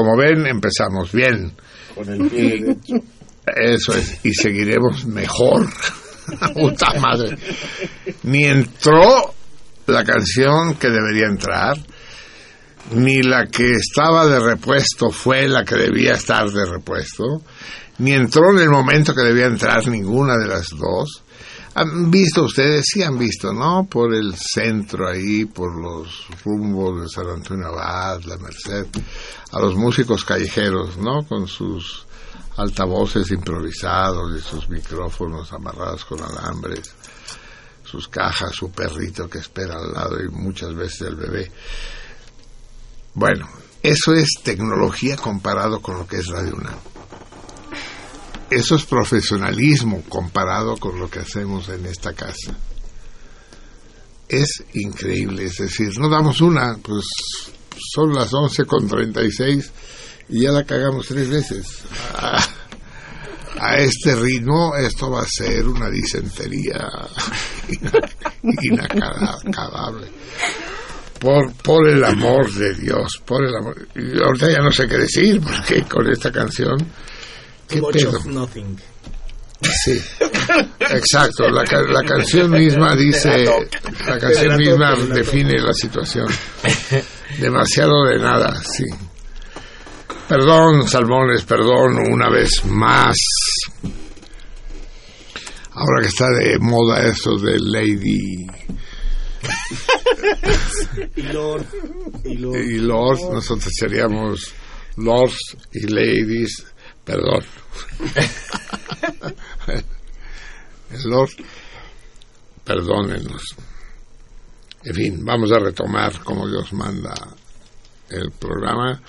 Como ven, empezamos bien. Con el pie derecho. Eso es. Y seguiremos mejor. Puta madre. Ni entró la canción que debería entrar, ni la que estaba de repuesto fue la que debía estar de repuesto, ni entró en el momento que debía entrar ninguna de las dos. ¿Han visto ustedes? Sí han visto, ¿no? Por el centro ahí, por los rumbos de San Antonio Abad, la Merced, a los músicos callejeros, ¿no? Con sus altavoces improvisados y sus micrófonos amarrados con alambres, sus cajas, su perrito que espera al lado y muchas veces el bebé. Bueno, eso es tecnología comparado con lo que es Radio UNAM. eso es profesionalismo comparado con lo que hacemos en esta casa. Es increíble, es decir, no damos una, pues son las 11 con 36 y ya la cagamos tres veces. A, a este ritmo esto va a ser una disentería inacabable. Por, por el amor de Dios, por el amor. Y ahorita ya no sé qué decir, porque con esta canción. ¿Qué Much pedo? of nothing. Sí, exacto. La, la canción misma dice, la canción misma define la situación. Demasiado de nada, sí. Perdón, Salmones, perdón una vez más. Ahora que está de moda eso de Lady Y Lord. Y Lord. y Lord, nosotros seríamos Lords y Ladies, perdón. El Lord, perdónenos. En fin, vamos a retomar como Dios manda el programa,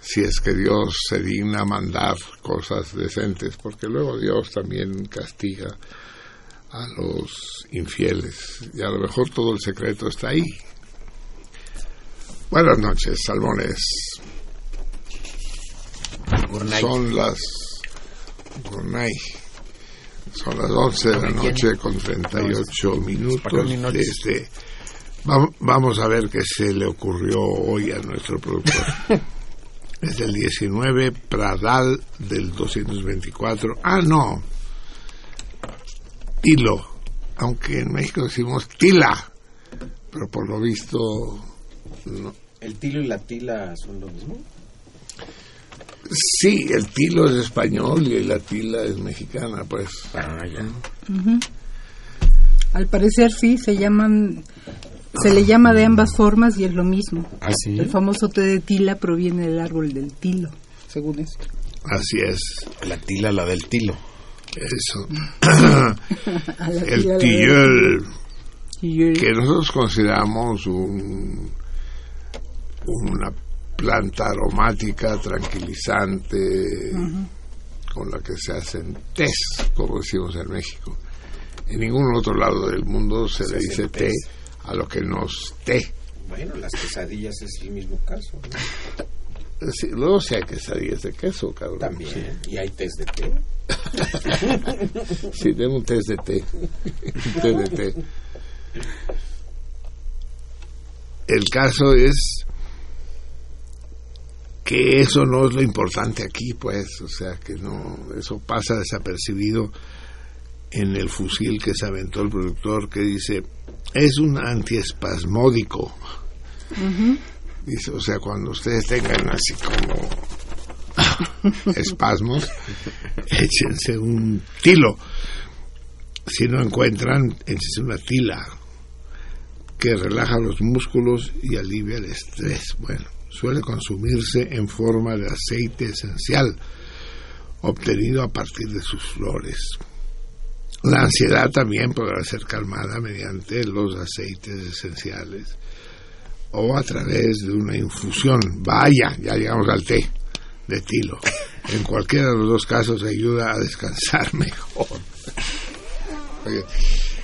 si es que Dios se digna mandar cosas decentes, porque luego Dios también castiga a los infieles, y a lo mejor todo el secreto está ahí. Buenas noches, salmones. Son las. Son las 11 de la noche con 38 minutos desde vamos a ver qué se le ocurrió hoy a nuestro productor. Es el 19 Pradal del 224. Ah, no. Tilo. Aunque en México decimos Tila. Pero por lo visto no, ¿El tilo y la tila son lo mismo? Sí, el tilo es español y la tila es mexicana, pues. Ah, ya. Al parecer sí, se llaman, se le llama de ambas formas y es lo mismo. ¿Ah, sí? El famoso té de tila proviene del árbol del tilo, según esto. Así es, La tila, la del tilo. eso. La el tilleul, que nosotros consideramos un, una planta aromática, tranquilizante, con la que se hacen tés, como decimos en México. En ningún otro lado del mundo se, le dice té a lo que nos té. Bueno, las quesadillas es el mismo caso. ¿no? Sí, luego sí hay quesadillas de queso, cabrón. También. Sí. Y hay test de té. Sí, denme un test de té. Un té de té. El caso es que eso no es lo importante aquí, pues, o sea, que no, eso pasa desapercibido en el fusil que se aventó el productor que dice, es un antiespasmódico. Dice, o sea, cuando ustedes tengan así como espasmos, échense un tilo. Si no encuentran, échense una tila que relaja los músculos y alivia el estrés. Bueno, suele consumirse en forma de aceite esencial obtenido a partir de sus flores. La ansiedad también podrá ser calmada mediante los aceites esenciales o a través de una infusión. Vaya, ya llegamos al té de tilo. En cualquiera de los dos casos ayuda a descansar mejor.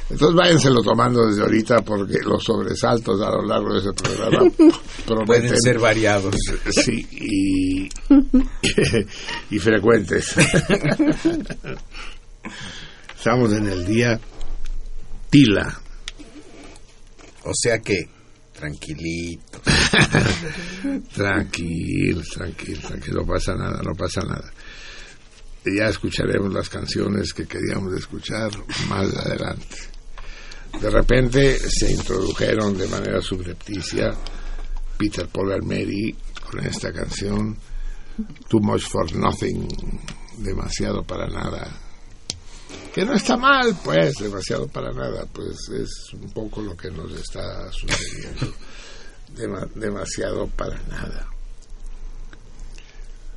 Entonces váyanselo tomando desde ahorita porque los sobresaltos a lo largo de ese programa prometen Pueden ser variados. sí y, y frecuentes. Estamos en el día Tila. O sea que, tranquilito. Tranquilo, tranquilo, tranquilo, no pasa nada, no pasa nada. Ya escucharemos las canciones que queríamos escuchar más adelante. De repente se introdujeron de manera subrepticia Peter Paul and Mary con esta canción Too Much for Nothing, demasiado para nada. Que no está mal, pues, demasiado para nada, pues es un poco lo que nos está sucediendo. Dema- demasiado para nada.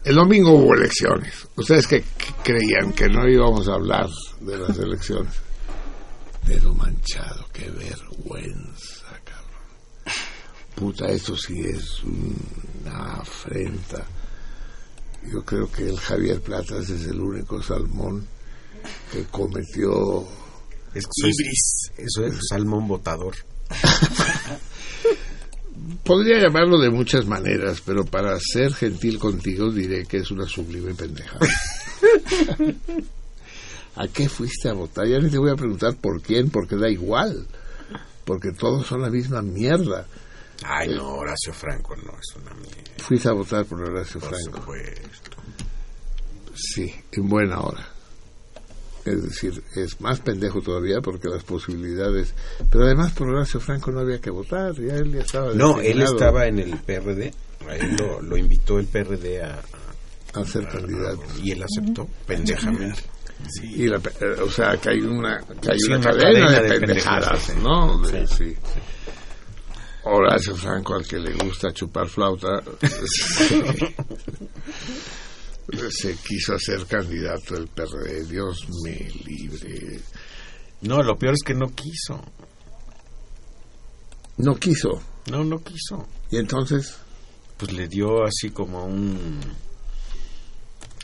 El domingo hubo elecciones. ¿Ustedes qué creían? Que no íbamos a hablar de las elecciones. Dedo manchado, qué vergüenza, cabrón. Puta, esto sí es una afrenta Yo creo que el Javier Platas es el único salmón que cometió Es Ibris. Eso es salmón botador. Podría llamarlo de muchas maneras, pero para ser gentil contigo diré que es una sublime pendeja. ¿A qué fuiste a votar? Ya ni te voy a preguntar por quién, porque da igual. Porque todos son la misma mierda. Ay, no, Horacio Franco no es una mierda. Fuiste a votar por Horacio Por Franco. supuesto. Sí, en buena hora. Es decir, es más pendejo todavía porque las posibilidades... Pero además por Horacio Franco no había que votar, ya él ya estaba... No, él estaba en el PRD. A él lo, lo invitó el PRD a, a- a ser candidato. y él aceptó pendejamente. Y la, eh, o sea, que hay una, que hay Sí, una una cadena, cadena de, de pendejadas, pendejadas, sí. ¿no? De- sí. Horacio Franco, al que le gusta chupar flauta, se, quiso hacer candidato del PRD. Dios me libre. No, lo peor es que no quiso. No quiso. No, no quiso. Y entonces, Pues le dio así como un...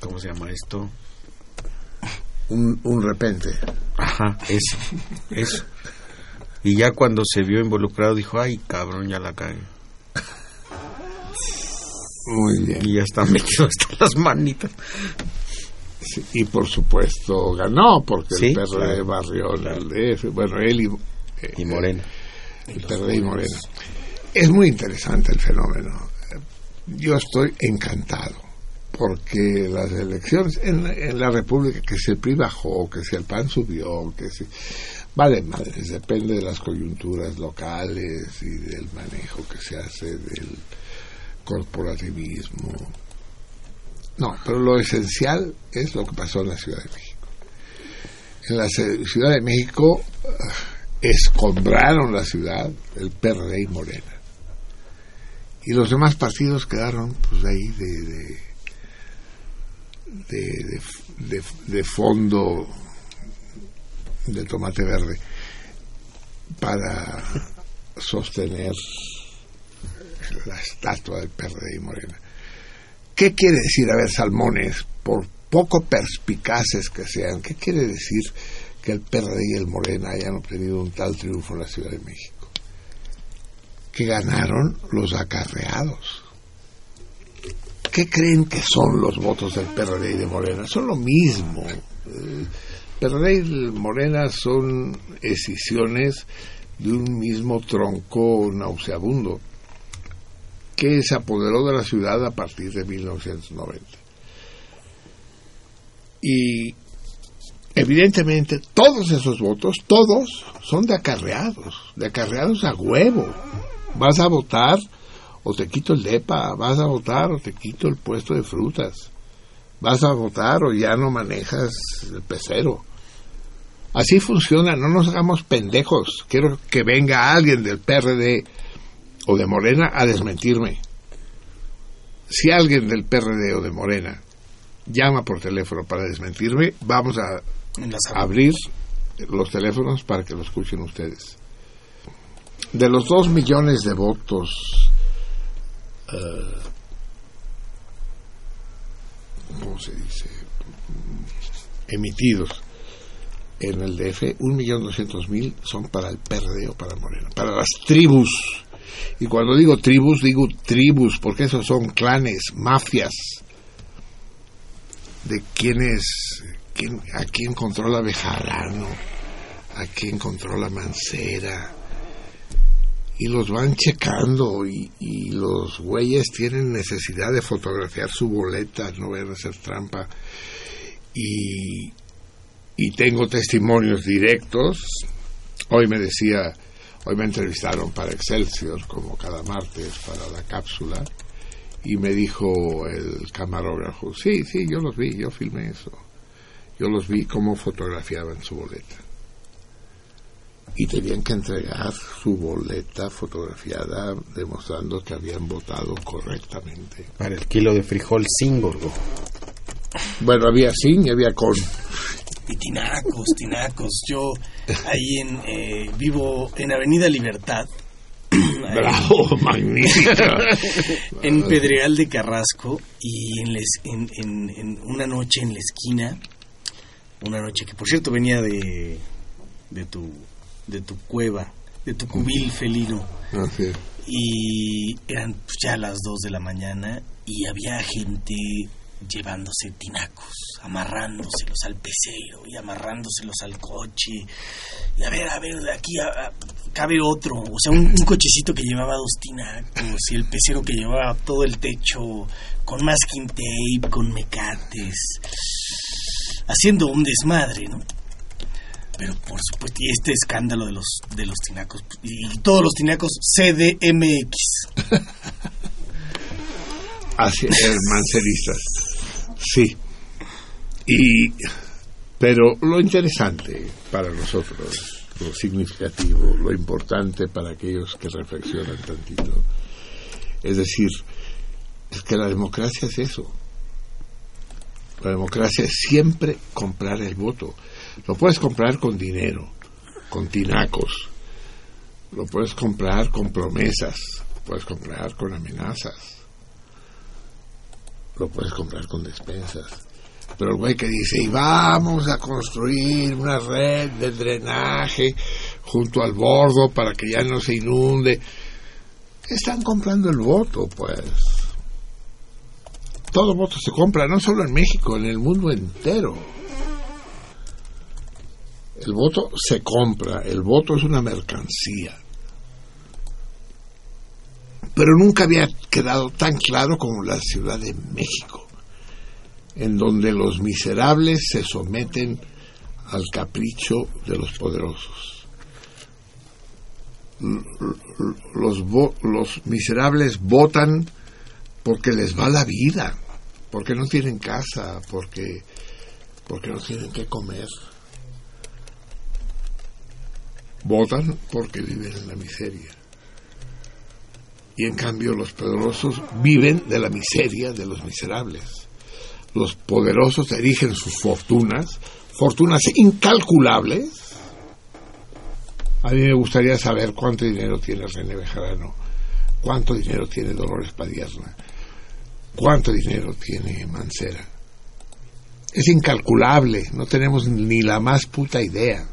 ¿Cómo se llama esto? un, un repente. Ajá, eso. Eso. Y ya cuando se vio involucrado dijo, ay, cabrón, ya la cagué. Muy bien. Y ya está metido hasta las manitas. Sí, y por supuesto ganó, porque Sí, el PRD claro, barrió en el DF. Bueno, él y, eh, Y Morena. el PRD y Morena. Es muy interesante el fenómeno. Yo estoy encantado porque las elecciones en, la- en la República, que si el PRI bajó, que si el PAN subió, que si... Vale, madres, depende de las coyunturas locales y del manejo que se hace del corporativismo. No, pero lo esencial es lo que pasó en la Ciudad de México. En la Ciudad de México ah, escombraron la ciudad el PRD y Morena. Y los demás partidos quedaron pues ahí de, de- de fondo de tomate verde para sostener la estatua del PRD y Morena. ¿Qué quiere decir, a ver, Salmones, por poco perspicaces que sean, qué quiere decir que el PRD y el Morena hayan obtenido un tal triunfo en la Ciudad de México? Que ganaron los acarreados. ¿Qué creen que son los votos del PRD y de Morena? Son lo mismo. Eh, PRD y Morena son escisiones de un mismo tronco nauseabundo que se apoderó de la ciudad a partir de 1990. Y evidentemente todos esos votos, todos son de acarreados, de acarreados a huevo. Vas a votar o te quito el DEPA, vas a votar o te quito el puesto de frutas, vas a votar o ya no manejas el pecero. Así funciona, no nos hagamos pendejos. Quiero que venga alguien del PRD o de Morena a desmentirme. Si alguien del PRD o de Morena llama por teléfono para desmentirme, vamos a abrir los teléfonos para que lo escuchen ustedes. De los dos millones de votos, eh, ¿cómo se dice? Emitidos en el DF, un millón doscientos mil son para el PRD o para Morena, para las tribus. Y cuando digo tribus, digo tribus, porque esos son clanes, mafias, de quienes, a quién controla Bejarano, a quién controla Mancera, y los van checando, y, los güeyes tienen necesidad de fotografiar su boleta, no vayan a hacer trampa, y, y tengo testimonios directos. Hoy me decía, hoy me entrevistaron para Excelsior, como cada martes, para la cápsula, y me dijo el camarógrafo, sí, sí, yo los vi, yo filmé eso. Yo los vi cómo fotografiaban su boleta. Y tenían que entregar su boleta fotografiada demostrando que habían votado correctamente. Para el kilo de frijol sin gordo. Bueno, había sin y había con. Y tinacos, tinacos. Yo ahí en, eh, vivo en Avenida Libertad. Bravo, magnífica. en Pedregal de Carrasco y en, la es- en- en- en una noche en la esquina, una noche que por cierto venía de, de, tu, de tu cueva, de tu cubil felino, es. y eran pues, ya las 2 de la mañana y había gente llevándose tinacos, amarrándoselos al pecero y amarrándoselos al coche. Y a ver, a ver, aquí a- cabe otro. O sea, un, cochecito que llevaba dos tinacos y el pecero que llevaba todo el techo con masking tape, con mecates, haciendo un desmadre, ¿no? Pero por supuesto, y este escándalo de los de los tinacos y todos los tinacos CDMX. Así es, manceristas. Sí. Y, pero lo interesante para nosotros, lo significativo, lo importante para aquellos que reflexionan tantito, es decir, es que la democracia es eso. La democracia es siempre comprar el voto. Lo puedes comprar con dinero, con tinacos, lo puedes comprar con promesas, lo puedes comprar con amenazas, lo puedes comprar con despensas. Pero el güey que dice, y vamos a construir una red de drenaje junto al bordo para que ya no se inunde, están comprando el voto, pues. Todo voto se compra, no solo en México, en el mundo entero. El voto se compra, el voto es una mercancía. Pero nunca había quedado tan claro como la Ciudad de México, en donde los miserables se someten al capricho de los poderosos. Los miserables votan porque les va la vida, porque no tienen casa, porque, porque no tienen que comer. Votan porque viven en la miseria. Y en cambio los poderosos viven de la miseria de los miserables. Los poderosos erigen sus fortunas, fortunas incalculables. A mí me gustaría saber cuánto dinero tiene René Bejarano, cuánto dinero tiene Dolores Padierna, cuánto dinero tiene Mancera. Es incalculable, no tenemos ni la más puta idea.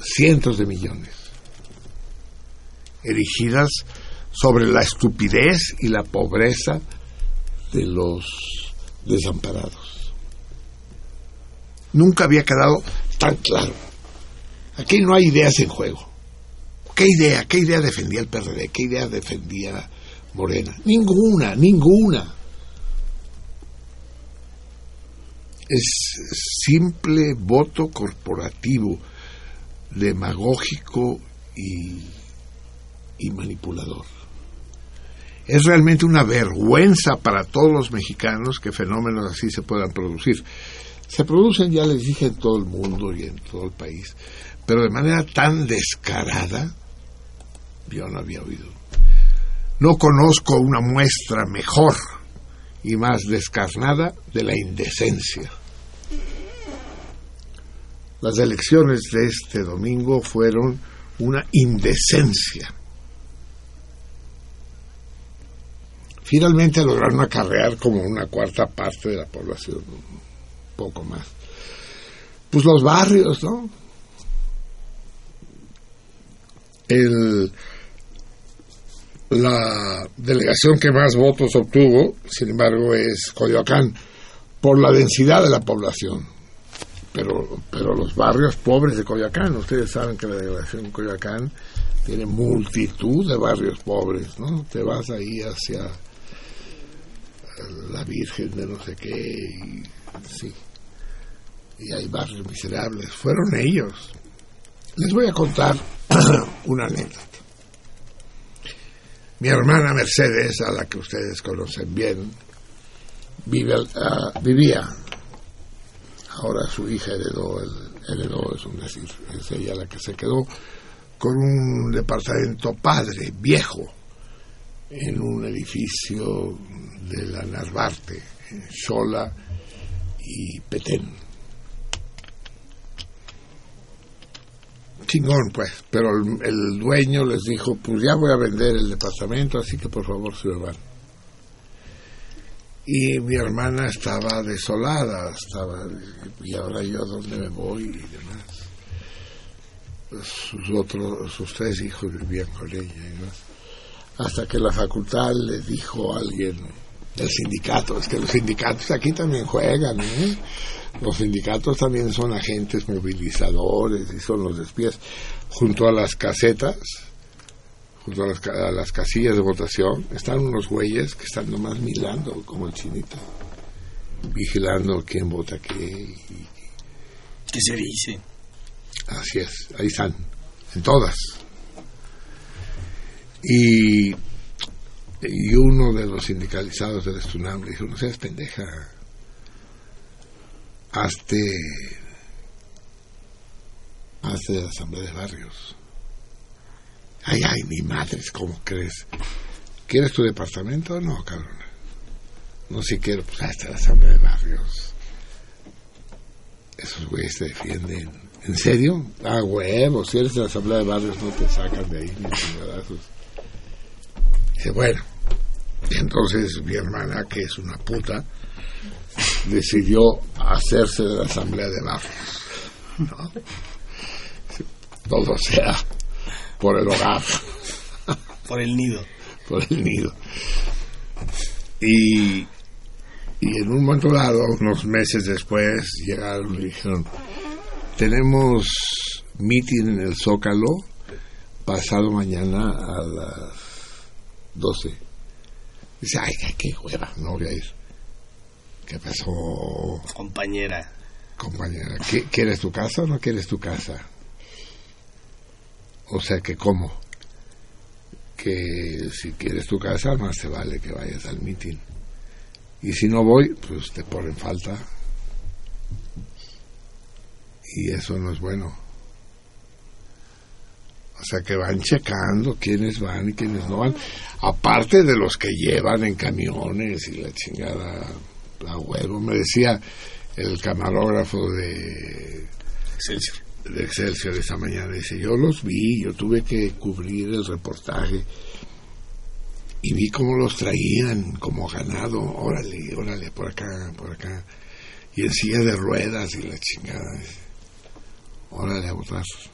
Cientos de millones erigidas sobre la estupidez y la pobreza de los desamparados. Nunca había quedado tan claro. Aquí no hay ideas en juego. ¿Qué idea? ¿Qué idea defendía el PRD? ¿Qué idea defendía Morena? Ninguna, ninguna. Es simple voto corporativo, demagógico y y manipulador. Es realmente una vergüenza para todos los mexicanos que fenómenos así se puedan producir. Se producen, ya les dije, en todo el mundo y en todo el país, pero de manera tan descarada, yo no había oído. No conozco una muestra mejor y más descarnada de la indecencia. Las elecciones de este domingo fueron una indecencia. Finalmente lograron acarrear como una cuarta parte de la población, un poco más. Pues los barrios, ¿no? El, la delegación que más votos obtuvo, sin embargo, es Coyoacán, por la densidad de la población. Pero, pero los barrios pobres de Coyoacán, ustedes saben que la delegación Coyoacán tiene multitud de barrios pobres, ¿no? Te vas ahí hacia la Virgen de no sé qué, y, sí. Y hay barrios miserables. Fueron ellos. Les voy a contar una anécdota. Mi hermana Mercedes, a la que ustedes conocen bien, vive, ah, vivía. Ahora su hija heredó, el, heredó, es un decir, es ella la que se quedó con un departamento padre, viejo, en un edificio de la Narvarte, en Xola y Petén. chingón, pues. Pero el, dueño les dijo, pues ya voy a vender el departamento, así que por favor se van. Y mi hermana estaba desolada, estaba, y ahora yo dónde me voy y demás. Pues sus otros, sus tres hijos vivían con ella y demás. Hasta que la facultad le dijo a alguien del sindicato, es que los sindicatos aquí también juegan, ¿eh? Los sindicatos también son agentes movilizadores y son los espías. Junto a las casetas, junto a las, a las casillas de votación, están unos güeyes que están nomás milando como el chinito, vigilando quién vota qué. y- ¿Qué se dice? así es, ahí están, en todas. Y, y uno de los sindicalizados del Estunam le dijo, no seas pendeja, hazte, hazte asamblea de barrios. Ay, ay, mi madre, ¿cómo crees? ¿Quieres tu departamento? No, cabrón. No, si quiero, pues hazte la asamblea de barrios. Esos güeyes te defienden. ¿En serio? Ah, huevo, si eres de la asamblea de barrios no te sacan de ahí ni chingadazos. Dice, bueno. Y entonces mi hermana, que es una puta, decidió hacerse de la asamblea de barrios. ¿no? Todo sea por el hogar, Por el nido. por el nido. Y, y en un momento dado, unos meses después, llegaron y dijeron, tenemos meeting en el Zócalo pasado mañana a las 12. Dice, ay, qué- qué hueva, no voy a ir. ¿Qué pasó, Compañera. compañera? ¿Qui- ¿Quieres tu casa o no quieres tu casa? O sea que, ¿cómo? Que si quieres tu casa, más te vale que vayas al meeting. Y si no voy, pues te ponen falta. Y eso no es bueno. O sea que van checando quiénes van y quiénes no van. Aparte de los que llevan en camiones y la chingada, la huevo. Me decía el camarógrafo de Excelsior. de Excelsior esta mañana. Dice, yo los vi, yo tuve que cubrir el reportaje y vi cómo los traían como ganado, órale, órale, por acá, por acá, y en silla de ruedas y la chingada. Dice, órale, a botazos.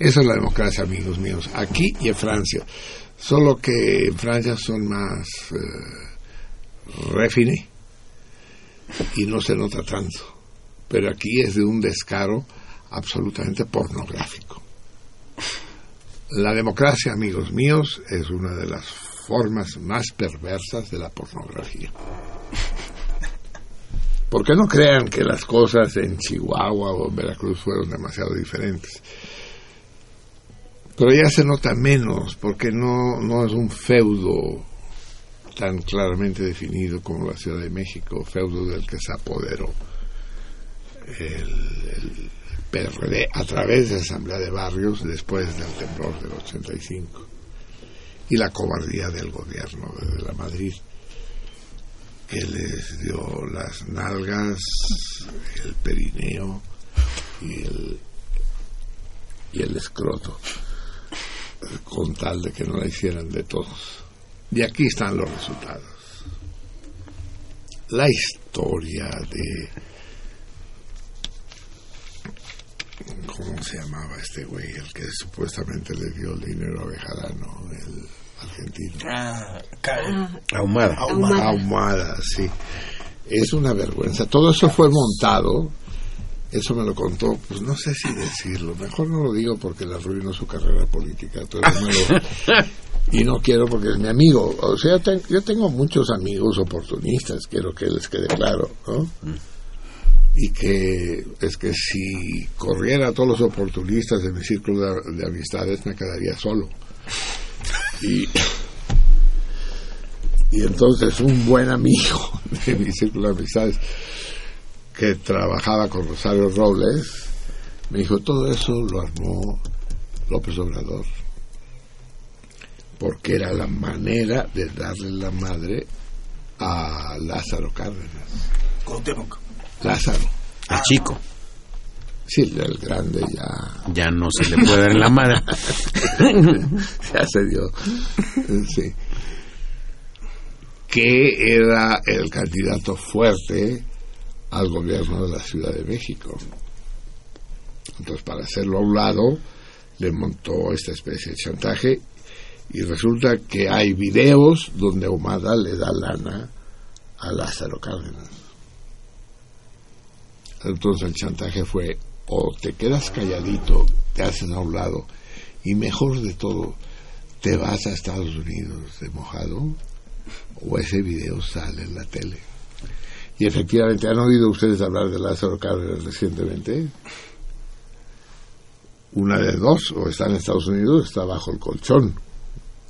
Esa es la democracia, amigos míos, aquí y en Francia. Solo que en Francia son más eh, refine y no se nota tanto pero aquí es de un descaro absolutamente pornográfico. La democracia, amigos míos, es una de las formas más perversas de la pornografía. ¿Por qué no crean que las cosas en Chihuahua o en Veracruz fueron demasiado diferentes? Pero ya se nota menos, porque no, no es un feudo tan claramente definido como la Ciudad de México, feudo del que se apoderó el, el PRD a través de la Asamblea de Barrios después del temblor del 85 y la cobardía del gobierno de la Madrid que les dio las nalgas, el perineo y el, y el escroto con tal de que no la hicieran de todos. Y aquí están los resultados. La historia de ¿Cómo se llamaba este güey? El que supuestamente le dio el dinero a Bejarano, el argentino. Ah, Ah, Ahumada. Ahumada. Ahumada, sí. Es una vergüenza. Todo eso fue montado. Eso me lo contó, pues no sé si decirlo. Mejor no lo digo porque le arruinó su carrera política. Lo- y no quiero porque es mi amigo. O sea, ten- yo tengo muchos amigos oportunistas, quiero que les quede claro, ¿no? Y que es que si corriera a todos los oportunistas de mi círculo de, de amistades me quedaría solo. Y, y entonces un buen amigo de mi círculo de amistades que trabajaba con Rosario Robles me dijo todo eso lo armó López Obrador porque era la manera de darle la madre a Lázaro Cárdenas Cuauhtémoc. Lázaro El chico. Sí, el grande ya, Ya no se le puede dar en la madre. ya se dio. Sí. Que era el candidato fuerte al gobierno de la Ciudad de México. Entonces, para hacerlo a un lado, le montó esta especie de chantaje y resulta que hay videos donde Ahumada le da lana a Lázaro Cárdenas. Entonces el chantaje fue o te quedas calladito, te hacen a un lado y mejor de todo, te vas a Estados Unidos de mojado o ese video sale en la tele. Y efectivamente, ¿han oído ustedes hablar de Lázaro Cárdenas recientemente? Una de dos, o está en Estados Unidos, o está bajo el colchón,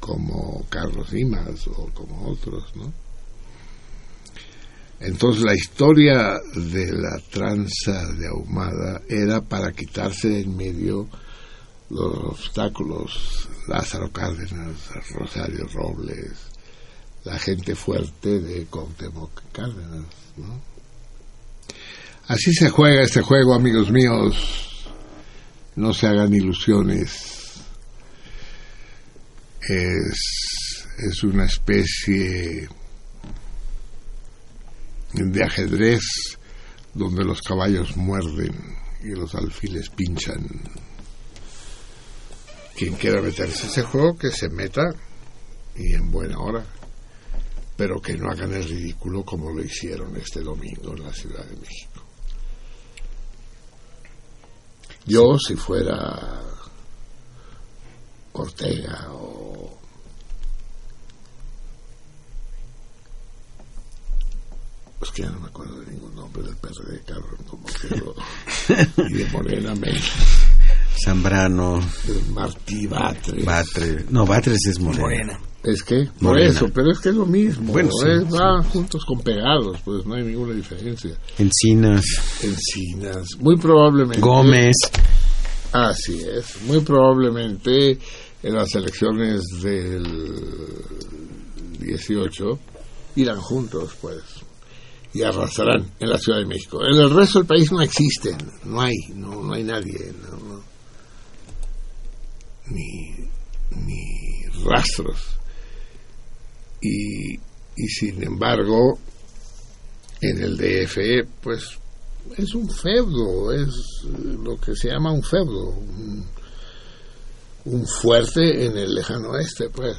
como Carlos Dimas o como otros, ¿no? Entonces la historia de la tranza de Ahumada era para quitarse de en medio los obstáculos, Lázaro Cárdenas, Rosario Robles, la gente fuerte de Cuauhtémoc Cárdenas, ¿no? Así se juega este juego, amigos míos. No se hagan ilusiones. Es, es una especie de ajedrez donde los caballos muerden y los alfiles pinchan. Quien quiera meterse a ese juego, que se meta y en buena hora, pero que no hagan el ridículo como lo hicieron este domingo en la Ciudad de México. Yo, si fuera Ortega o es que ya no me acuerdo de ningún nombre del PRD, cabrón, como que lo... y de Morena menos, Zambrano, Martí Batres. Batre. No, Batres es moreno. Morena. Es que, por Morena. eso, pero es que es lo mismo. Bueno, sí, es- van juntos con pegados, pues no hay ninguna diferencia. Encinas, Encinas, muy probablemente. Gómez. Así es, muy probablemente en las elecciones del 18 irán juntos, pues, y arrasarán en la Ciudad de México. En el resto del país no existen, no hay, no, no hay nadie, no, no. Ni, ni rastros. Y, y sin embargo, en el DF, pues es un feudo, es lo que se llama un feudo, un, un fuerte en el lejano oeste, pues,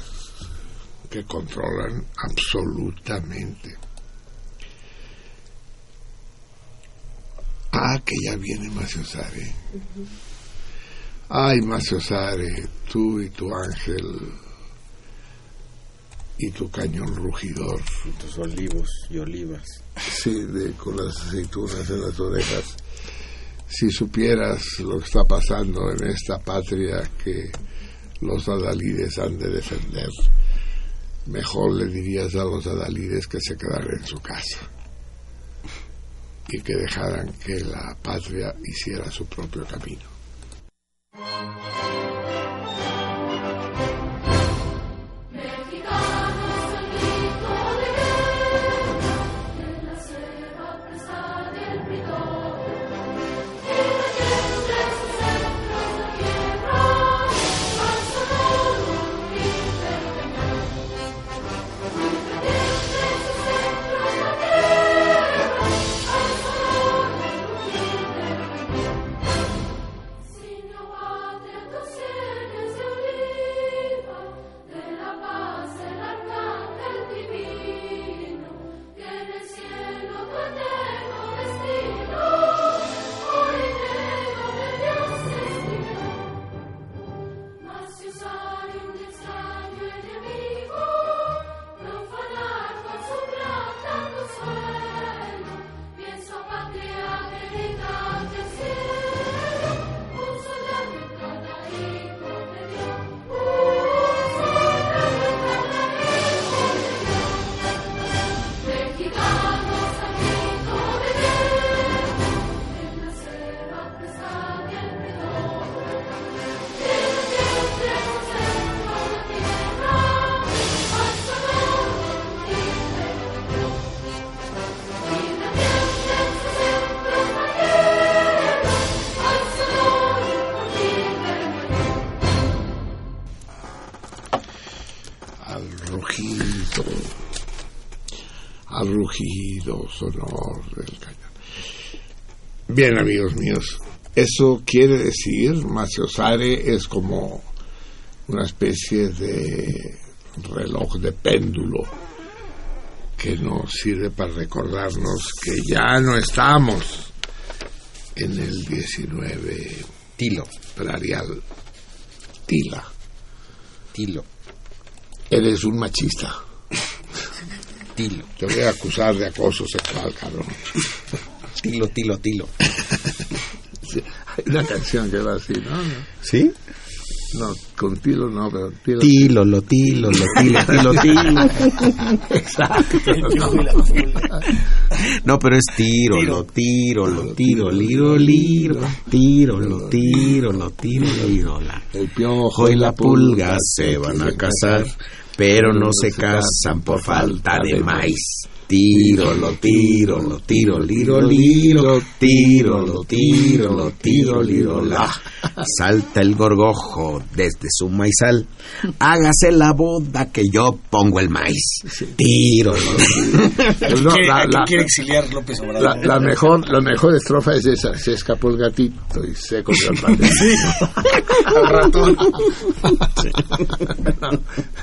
que controlan absolutamente. Ah, que ya viene Macio Sare. Ay, Macio Sare, tú y tu ángel y tu cañón rugidor. Tus olivos y olivas. Sí, de, con las aceitunas en las orejas. Si supieras lo que está pasando en esta patria que los adalides han de defender, mejor le dirías a los adalides que se quedaran en su casa y que dejaran que la patria hiciera su propio camino. Rugido sonor del cañón. Bien, amigos míos, eso quiere decir, Maciosare es como una especie de reloj de péndulo que nos sirve para recordarnos que ya no estamos en el 19 Tilo, Prarial. Tila, tilo, eres un machista. Tilo, Te voy a acusar de acoso sexual, cabrón. tilo, tilo, tilo. Sí, Hay una canción que va así, ¿no? ¿Sí? no, con tilo no, pero tilo. Tilo, lo tilo, lo tilo, tilo, tilo. No, pero es tiro, lo tiro, lo tiro, liro, liro, tiro, lo tiro, lo tiro, liro. El piojo Ojo y la pulga se van a casar, pero no se casan por falta de maíz. Tiro, lo tiro, lo tiro, liro, liro, tiro, lo tiro, lo tiro, liro, la. Salta el gorgojo desde su maizal. Hágase la boda que yo pongo el maíz. Tiro, lo tiro. No, ¿Qué- la- la- quiere exiliar López Obrador? La, la mejor, la mejor estrofa es esa, se escapó el gatito y se comió el pan. Al ratón.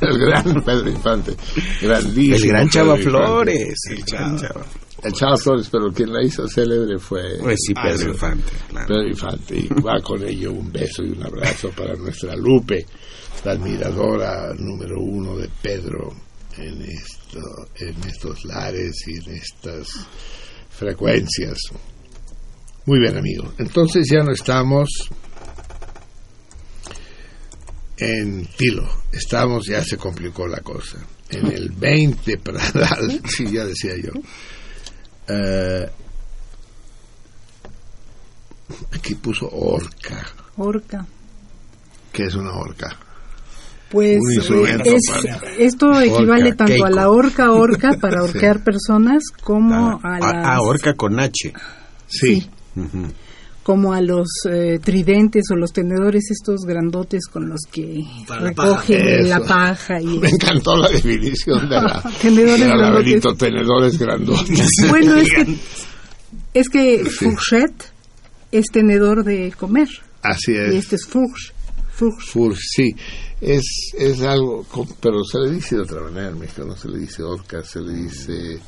el gran Pedro Infante, grandísimo. El gran Chava Infante. Flores. El gran Chava. El Chava Flores, pero quien la hizo célebre fue Pues sí, Ah, Pedro sí. Infante. claro. Pedro Infante. Y va con ello un beso y un abrazo para nuestra Lupe, la admiradora número uno de Pedro en, esto, en estos lares y en estas frecuencias. Muy bien, amigo. Entonces ya no estamos en Tilo. Estamos, ya se complicó la cosa. En el 20 Pradal, sí, ya decía yo. Eh, aquí puso orca. Orca. ¿Qué es una orca? Pues es- esto equivale tanto Keiko. a la orca orca para ahorcar personas como Ah, a las ah, orca con H. Sí. Como a los eh, tridentes o los tenedores estos grandotes con los que Para la recogen paja. la paja y Me encantó la definición de la Tenedores de la grandotes. tenedores grandotes. bueno es que es que fourchette es tenedor de comer Así y es. este es fourche fourche Fur, sí. Es, es algo, pero se le dice de otra manera en México, no se le dice orca, se le dice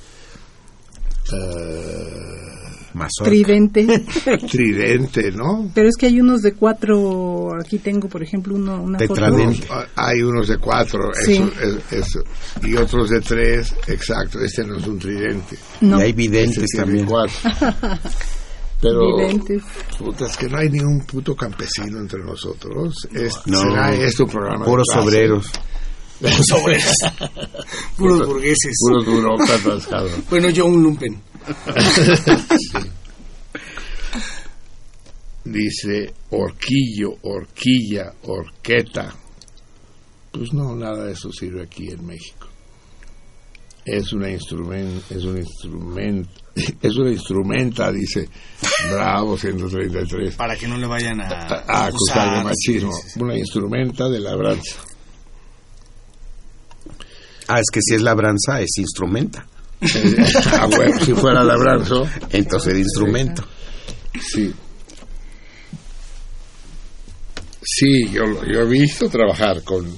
Mazorca. tridente tridente, ¿no? pero es que hay unos de cuatro aquí tengo por ejemplo uno una foto Tetradente. Hay unos de cuatro, Sí. eso, es- eso. y otros de tres, exacto. Este no es un tridente. no Y hay Este videntes tiene también. cuatro. Pero, videntes puta, es que no hay ni un puto campesino entre nosotros. Es, No. será esto un programa Puros obreros. Sobres. Puros burgueses. Puros burócratas, cabrón. Bueno, yo un lumpen. Dice horquillo, horquilla, horqueta. Pues no, nada de eso sirve aquí en México. Es una instrumento, es un instrumento, es una instrumenta, dice Bravo 133, Para que no le vayan a, a, a acusar de machismo. Una instrumenta de labranza. Ah, es que si es labranza, es instrumenta. ah, bueno, si fuera labranzo, Entonces, de instrumento. sí. Sí, yo, lo- yo he visto trabajar con,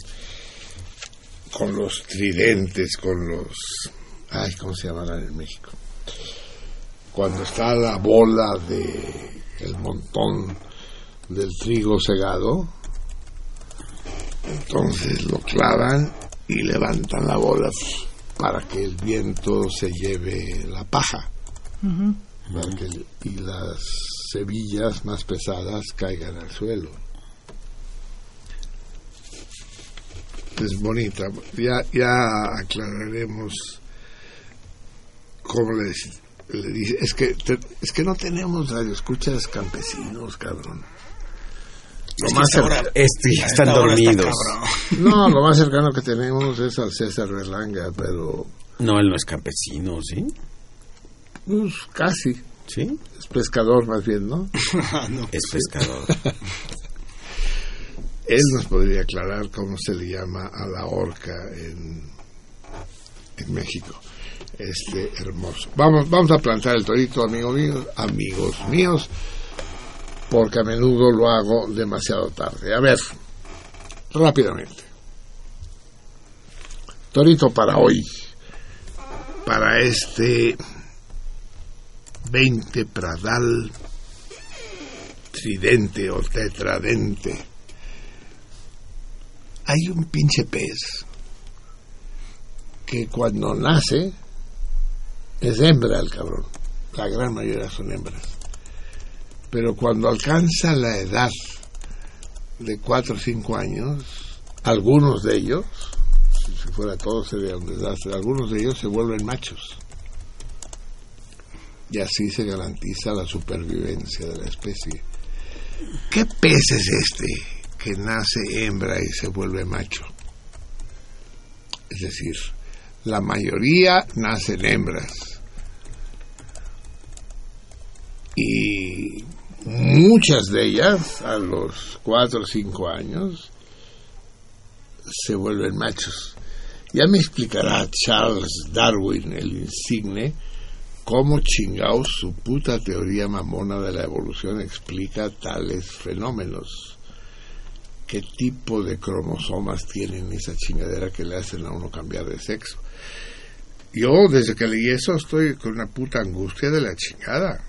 con los tridentes, con los... Ay, ¿cómo se llamarán en México? Cuando está la bola de el montón del trigo segado, entonces lo clavan y levantan la bola para que el viento se lleve la paja para que el- y las semillas más pesadas caigan al suelo. Es bonita. Ya, ya aclararemos cómo le, dice- le dice. Es que, te- es que no tenemos radioescuchas campesinos, cabrón. Lo Es que más esta hora- cerca- Este, están está dormidos. no, lo más cercano que tenemos es al César Berlanga, pero No, él no es campesino, ¿sí? pues, casi. ¿Sí? Es pescador más bien, ¿no? No. Es pescador. Él nos podría aclarar cómo se le llama a la orca en, en México. este hermoso. Vamos, vamos a plantar el torito, amigos míos, amigos míos, porque a menudo lo hago demasiado tarde. A ver, rápidamente. Torito para hoy, para este 20 Pradal tridente o tetradente. Hay un pinche pez que cuando nace es hembra el cabrón. La gran mayoría son hembras. Pero cuando alcanza la edad de 4 o 5 años, algunos de ellos, si fuera todo sería un desastre, algunos de ellos se vuelven machos. Y así se garantiza la supervivencia de la especie. ¿Qué pez es este que nace hembra y se vuelve macho? Es decir, la mayoría nacen hembras. Y muchas de ellas, a los 4 o 5 años, se vuelven machos. Ya me explicará Charles Darwin, el insigne, cómo chingaos su puta teoría mamona de la evolución explica tales fenómenos. ¿Qué tipo de cromosomas tienen esa chingadera que le hacen a uno cambiar de sexo? Yo, desde que leí eso, estoy con una puta angustia de la chingada.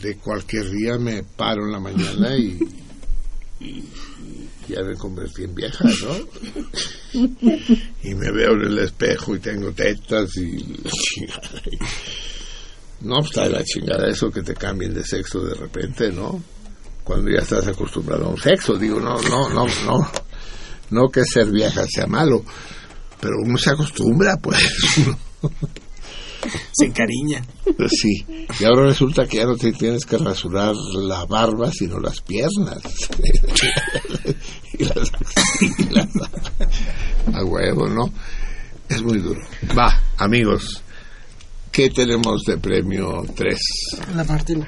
De cualquier día me paro en la mañana y, y ya me convertí en vieja, ¿no? y me veo en el espejo y tengo tetas y. No está de la chingada eso que te cambien de sexo de repente, ¿no? Cuando ya estás acostumbrado a un sexo, digo, no, no, no, no. No que ser vieja sea malo, pero uno se acostumbra, pues. Se encariña. Pues sí, y ahora resulta que ya no te tienes que rasurar la barba, sino las piernas. y las axilas. A huevo, ¿no? Es muy duro. Va, amigos, ¿qué tenemos de premio 3? La Martina.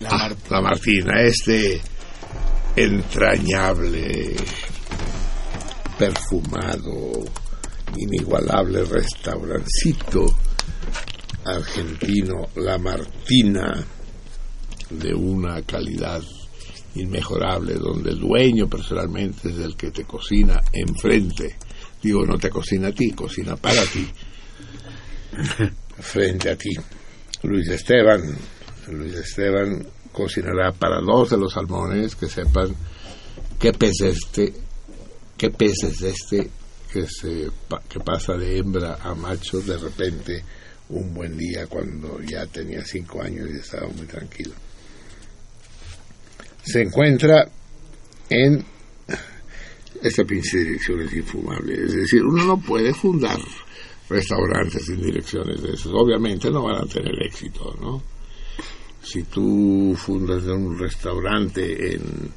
La Ah, la Martina, este entrañable, perfumado, inigualable restaurancito argentino, La Martina, de una calidad inmejorable, donde el dueño personalmente es el que te cocina enfrente. Digo, no te cocina a ti, cocina para ti. Frente a ti. Luis Esteban. Luis Esteban cocinará para dos de los salmones que sepan qué pez es este, qué pez es este que se que pasa de hembra a macho de repente un buen día cuando ya tenía cinco años y estaba muy tranquilo. Se encuentra en esta pinche dirección es infumable. Es decir, uno no puede fundar restaurantes sin direcciones de esos. Obviamente no van a tener éxito, ¿no? Si tú fundas un restaurante en,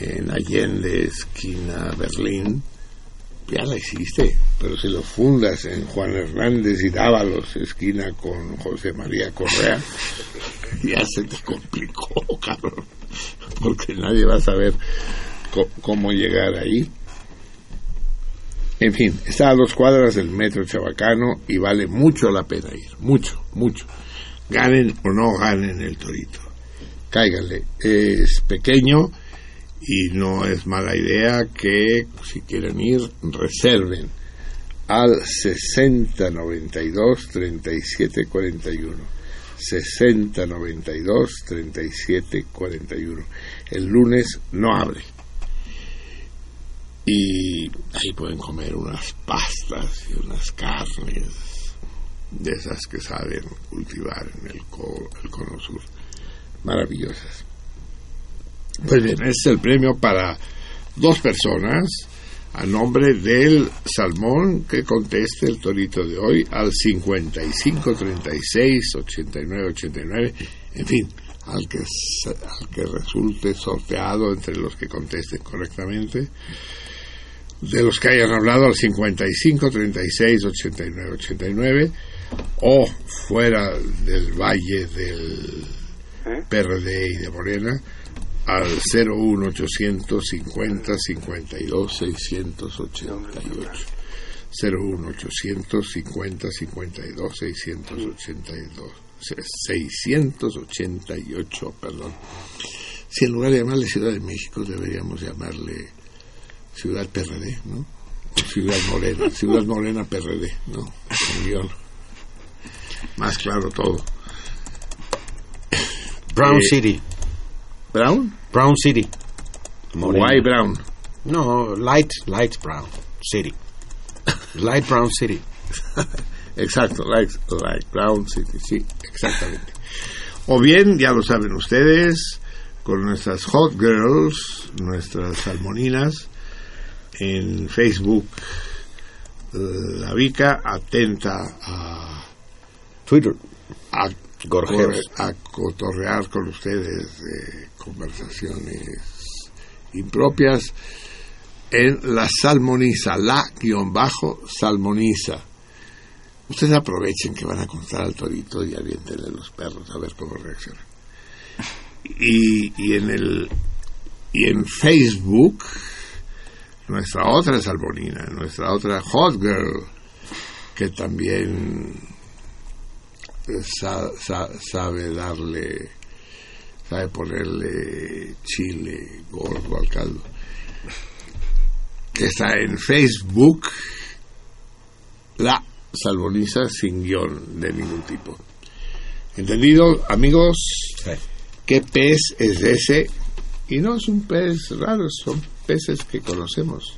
en Allende, esquina Berlín, ya la hiciste. Pero si lo fundas en Juan Hernández y Dávalos, esquina con José María Correa, ya se te complicó, cabrón. Porque nadie va a saber cómo llegar ahí. En fin, está a dos cuadras del metro Chabacano y vale mucho la pena ir. Mucho, mucho. Ganen o no ganen el torito. Cáiganle. Es pequeño y no es mala idea que si quieren ir reserven al 6092 3741 6092 3741 el lunes no abre. Y ahí pueden comer unas pastas y unas carnes de esas que saben cultivar en el, el cono sur. Maravillosas pues bien, este es el premio para dos personas a nombre del salmón que conteste el torito de hoy al 55 36 89 89 en fin al que, al que resulte sorteado entre los que contesten correctamente de los que hayan hablado al 55 36 89 89 o fuera del valle del PRD y de Morena al 01850 52 688 01800 50 52 682 688, perdón. Si en lugar de llamarle Ciudad de México deberíamos llamarle Ciudad PRD, ¿no? Ciudad Morena, Ciudad Morena PRD, ¿no? Guión. Más claro todo. Brown Eh, City. ¿Brown? Brown City. Why Brown? No, light, light brown city. Light brown city. Exacto, like, like Brown City, sí, exactamente. O bien, ya lo saben ustedes, con nuestras Hot Girls, nuestras salmoninas, en Facebook, la Vica atenta a, Twitter. a, a cotorrear con ustedes de conversaciones impropias en la salmoniza, la guion bajo salmoniza. Ustedes aprovechen que van a contar al torito y aviéntenle los perros a ver cómo reaccionan. Y, y en el y en Facebook nuestra otra salmonina, nuestra otra hot girl que también sa- sa- sabe darle sabe ponerle chile gordo al caldo que está en Facebook la salmoniza sin guion de ningún tipo. Entendido amigos qué pez es ese y no es un pez raro son peces que conocemos.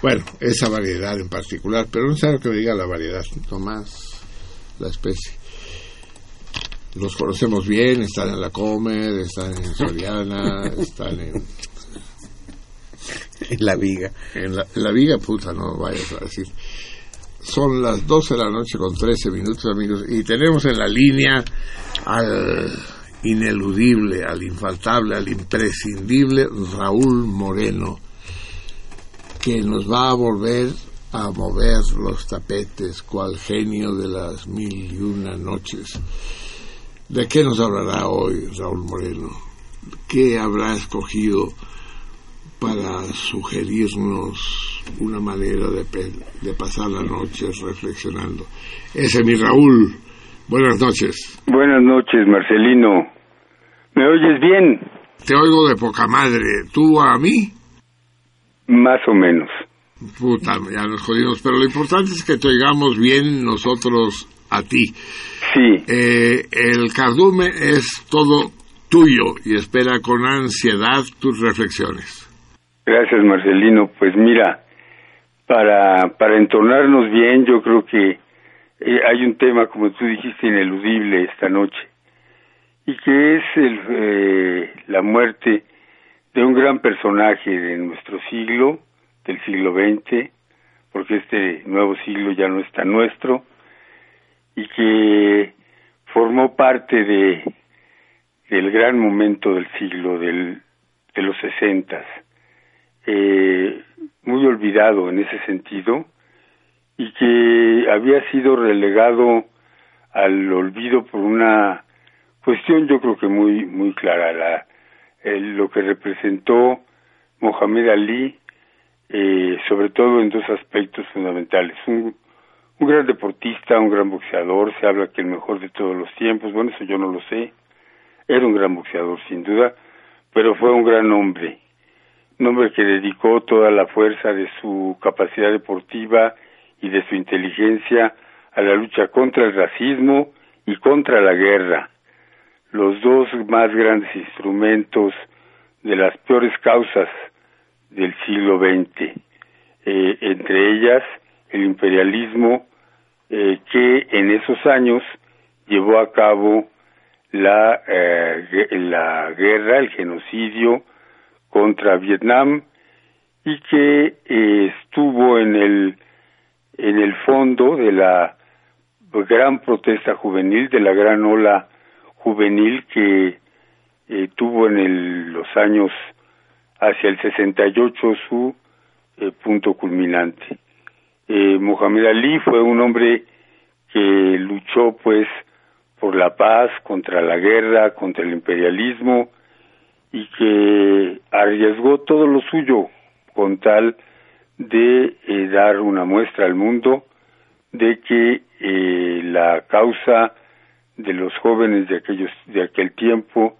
Bueno esa variedad en particular pero no es necesario que me diga la variedad nomás la especie los conocemos bien, están en la Comer, están en Soriana, están en, En la viga. en la, en la Viga, puta, no vayas a decir. Son las 12 de la noche con 13 minutos, amigos, y tenemos en la línea al ineludible, al infaltable, al imprescindible Raúl Moreno, que nos va a volver a mover los tapetes, cual genio de las mil y una noches. ¿De qué nos hablará hoy Raúl Moreno? ¿Qué habrá escogido para sugerirnos una manera de, pasar la noche reflexionando? Ese es mi Raúl. Buenas noches. Buenas noches, Marcelino. ¿Me oyes bien? Te oigo de poca madre. ¿Tú a mí? Más o menos. Puta, ya nos jodimos. Pero lo importante es que te oigamos bien nosotros a ti. Sí, Eh, el cardumen es todo tuyo y espera con ansiedad tus reflexiones. gracias, Marcelino. Pues mira, para, para entonarnos bien, yo creo que eh, hay un tema, como tú dijiste, ineludible esta noche, y que es el, eh, la muerte de un gran personaje de nuestro siglo, del siglo XX, porque este nuevo siglo ya no es tan nuestro, y que formó parte de del gran momento del siglo del, de los sesentas. Eh, muy olvidado en ese sentido y que había sido relegado al olvido por una cuestión yo creo que muy muy clara la el- lo que representó Mohamed Ali eh, sobre todo en dos aspectos fundamentales un un gran deportista, un gran boxeador, se habla que el mejor de todos los tiempos, bueno, eso yo no lo sé, era un gran boxeador sin duda, pero fue un gran hombre, un hombre que dedicó toda la fuerza de su capacidad deportiva y de su inteligencia a la lucha contra el racismo y contra la guerra, los dos más grandes instrumentos de las peores causas del siglo XX, eh, entre ellas el imperialismo eh, que en esos años llevó a cabo la, eh, la guerra, el genocidio contra Vietnam y que eh, estuvo en el en el fondo de la gran protesta juvenil, de la gran ola juvenil que eh, tuvo en el- los años hacia el 68 su punto culminante. Eh, Mohamed Ali fue un hombre que luchó pues por la paz, contra la guerra, contra el imperialismo y que arriesgó todo lo suyo con tal de eh, dar una muestra al mundo de que eh, la causa de los jóvenes de aquellos de aquel tiempo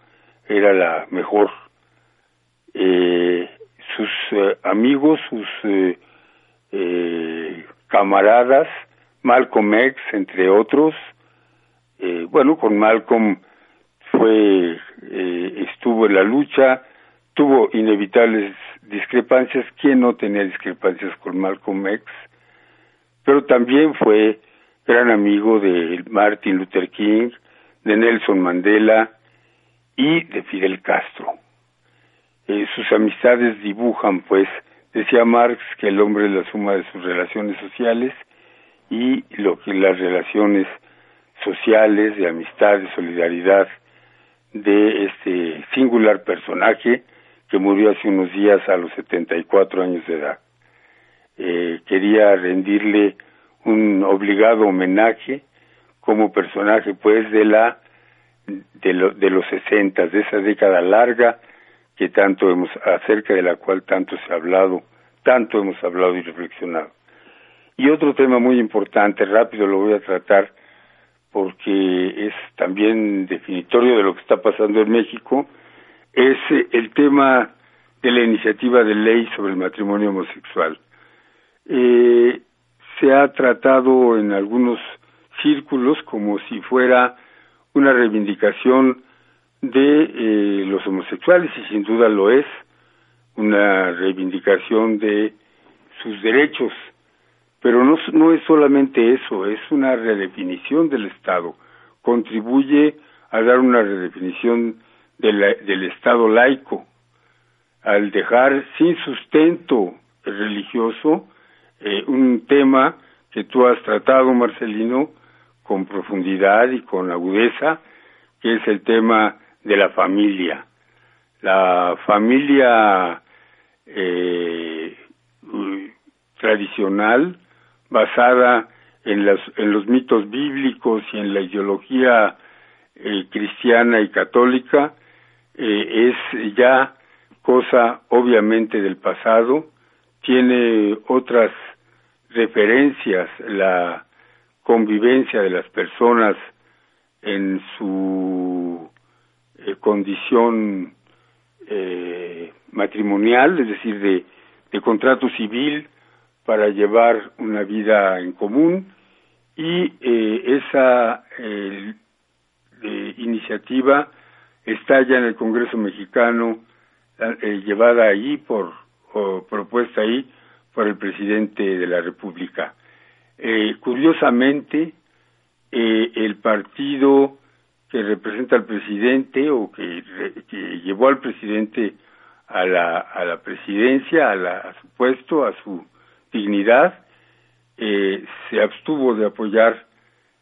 era la mejor. Eh, sus eh, amigos sus eh, camaradas Malcolm X entre otros. Eh, bueno con Malcolm fue eh, estuvo en la lucha tuvo inevitables discrepancias. Quién no tenía discrepancias con Malcolm X pero también fue gran amigo de Martin Luther King, de Nelson Mandela y de Fidel Castro. Eh, sus amistades dibujan, pues, decía Marx que el hombre es la suma de sus relaciones sociales y lo que las relaciones sociales, de amistad, de solidaridad de este singular personaje que murió hace unos días a los 74 años de edad. Eh, quería rendirle un obligado homenaje como personaje pues de la de, lo- de los sesentas de esa década larga que tanto hemos acerca de la cual tanto se ha hablado tanto hemos hablado y reflexionado. Y otro tema muy importante rápido lo voy a tratar porque es también definitorio de lo que está pasando en México es eh, el tema de la iniciativa de ley sobre el matrimonio homosexual. Eh, se ha tratado en algunos círculos como si fuera una reivindicación de eh, los homosexuales y sin duda lo es una reivindicación de sus derechos. Pero no, no es solamente eso es una redefinición del Estado. Contribuye a dar una redefinición del Estado laico al dejar sin sustento religioso eh, un tema que tú has tratado, Marcelino, con profundidad y con agudeza, que es el tema de la familia. La familia eh, u- tradicional, basada en, las, en los mitos bíblicos y en la ideología eh, cristiana y católica, eh, es ya cosa obviamente del pasado, tiene otras referencias, la convivencia de las personas en su eh, condición eh, matrimonial, es decir, de, de contrato civil para llevar una vida en común y eh, esa eh, iniciativa está ya en el Congreso mexicano eh, llevada ahí por o propuesta ahí por el presidente de la República. Curiosamente, el partido que representa al presidente o que, llevó al presidente a la, a la presidencia, a, la, a su puesto, a su dignidad, eh, se abstuvo de apoyar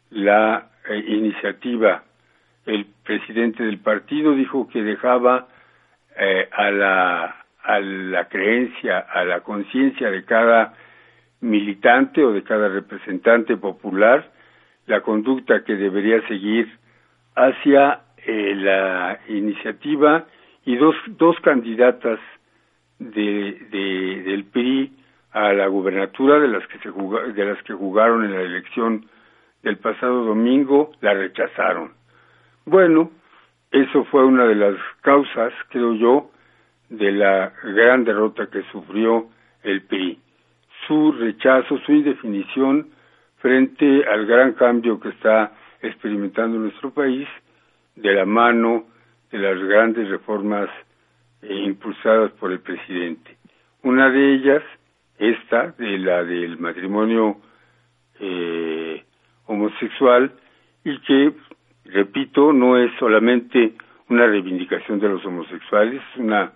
la eh, iniciativa. El presidente del partido dijo que dejaba eh, a la a la creencia, a la conciencia de cada militante o de cada representante popular la conducta que debería seguir hacia eh, la iniciativa y dos, dos candidatas de, de, del PRI a la gubernatura de las que se juga- de las que jugaron en la elección del pasado domingo la rechazaron. Bueno, eso fue una de las causas, creo yo, de la gran derrota que sufrió el PRI. Su rechazo, su indefinición frente al gran cambio que está experimentando nuestro país de la mano de las grandes reformas eh, impulsadas por el presidente. Una de ellas, esta, de la del matrimonio eh, homosexual, y que, repito, no es solamente una reivindicación de los homosexuales, es una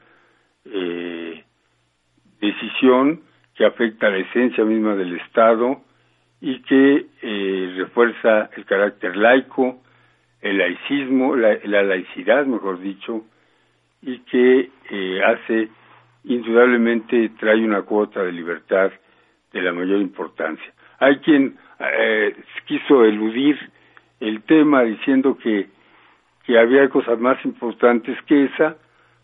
eh, decisión que afecta a la esencia misma del Estado y que eh, refuerza el carácter laico, el laicismo, la, la laicidad, mejor dicho, y que eh, hace, indudablemente, trae una cuota de libertad de la mayor importancia. Hay quien eh, quiso eludir el tema diciendo que, que había cosas más importantes que esa,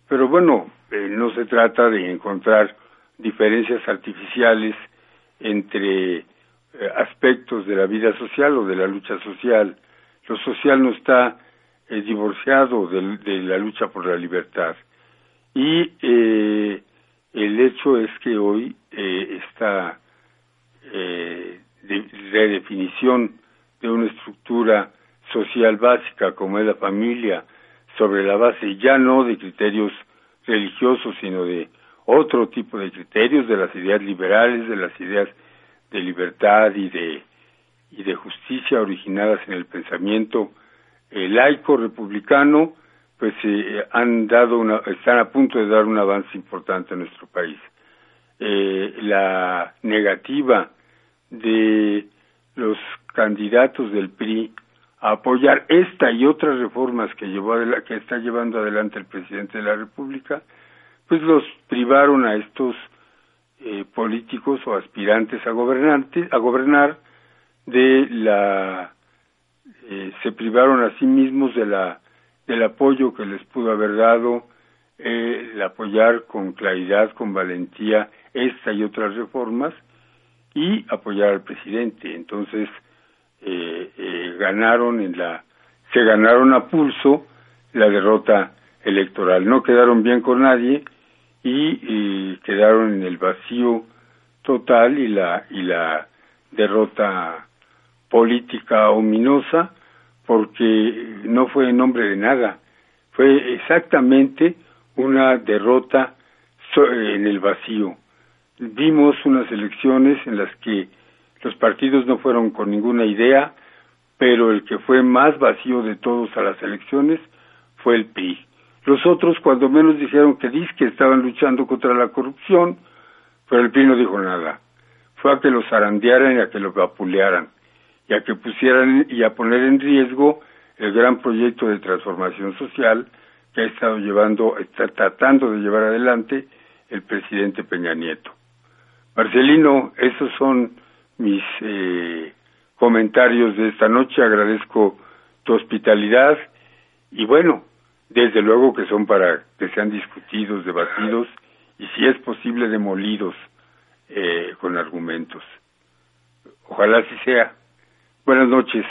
pero bueno, eh, no se trata de encontrar diferencias artificiales entre aspectos de la vida social o de la lucha social. Lo social no está eh, divorciado de, la lucha por la libertad. Y eh, el hecho es que hoy eh, esta eh, de- redefinición de una estructura social básica como es la familia, sobre la base ya no de criterios religiosos, sino de otro tipo de criterios, de las ideas liberales, de las ideas de libertad y de, y de justicia originadas en el pensamiento eh, laico republicano, pues eh, han dado una, están a punto de dar un avance importante en nuestro país. Eh, la negativa de los candidatos del PRI a apoyar esta y otras reformas que llevó que está llevando adelante el presidente de la República, pues los privaron a estos eh, políticos o aspirantes a gobernantes a gobernar de la eh, se privaron a sí mismos de la del apoyo que les pudo haber dado eh, el apoyar con claridad con valentía esta y otras reformas y apoyar al presidente. Entonces eh, ganaron en la se ganaron a pulso la derrota electoral. No quedaron bien con nadie y, quedaron en el vacío total y la y la derrota política ominosa porque no fue en nombre de nada. Fue exactamente una derrota so- en el vacío. Vimos unas elecciones en las que los partidos no fueron con ninguna idea pero el que fue más vacío de todos a las elecciones fue el PRI los otros cuando menos dijeron que que estaban luchando contra la corrupción, pero el PRI no dijo nada. Fue a que los zarandearan y a que los vapulearan, y a que pusieran y a poner en riesgo el gran proyecto de transformación social que ha estado llevando, está tratando de llevar adelante el presidente Peña Nieto. Marcelino, esos son mis eh, comentarios de esta noche. Agradezco tu hospitalidad y bueno, desde luego que son para que sean discutidos, debatidos y si es posible demolidos eh, con argumentos. Ojalá así sea. Buenas noches.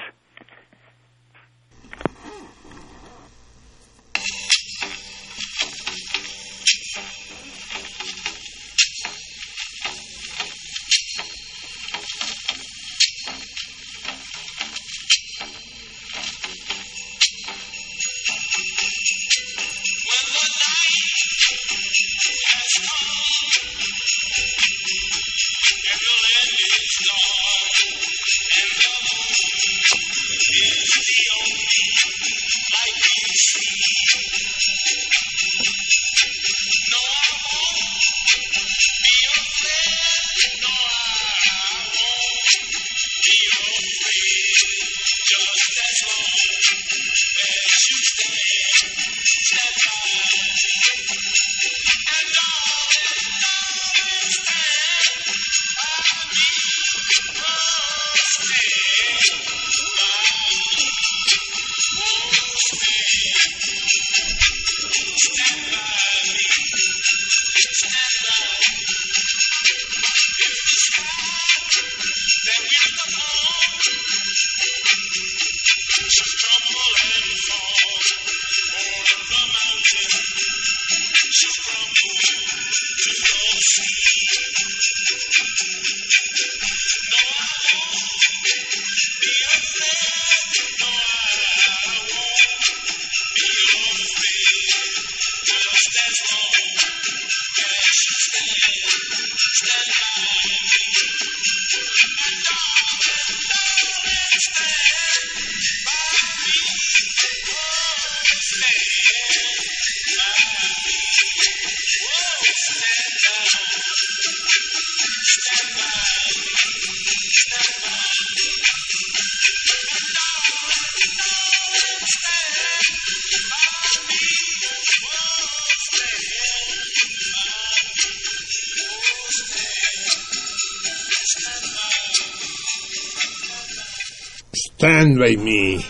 Stand by me.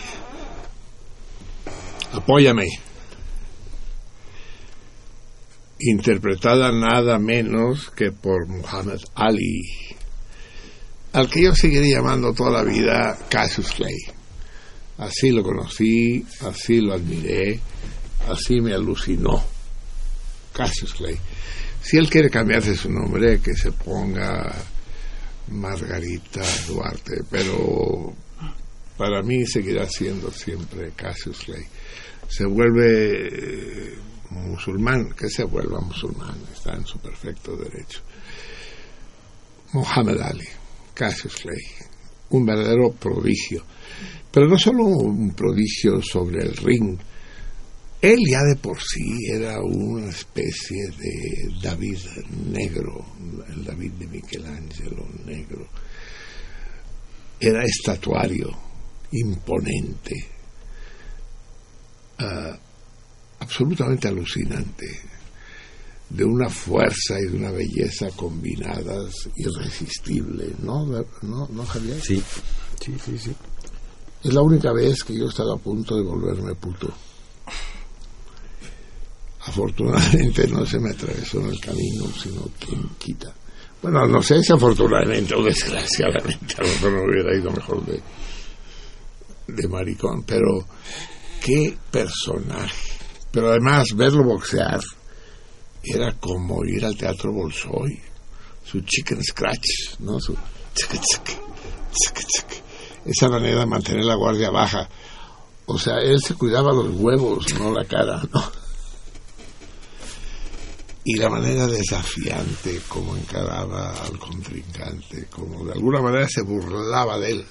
Apóyame. interpretada nada menos que por Muhammad Ali, al que yo seguiré llamando toda la vida Cassius Clay. Así lo conocí, así lo admiré, así me alucinó. Cassius Clay. Si él quiere cambiarse su nombre, que se ponga Margarita Duarte, pero para mí seguirá siendo siempre Cassius Clay. Se vuelve eh, musulmán, que se vuelva musulmán, está en su perfecto derecho. Muhammad Ali, Cassius Clay, un verdadero prodigio, pero no solo un prodigio sobre el ring, él ya de por sí era una especie de David negro, el David de Michelangelo negro. Era estatuario, imponente, ah, absolutamente alucinante, de una fuerza y de una belleza combinadas irresistibles, ¿no, ¿No, ¿no Javier? Sí, sí, sí, sí. Es la única vez que yo he estado a punto de volverme puto. Afortunadamente no se me atravesó en el camino, sino quien quita. Bueno, no sé si afortunadamente o desgraciadamente, a lo mejor no hubiera ido mejor de, de maricón, pero qué personaje. Pero además, verlo boxear era como ir al teatro Bolshoi, su chicken scratch, ¿no? Su esa manera de mantener la guardia baja. O sea, él se cuidaba los huevos, no la cara, ¿no? y la manera desafiante como encaraba al contrincante, como de alguna manera se burlaba de él.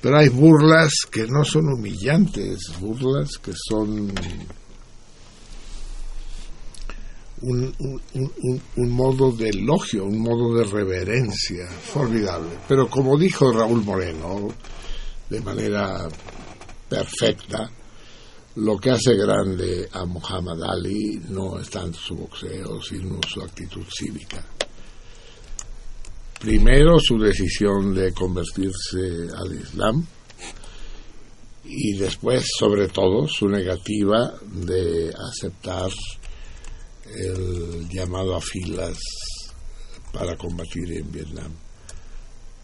Pero hay burlas que no son humillantes, burlas que son un, un, un, modo de elogio, un modo de reverencia, formidable. Pero como dijo Raúl Moreno, de manera perfecta, lo que hace grande a Muhammad Ali no es tanto su boxeo, sino su actitud cívica. Primero su decisión de convertirse al Islam y después, sobre todo, su negativa de aceptar el llamado a filas para combatir en Vietnam.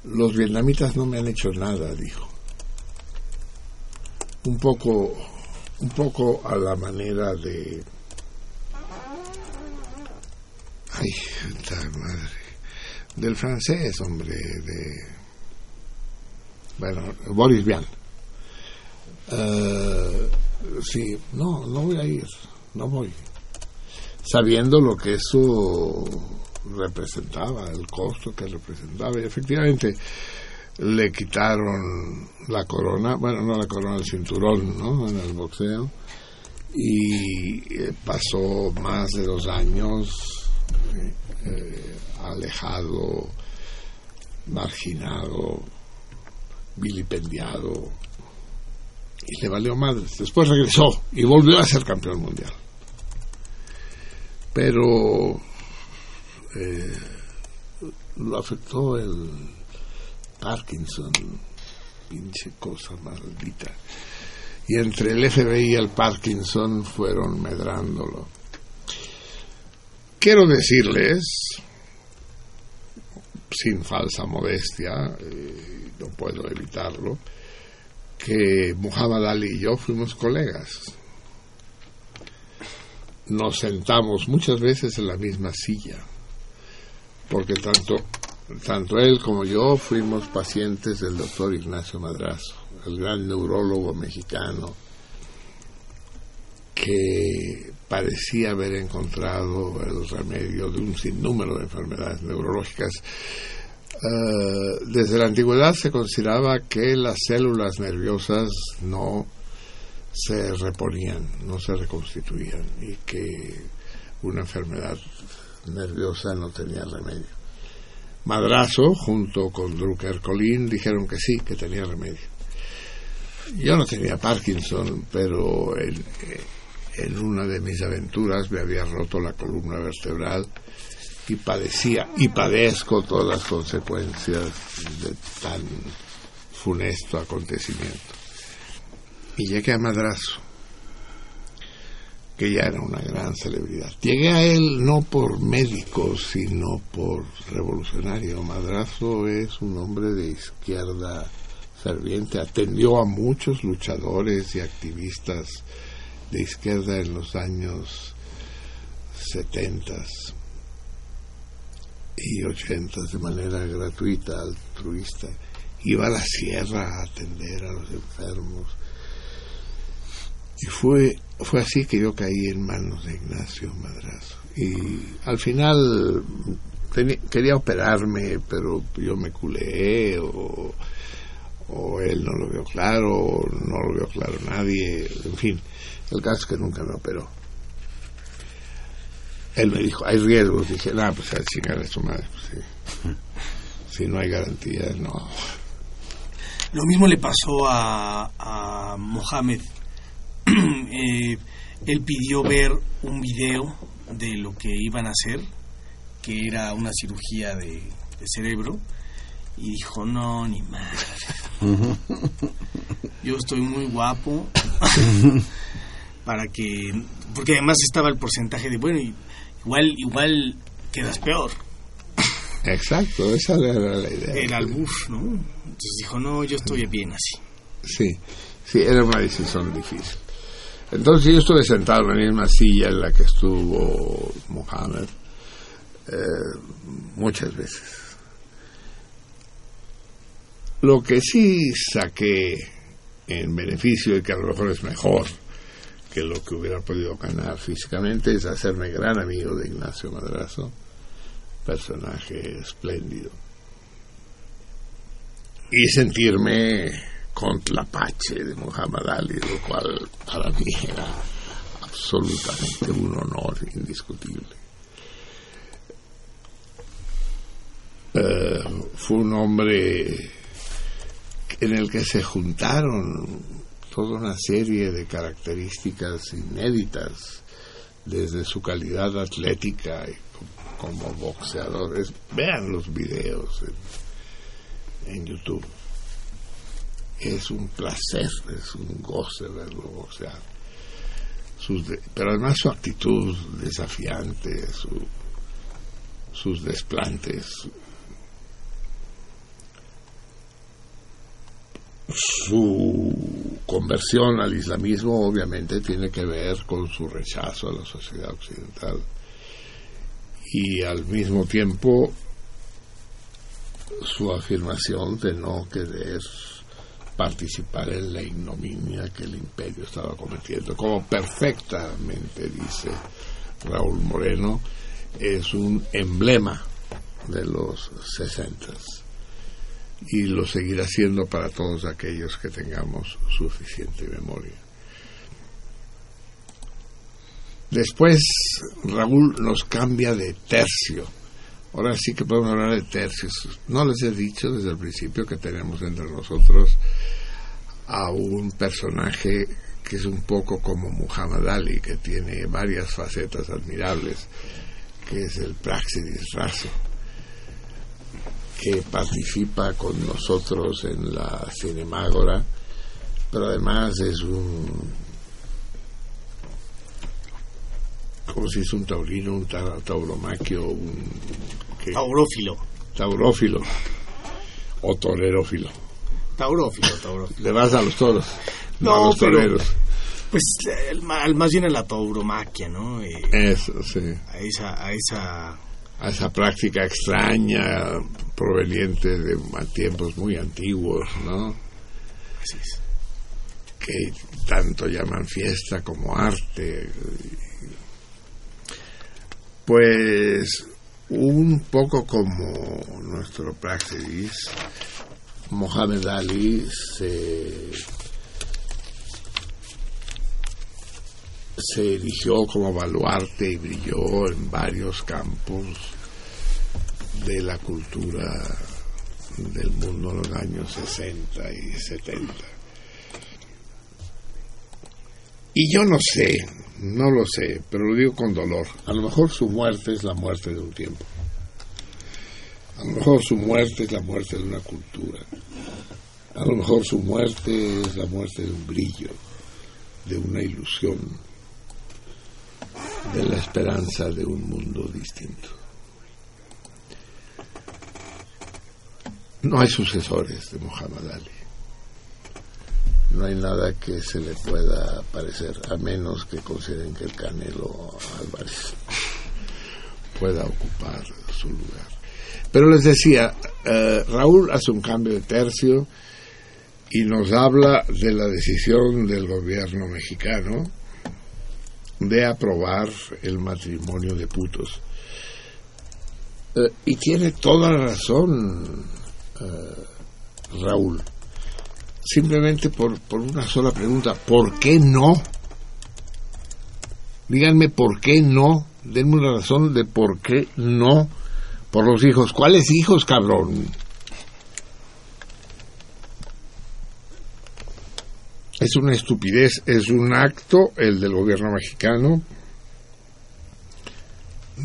Los vietnamitas no me han hecho nada, dijo. Un poco un poco a la manera de ay madre del francés hombre de bueno Boris Vian Eh, sí no no voy a ir no voy sabiendo lo que eso representaba el costo que representaba y efectivamente le quitaron la corona, bueno, no la corona, el cinturón, ¿no? En el boxeo. Y eh, pasó más de dos años eh, alejado, marginado, vilipendiado. Y le valió madres. Después regresó y volvió a ser campeón mundial. Pero eh, lo afectó el Parkinson, pinche cosa maldita. Y entre el FBI y el Parkinson fueron medrándolo. Quiero decirles, sin falsa modestia, no puedo evitarlo, que Muhammad Ali y yo fuimos colegas. Nos sentamos muchas veces en la misma silla, porque tanto tanto él como yo fuimos pacientes del doctor Ignacio Madrazo, el gran neurólogo mexicano que parecía haber encontrado el remedio de un sinnúmero de enfermedades neurológicas. Uh, desde la antigüedad se consideraba que las células nerviosas no se reponían, no se reconstituían y que una enfermedad nerviosa no tenía remedio. Madrazo, junto con Drucker Colin, dijeron que sí, que tenía remedio. Yo no tenía Parkinson, pero en, en una de mis aventuras me había roto la columna vertebral y padecía y padezco todas las consecuencias de tan funesto acontecimiento. Y llegué a Madrazo, que ya era una gran celebridad. Llegué a él no por médico, sino por revolucionario. Madrazo es un hombre de izquierda ferviente, atendió a muchos luchadores y activistas de izquierda en los años 70 y 80 de manera gratuita, altruista. Iba a la sierra a atender a los enfermos. Y fue, fue así que yo caí en manos de Ignacio Madrazo. Y al final quería operarme, pero yo me culeé o, o él no lo vio claro, o no lo vio claro nadie, en fin. El caso es que nunca me operó. Él me dijo, hay riesgos. Dije, no, pues a chingar a su madre. pues, sí. Si no hay garantías, no. Lo mismo le pasó a, a Mohamed. Eh, él pidió ver un video de lo que iban a hacer, que era una cirugía de, de cerebro, y dijo, no, ni madre. Yo estoy muy guapo para que... Porque además estaba el porcentaje de, bueno, igual, igual quedas peor. Exacto, esa era la idea. El albuf, ¿no? Entonces dijo, no, yo estoy bien así. Sí, sí, era una decisión difícil. Entonces yo estuve sentado en la misma silla en la que estuvo Mohammed eh, muchas veces. Lo que sí saqué en beneficio y que a lo mejor es mejor que lo que hubiera podido ganar físicamente es hacerme gran amigo de Ignacio Madrazo, personaje espléndido, y sentirme con Tlapache de Muhammad Ali, lo cual para mí era absolutamente un honor indiscutible. Eh, fue un hombre en el que se juntaron toda una serie de características inéditas, desde su calidad atlética y co- como boxeador. Es- vean los videos en, en YouTube. Es un placer, es un goce verlo boxear. Sus de- pero además su actitud desafiante, su- sus desplantes, su conversión al islamismo obviamente tiene que ver con su rechazo a la sociedad occidental. Y al mismo tiempo su afirmación de no querer participar en la ignominia que el imperio estaba cometiendo, como perfectamente dice Raúl Moreno, es un emblema de los sesentas y lo seguirá siendo para todos aquellos que tengamos suficiente memoria. Después Raúl nos cambia de tercio. Ahora sí que podemos hablar de tercios. No les he dicho desde el principio que tenemos entre nosotros a un personaje que es un poco como Muhammad Ali, que tiene varias facetas admirables, que es el Praxidis Raso que participa con nosotros en la Cinemágora, pero además es un. ¿Cómo se dice un taurino? Un ta- tauromaquio, un. ¿qué? Taurófilo. Taurófilo. O torerófilo. Taurófilo, taurófilo. Le vas a los toros, no, No, a los pero- toreros. Pues el al más bien a la tauromaquia, ¿no? Eh, Eso, sí. a esa, a esa A esa práctica extraña proveniente de tiempos muy antiguos, ¿no? así es. que tanto llaman fiesta como arte. Pues un poco como nuestro praxis, Mohamed Ali se, se erigió como baluarte y brilló en varios campos de la cultura del mundo en los años 60 y 70. Y yo no sé, no lo sé, pero lo digo con dolor. A lo mejor su muerte es la muerte de un tiempo. A lo mejor su muerte es la muerte de una cultura. A lo mejor su muerte es la muerte de un brillo, de una ilusión. De la esperanza de un mundo distinto. No hay sucesores de Muhammad Ali. No hay nada que se le pueda parecer, a menos que consideren que el Canelo Álvarez pueda ocupar su lugar. Pero les decía, eh, Raúl hace un cambio de tercio y nos habla de la decisión del gobierno mexicano de aprobar el matrimonio de putos. Eh, y tiene toda la razón eh, Raúl. Simplemente por, por una sola pregunta, ¿por qué no? Díganme por qué no. Denme una razón de por qué no. Por los hijos. ¿Cuáles hijos, cabrón? Es una estupidez, es un acto, el del gobierno mexicano,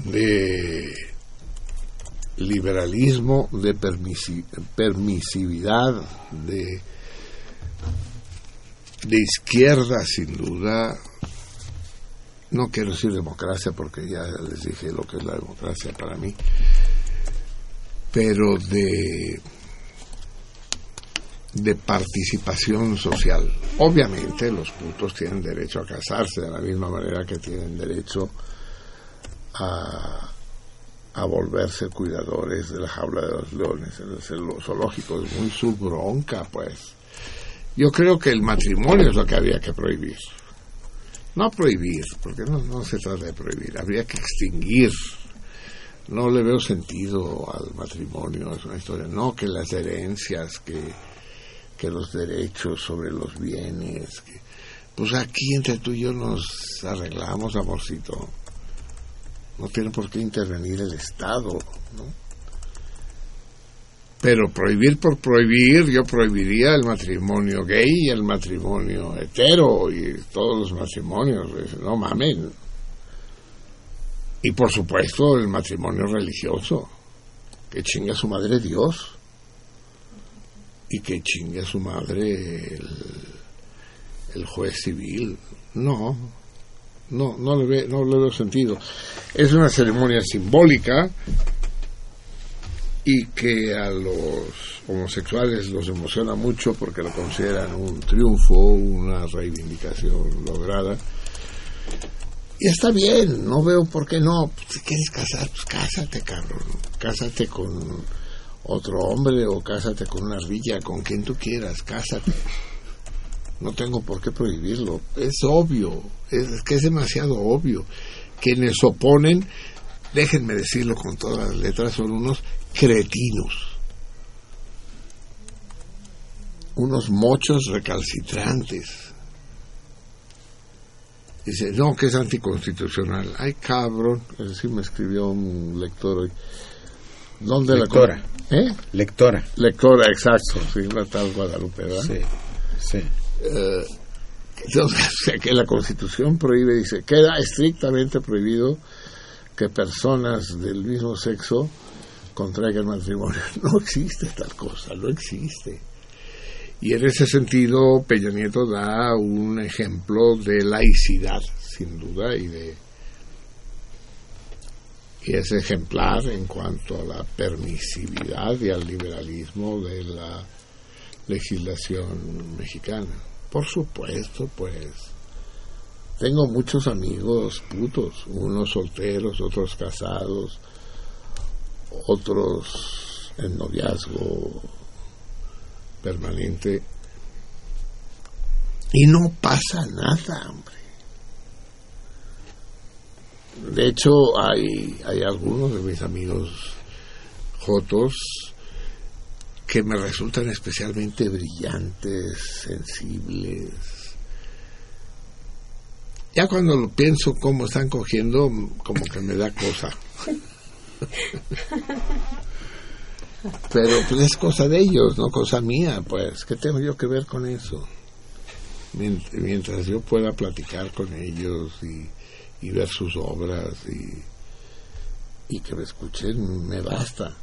de liberalismo, de permisi- permisividad, de, de izquierda sin duda. No quiero decir democracia porque ya les dije lo que es la democracia para mí, pero de de participación social. Obviamente los putos tienen derecho a casarse de la misma manera que tienen derecho a, a volverse cuidadores de la jaula de los leones en los zoológicos. Es muy su bronca, pues. Yo creo que el matrimonio es lo que habría que prohibir. No prohibir, porque no, no se trata de prohibir, habría que extinguir. No le veo sentido al matrimonio, es una historia. No, que las herencias, que que los derechos sobre los bienes. Que, pues aquí entre tú y yo nos arreglamos, amorcito. No tiene por qué intervenir el Estado, ¿no? Pero prohibir por prohibir, yo prohibiría el matrimonio gay y el matrimonio hetero y todos los matrimonios, no mamen. Y por supuesto el matrimonio religioso, que chinga su madre Dios y que chingue a su madre el, el juez civil. No, no, no le, ve, no le veo sentido. Es una ceremonia simbólica y que a los homosexuales los emociona mucho porque lo consideran un triunfo, una reivindicación lograda. Y está bien, no veo por qué no. Si quieres casar, pues cásate, cabrón. Cásate con otro hombre o cásate con una ardilla, con quien tú quieras, cásate. No tengo por qué prohibirlo. Es obvio, es, que es demasiado obvio. Quienes oponen, déjenme decirlo con todas las letras, son unos cretinos. Unos mochos recalcitrantes. Dice, no, que es anticonstitucional. Ay, cabrón, así me escribió un lector hoy. ¿Dónde Lectora. la ¿Eh? Lectora. Lectora, exacto, sí, la tal Guadalupe, ¿verdad? Sí, sí. Eh, que la Constitución prohíbe, dice, queda estrictamente prohibido que personas del mismo sexo contraigan matrimonio. No existe tal cosa, no existe. Y en ese sentido, Peña Nieto da un ejemplo de laicidad, sin duda, y de y es ejemplar en cuanto a la permisividad y al liberalismo de la legislación mexicana. Por supuesto, pues tengo muchos amigos putos, unos solteros, otros casados, otros en noviazgo permanente. Y no pasa nada, hombre. De hecho, hay, hay algunos de mis amigos jotos que me resultan especialmente brillantes, sensibles. Ya cuando lo pienso cómo están cogiendo, como que me da cosa. Pero pues es cosa de ellos, no cosa mía, pues. ¿Qué tengo yo que ver con eso? Mient- Mientras yo pueda platicar con ellos y, y ver sus obras y, y que me escuchen, me basta.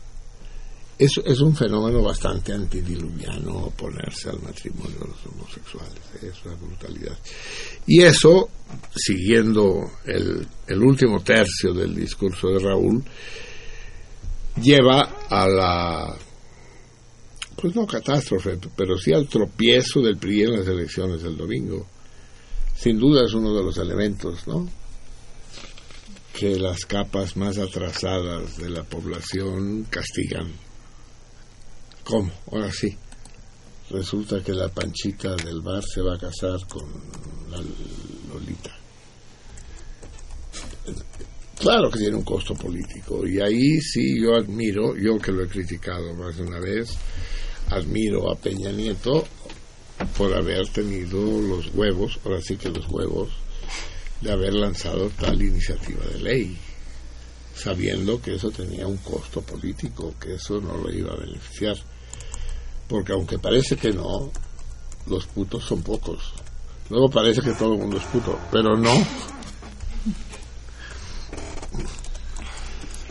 es, es un fenómeno bastante antidiluviano oponerse al matrimonio de los homosexuales, es una brutalidad. Y eso, siguiendo el, el último tercio del discurso de Raúl, lleva a la, pues no catástrofe, pero sí al tropiezo del PRI en las elecciones del domingo. Sin duda es uno de los elementos, ¿no? Que las capas más atrasadas de la población castigan. ¿Cómo? Ahora sí. Resulta que la panchita del bar se va a casar con la Lolita. Claro que tiene un costo político y ahí sí yo admiro, yo que lo he criticado más de una vez, admiro a Peña Nieto por haber tenido los huevos, ahora sí que los huevos, de haber lanzado tal iniciativa de ley, sabiendo que eso tenía un costo político, que eso no lo iba a beneficiar. Porque aunque parece que no, los putos son pocos. Luego parece que todo el mundo es puto, pero no.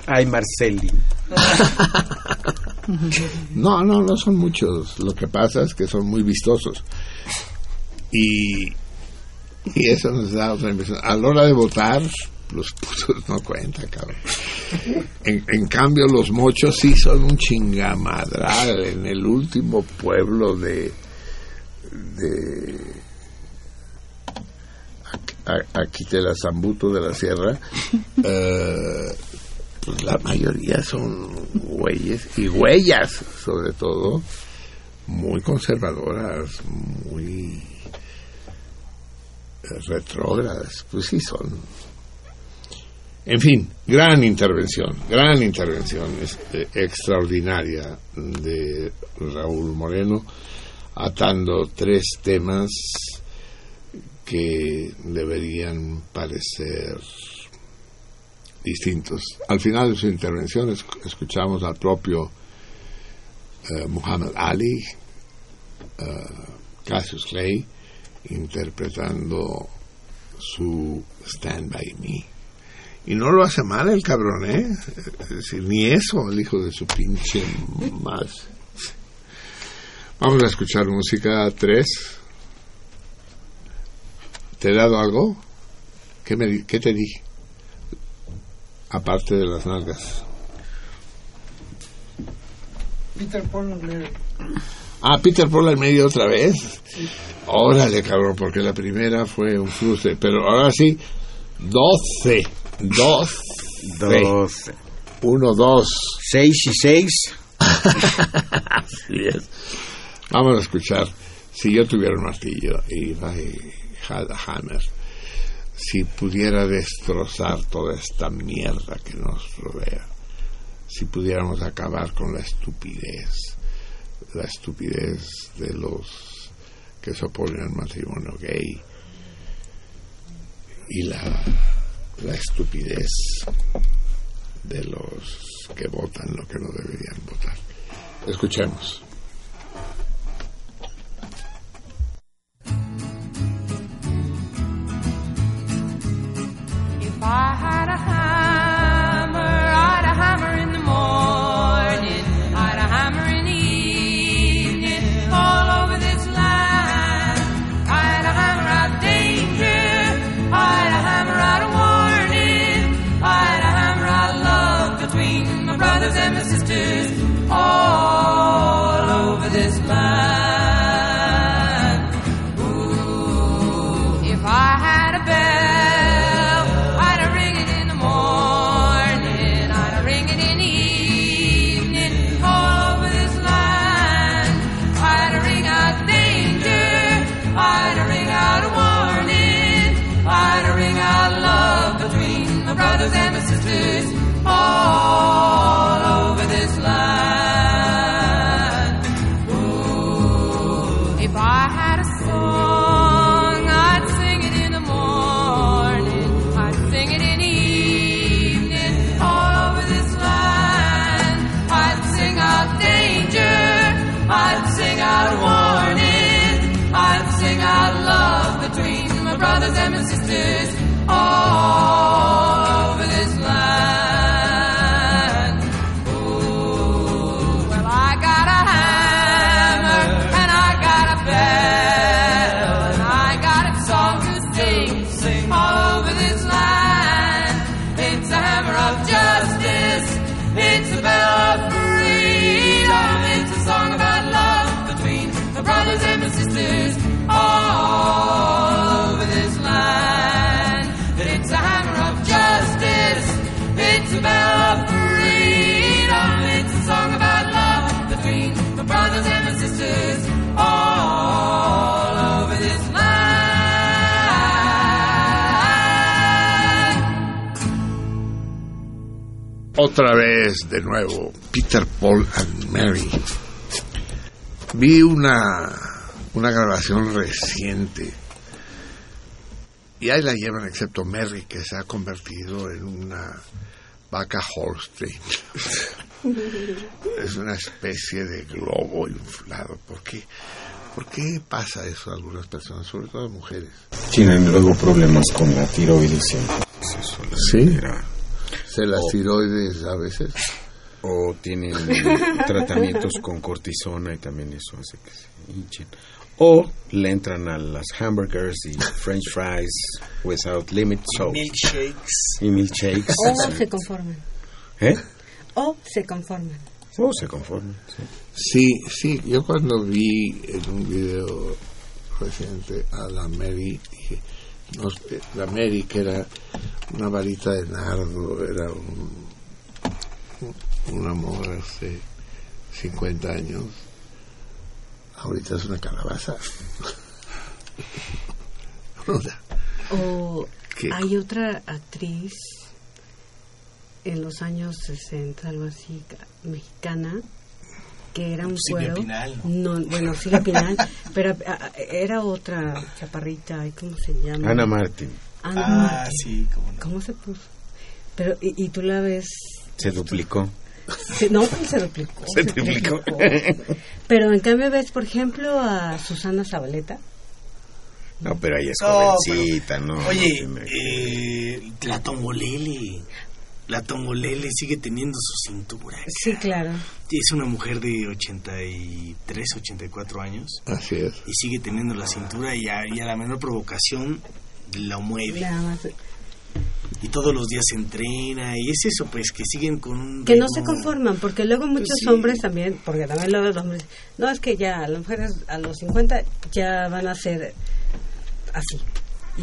Ay, Marceli. No, no, no son muchos. Lo que pasa es que son muy vistosos. Y, y eso nos da otra impresión. A la hora de votar, los putos no cuentan, cabrón. En, cambio, los mochos sí son un chingamadral. En el último pueblo de. de aquí de la Zambuto de la Sierra, eh, pues la mayoría son güeyes y huellas, sobre todo, muy conservadoras, muy retrógradas, pues sí son. En fin, gran intervención, gran intervención este, extraordinaria de Raúl Moreno, atando tres temas que deberían parecer distintos. Al final de su intervención es- escuchamos al propio eh, Muhammad Ali, eh, Cassius Clay, interpretando su Stand By Me. Y no lo hace mal el cabrón, ¿eh? Es decir, ni eso, el hijo de su pinche madre. Vamos a escuchar música 3. ¿Te he dado algo? ¿Qué, me, di- qué te dije? Aparte de las nalgas. Peter Paul Ah, Peter Paul al medio otra vez. Órale, cabrón, porque la primera fue un cruce. Pero ahora sí, 12. 12. Doce. 1, 2. Seis y seis. Así es. Vamos a escuchar. Si yo tuviera un martillo y had a hammer, si pudiera destrozar toda esta mierda que nos rodea, si pudiéramos acabar con la estupidez, la estupidez de los que se oponen al matrimonio gay y la, la estupidez de los que votan lo que no deberían votar. Escuchemos. Otra vez, de nuevo, Peter, Paul and Mary. Vi una, una grabación reciente y ahí la llevan excepto Mary, que se ha convertido en una vaca Holstein. es una especie de globo inflado. ¿Por qué? ¿Por qué pasa eso a algunas personas, sobre todo a mujeres? Tienen luego problemas con la tiroides Sí. ¿Se las tiroides a veces? O tienen tratamientos con cortisona y también eso hace que se hinchen. O le entran a las hamburgers y french fries without limit sauce. Milkshakes. Y milkshakes. O se conforman. ¿Eh? O se conforman. O se conforman. sí. Sí, sí, yo cuando vi en un video reciente a la Mary, la Mary que era una varita de nardo, era un, un amor hace 50 años, ahorita es una calabaza. O hay otra actriz en los años 60, algo así, ca- mexicana, que era un Silvia cuero. Pinal, ¿no? No, bueno, Silvia Pinal, pero a- a- era otra chaparrita, ¿y ¿cómo se llama? Ana Martín Ana Ah, Martín. sí, cómo no. ¿Cómo se puso? Pero, y, y tú la ves... se duplicó. se- no, pues se duplicó. Se duplicó. Pero en cambio ves, por ejemplo, a Susana Zabaleta. No, pero ella es No, jovencita, ¿no? no Oye, tiene- eh, la Tongolele. La Tongolele sigue teniendo su cintura. Sí, claro. Es una mujer de 83, 84 años así es. y sigue teniendo la cintura y a, y a la menor provocación la mueve. Más. Y todos los días se entrena y es eso, pues, que siguen con un... Que no se conforman, porque luego muchos sí. hombres también, porque también luego los hombres, no es que ya las mujeres a los 50 ya van a ser así. Y,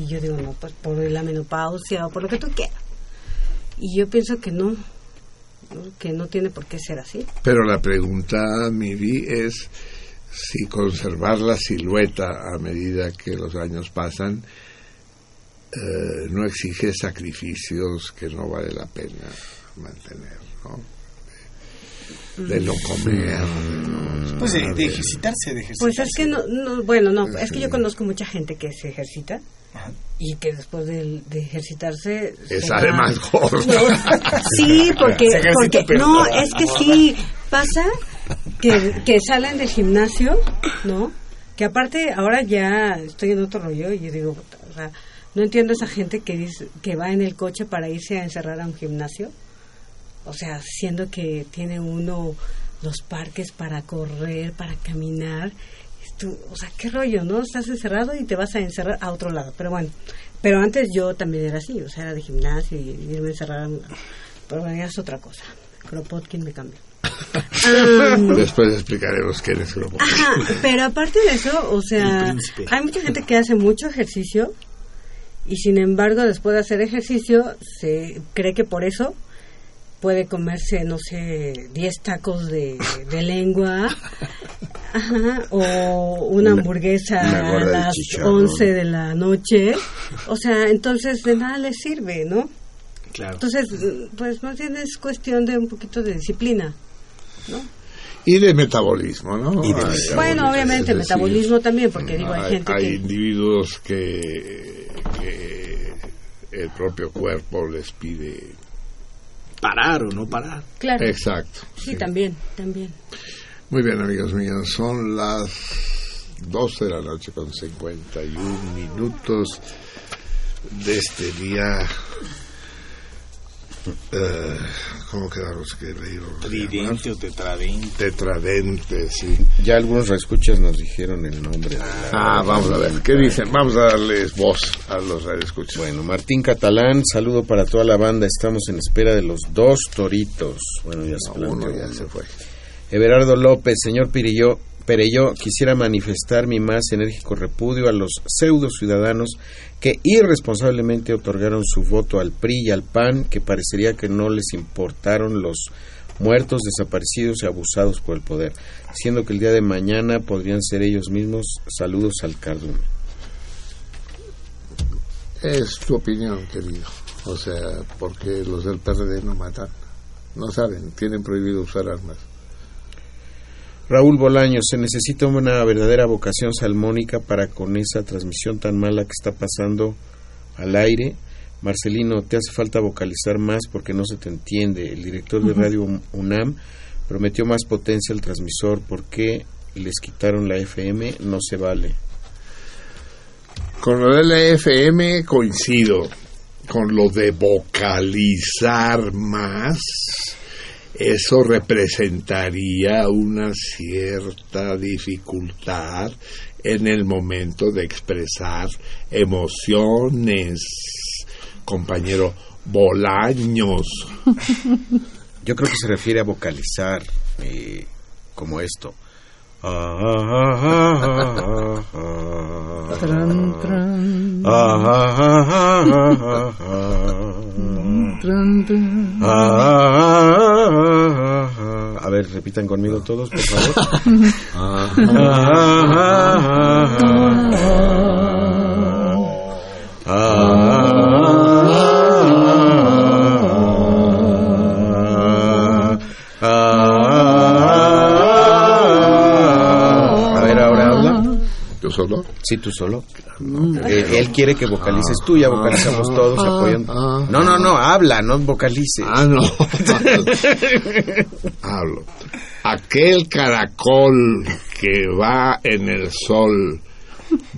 y- y yo digo, no, pues por la menopausia o por lo que tú quieras. Y yo pienso que no, ¿no? que no tiene por qué ser así. Pero la pregunta, Miri, es si conservar la silueta a medida que los años pasan eh, no exige sacrificios que no vale la pena mantener, ¿no? De no comer, de no- Pues de, de ejercitarse, de ejercitarse. Pues es que no, no bueno, no, es que yo conozco mucha gente que se ejercita. Y que después de, de ejercitarse... Es se va- además gordo. Sí, porque, porque no, es que sí pasa que, que salen del gimnasio, ¿no? Que aparte ahora ya estoy en otro rollo y yo digo, o sea, no entiendo esa gente que dice que va en el coche para irse a encerrar a un gimnasio. O sea, siendo que tiene uno los parques para correr, para caminar. Tú- o sea, qué rollo, ¿no? Estás encerrado y te vas a encerrar a otro lado. Pero bueno, pero antes yo también era así, o sea, era de gimnasio y irme a encerrar. Pero bueno, ya es otra cosa. Kropotkin me cambió. Am, Después explicaremos quién es Kropotkin. Ajá, pero aparte de eso, o sea, hay mucha gente que hace mucho ejercicio y sin embargo después de hacer ejercicio se cree que por eso puede comerse, no sé, 10 tacos de, de lengua ajá, o una Una- hamburguesa una a las chicharrón. 11 de la noche. O sea, entonces de nada le sirve, ¿no? Claro. Entonces, pues más bien es cuestión de un poquito de disciplina. Y de metabolismo, ¿no? Y de Hay-. Bueno, obviamente, decir, metabolismo también, porque digo, hay hay, gente hay que... individuos que, que el propio cuerpo les pide. Parar o no parar. Claro, Exacto. sí, también, también. Muy bien, amigos míos, son las 12 de la noche con 51 minutos de este día eh, ¿cómo quedamos que le iba a Tridente o tetradente. Tetradente, sí. Ya algunos reescuchas nos dijeron el nombre. Ah, vamos a ver, ¿qué dicen? Vamos a darles voz a los radioescuchas. Bueno, Martín Catalán, saludo para toda la banda. Estamos en espera de los dos toritos. Bueno, ya se Uno planteó ya uno. se fue. Everardo López, señor Pirillo, Pereyó, quisiera manifestar mi más enérgico repudio a los pseudo ciudadanos que irresponsablemente otorgaron su voto al PRI y al PAN, que parecería que no les importaron los muertos, desaparecidos y abusados por el poder, siendo que el día de mañana podrían ser ellos mismos. Saludos al cardumen. Es tu opinión, querido. O sea, porque los del PRD no matan. No saben, tienen prohibido usar armas. Raúl Bolaño, se necesita una verdadera vocación salmónica para con esa transmisión tan mala que está pasando al aire. Marcelino, te hace falta vocalizar más porque no se te entiende. El director de Radio UNAM prometió más potencia al transmisor. ¿Por qué les quitaron la FM? No se vale. Con lo de la FM coincido. Con lo de vocalizar más, eso representaría una cierta dificultad en el momento de expresar emociones. Compañero Bolaños. Yo creo que se refiere a vocalizar eh, como esto. A ver, repitan conmigo todos, por favor. ¿Yo solo? Sí, tú solo. Eh, él quiere que vocalices tú, ya vocalizamos todos apoyando. No, no, no, habla, no vocalices. Ah, no. Hablo. Aquel caracol que va en el sol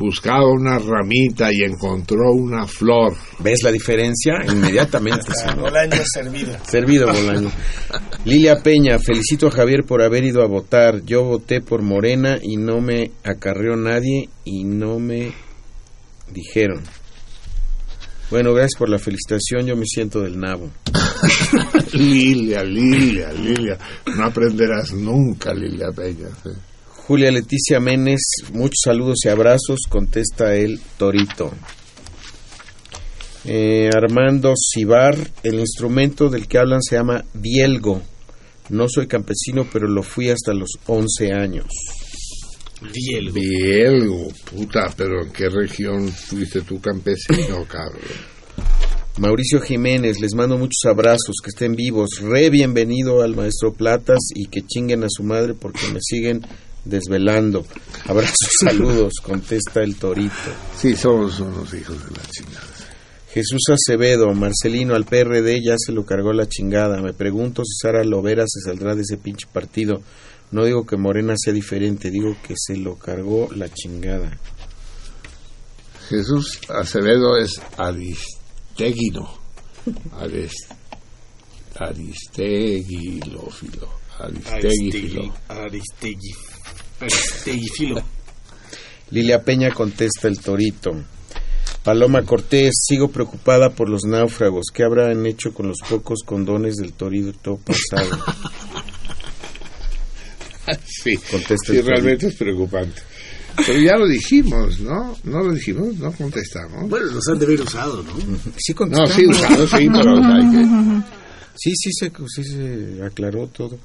buscaba una ramita y encontró una flor. ¿Ves la diferencia? Inmediatamente. señor. Bolaño servido. Servido, Bolaño. Lilia Peña, felicito a Javier por haber ido a votar. Yo voté por Morena y no me acarreó nadie y no me dijeron. Bueno, gracias por la felicitación. Yo me siento del nabo. Lilia, Lilia, Lilia. No aprenderás nunca, Lilia Peña. sí. Julia Leticia Menes, muchos saludos y abrazos, contesta el Torito. Eh, Armando Cibar, el instrumento del que hablan se llama Dielgo. No soy campesino, pero lo fui hasta los 11 años. Dielgo. Bielgo, puta, pero ¿en qué región fuiste tú campesino, cabrón? Mauricio Jiménez, les mando muchos abrazos, que estén vivos. Re bienvenido al maestro Platas y que chinguen a su madre porque me siguen desvelando. Abrazos, saludos, contesta el Torito. Sí, somos unos hijos de la chingada. Jesús Acevedo, Marcelino, al PRD ya se lo cargó la chingada. Me pregunto si Sara Lovera se saldrá de ese pinche partido. No digo que Morena sea diferente, digo que se lo cargó la chingada. Jesús Acevedo es aristeguino. Arist, aristeguilófilo. Aristeguifilo. Aristegui. Filo. Lilia Peña contesta el torito. Paloma Cortés, sigo preocupada por los náufragos. ¿Qué habrán hecho con los pocos condones del torito pasado? Sí, Contesta sí, el realmente es preocupante. Pero ya lo dijimos, ¿no? No lo dijimos, no contestamos. Bueno, los han de haber usado, ¿no? Sí No, contestamos. sí, usado, sí, pero o sea, hay que- Sí, sí se, sí se aclaró todo.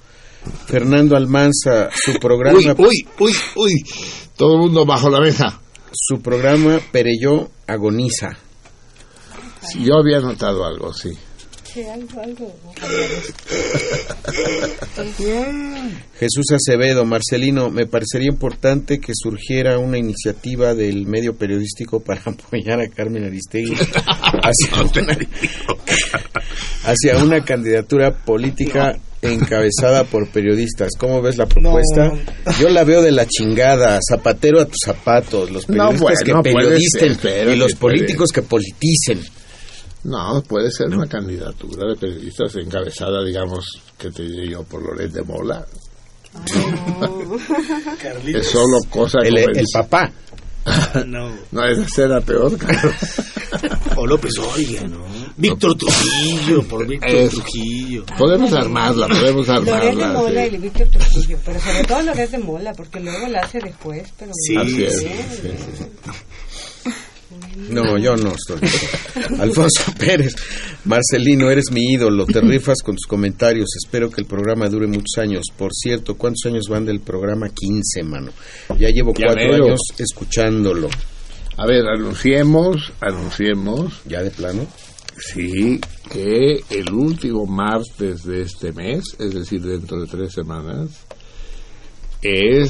Fernando Almanza, su programa, Uy, uy, uy, uy. Todo el mundo bajo la mesa. su programa Pereyó agoniza. Sí, Yo había notado algo, sí. Jesús Acevedo, Marcelino, me parecería importante que surgiera una iniciativa del medio periodístico para apoyar a Carmen Aristegui hacia una, hacia una candidatura política encabezada por periodistas. ¿Cómo ves la propuesta? Yo la veo de la chingada, zapatero a tus zapatos, los No, periodistas bueno, que puede periodisten ser, y los políticos que politicen. No, puede ser una candidatura de periodistas encabezada, digamos, que te diré yo, por Loret de Mola. Carlitos. Es solo cosa El, el papá. No. No, esa será peor, Carlos. O López Oiga, ¿no? Víctor Trujillo, por Víctor Es- Trujillo. Podemos armarla, podemos de armarla. Mola sí. y Víctor Trujillo, pero sobre todo Loret de Mola, porque luego la hace de juez, pero Sí, Así es. sí, sí, sí, sí. No, yo no estoy. Alfonso Pérez, Marcelino, eres mi ídolo, te rifas con tus comentarios, espero que el programa dure muchos años. Por cierto, ¿cuántos años van del programa? 15, mano. Ya llevo Ya cuatro veo. años escuchándolo. A ver, anunciemos, anunciemos, ¿Ya de plano? Sí, que el último martes de este mes, es decir, dentro de tres semanas, es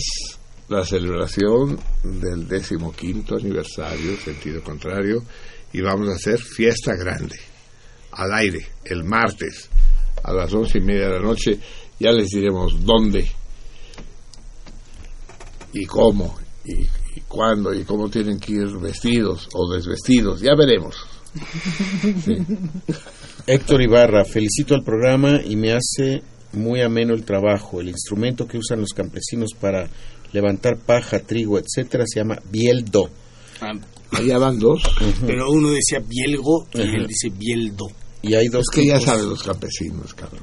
la celebración del decimoquinto aniversario, sentido contrario, y vamos a hacer fiesta grande, al aire, el martes, a las once y media de la noche, ya les diremos dónde y cómo y, cuándo y cómo tienen que ir vestidos o desvestidos, ya veremos. Héctor Ibarra, felicito al programa y me hace muy ameno el trabajo. El instrumento que usan los campesinos para levantar paja, trigo, etcétera, se llama bieldo. Ah, Allá van dos. pero uno decía bielgo y él dice bieldo. Y hay dos Es que ya tipos- saben los campesinos, Carlos.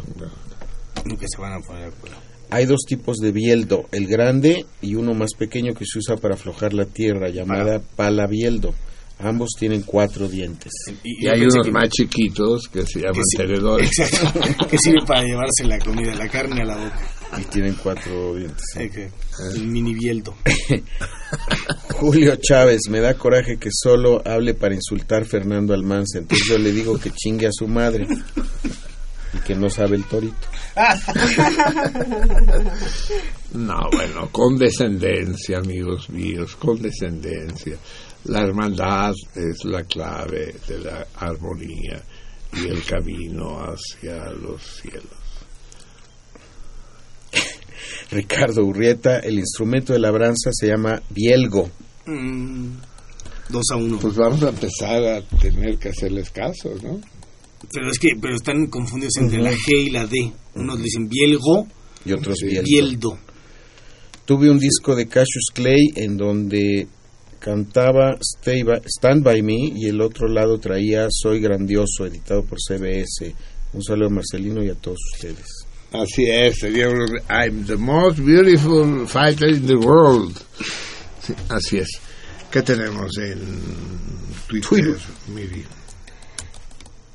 Nunca se van a poner de acuerdo. Hay dos tipos de bieldo, el grande y uno más pequeño que se usa para aflojar la tierra, llamada pala bieldo. Ambos tienen cuatro dientes. Y yo hay unos que- más chiquitos que se llaman sí. tenedores. Exacto. que sirve para llevarse la comida, la carne a la boca. Y tienen cuatro dientes. sí. Eh, que- El mini bieldo. Julio Chávez, me da coraje que solo hable para insultar Fernando Almanza. Entonces yo le digo que chingue a su madre y que no sabe el torito. No, bueno, condescendencia, amigos míos, condescendencia. La hermandad es la clave de la armonía y el camino hacia los cielos. Ricardo Urrieta, el instrumento de labranza se llama bielgo. Mm, dos a uno. Pues vamos a empezar a tener que hacerles caso, ¿no? Pero es que pero están confundidos entre la G y la D. Unos le dicen bielgo, Y otros bieldo. bieldo. Tuve un disco de Cassius Clay en donde cantaba Stay By- Stand By Me y el otro lado traía Soy Grandioso, editado por CBS. Un saludo a Marcelino y a todos ustedes. Así es, I'm the most beautiful fighter in the world. Sí, así es. ¿Qué tenemos en Twitter, Miri?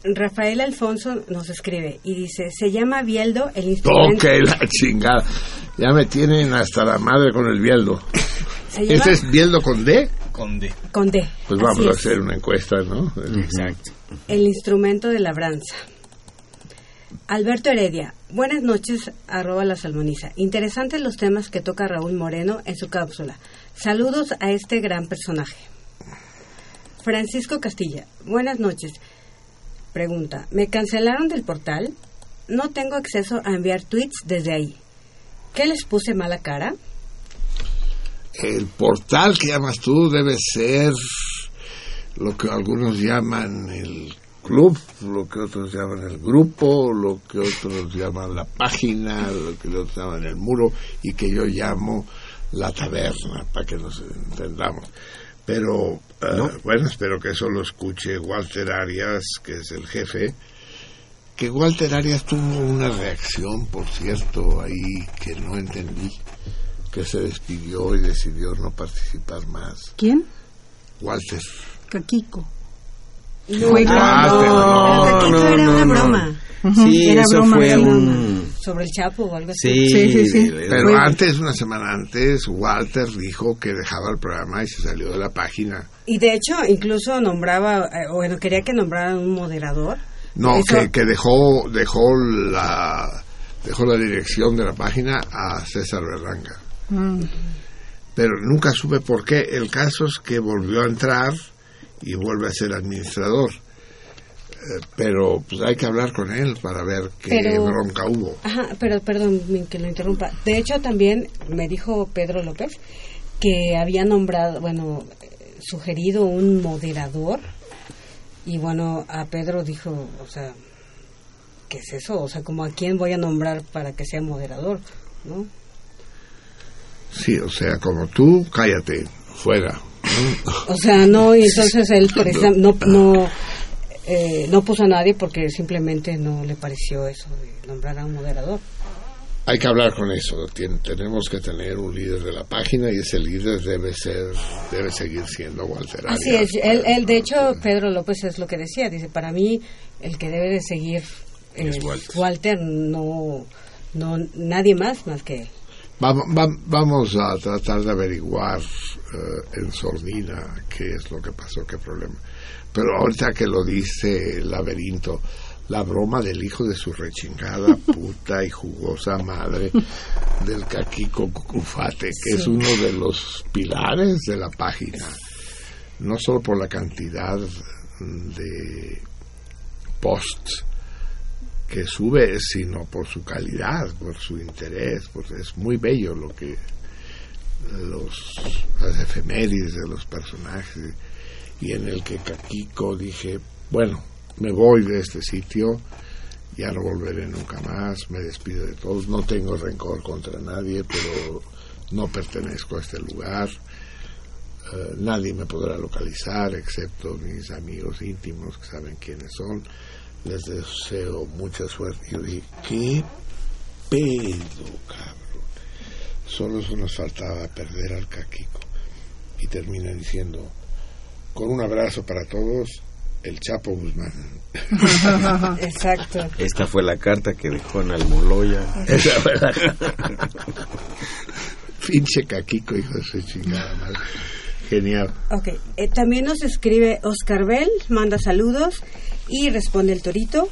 Rafael Alfonso nos escribe y dice, se llama bieldo el instrumento... Toque la chingada. Ya me tienen hasta la madre con el bieldo. Se llama ¿Este es bieldo con D? Con D. con D. Pues vamos Así a es, hacer una encuesta, ¿no? Exacto. El instrumento de labranza. Alberto Heredia, buenas noches, arroba la salmoniza. Interesantes los temas que toca Raúl Moreno en su cápsula. Saludos a este gran personaje. Francisco Castilla, buenas noches. Pregunta, ¿me cancelaron del portal? No tengo acceso a enviar tweets desde ahí. ¿Qué les puse mala cara? El portal que llamas tú debe ser lo que algunos llaman el club, lo que otros llaman el grupo, lo que otros llaman la página, lo que otros llaman el muro y que yo llamo la taberna, para que nos entendamos. Pero, eh, bueno, espero que eso lo escuche Walter Arias, que es el jefe. Que Walter Arias tuvo una reacción, por cierto, ahí que no entendí, que se despidió y decidió no participar más. ¿Quién? Walter. Caquico. No, Fue Ah, aquí no, era no, una no. broma Sí, era eso broma, fue un... sobre el Chapo o algo así. Sí, Sí, sí, sí. Pero Fue- antes, una semana antes, Walter dijo que dejaba el programa y se salió de la página. Y de hecho, incluso nombraba, eh, bueno, quería que nombraran un moderador. No, Eso- que, que dejó, dejó la dejó la dirección de la página a César Berlanga. Mm. Pero nunca supe por qué. El caso es que volvió a entrar y vuelve a ser administrador. Eh, pero pues hay que hablar con él para ver qué Pero- bronca hubo. Ajá, pero perdón que lo interrumpa. De hecho, también me dijo Pedro López que había nombrado, bueno, sugerido un moderador Y bueno, a Pedro dijo, o sea, ¿qué es eso? O sea, como a quién voy a nombrar para que sea moderador, ¿no? Sí, o sea, como tú, cállate, fuera. O sea, no, y entonces él, por ejemplo, no, no, eh, no puso a nadie porque simplemente no le pareció eso de nombrar a un moderador. Hay que hablar con eso. Tien- tenemos que tener un líder de la página y ese líder debe ser, debe seguir siendo Walter Así es, él, él, de hecho, Pedro López es lo que decía, dice, para mí el que debe de seguir Es Walter. Walter, no, no, nadie más más que él. Vamos, vam- vamos a tratar de averiguar eh, en sordina qué es lo que pasó, qué problema. Pero ahorita que lo dice el laberinto, la broma del hijo de su rechingada puta y jugosa madre del Caquico Cucufate, que es uno de los pilares de la página, no solo por la cantidad de posts que sube, sino por su calidad, por su interés, porque es muy bello lo que los las efemérides de los personajes y en el que Caquico dije, bueno, me voy de este sitio, ya no volveré nunca más, me despido de todos, no tengo rencor contra nadie, pero no pertenezco a este lugar, eh, nadie me podrá localizar excepto mis amigos íntimos que saben quiénes son, les deseo mucha suerte. Yo dije, ¿qué pedo, cabrón? Solo eso nos faltaba perder al Caquico. Y termina diciendo, con un abrazo para todos, el Chapo Guzmán. Exacto. Esta fue la carta que dejó en Almoloya. Esa fue la- Pinche Caquico, hijo de su chingada madre. Genial. Ok, eh, también nos escribe Oscar Bell, manda saludos y responde el torito.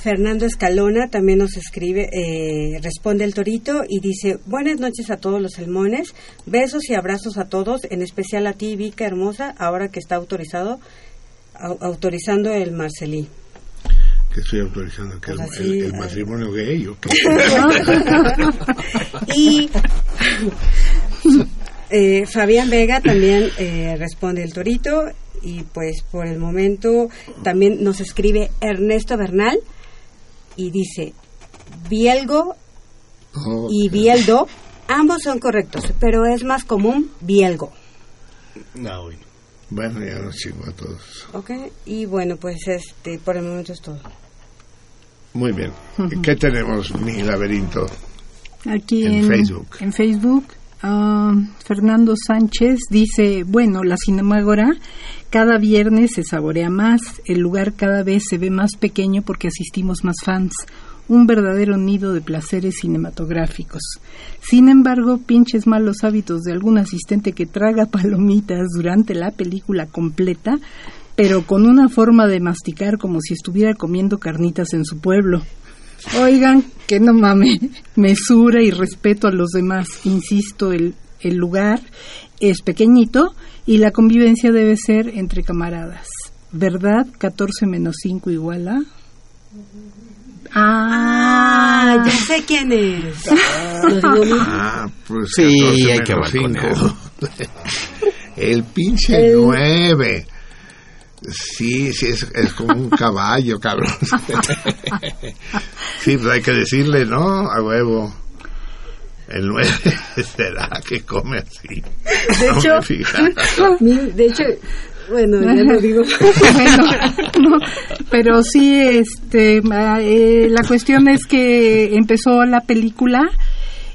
Fernando Escalona también nos escribe, eh, responde el torito y dice, buenas noches a todos los salmones, besos y abrazos a todos, en especial a ti, Vika hermosa, ahora que está autorizado, au- autorizando el Marcelí. Que estoy autorizando que el, Pues el- el eh. matrimonio gay o qué. y eh, Fabián Vega también eh, responde el torito y pues por el momento también nos escribe Ernesto Bernal y dice Bielgo Oh, y Bieldo ambos son correctos pero es más común Bielgo No, bueno. Bueno, ya nos chingó a todos. ¿ok? y bueno pues este por el momento es todo Muy bien. ¿Qué tenemos, mi laberinto? Aquí En en, Facebook. En Facebook, ah, Fernando Sánchez dice, bueno, la Cinemágora cada viernes se saborea más, el lugar cada vez se ve más pequeño porque asistimos más fans, un verdadero nido de placeres cinematográficos. Sin embargo, pinches malos hábitos de algún asistente que traga palomitas durante la película completa, pero con una forma de masticar como si estuviera comiendo carnitas en su pueblo. Oigan, que no mame, mesura y respeto a los demás. Insisto, el, el lugar es pequeñito y la convivencia debe ser entre camaradas. ¿Verdad? 14 menos 5 igual a... Ah, ya sé quién es. Ah, pues Sí, 14 hay que cinco. El pinche El- nueve. Sí, sí, es, es como un caballo, cabrón. Sí, pues hay que decirle, ¿no? A huevo. El nueve será que come así. De No hecho, me fijaba. mi- de hecho, bueno, ya lo digo. bueno, no, pero sí, este, eh, la cuestión es que empezó la película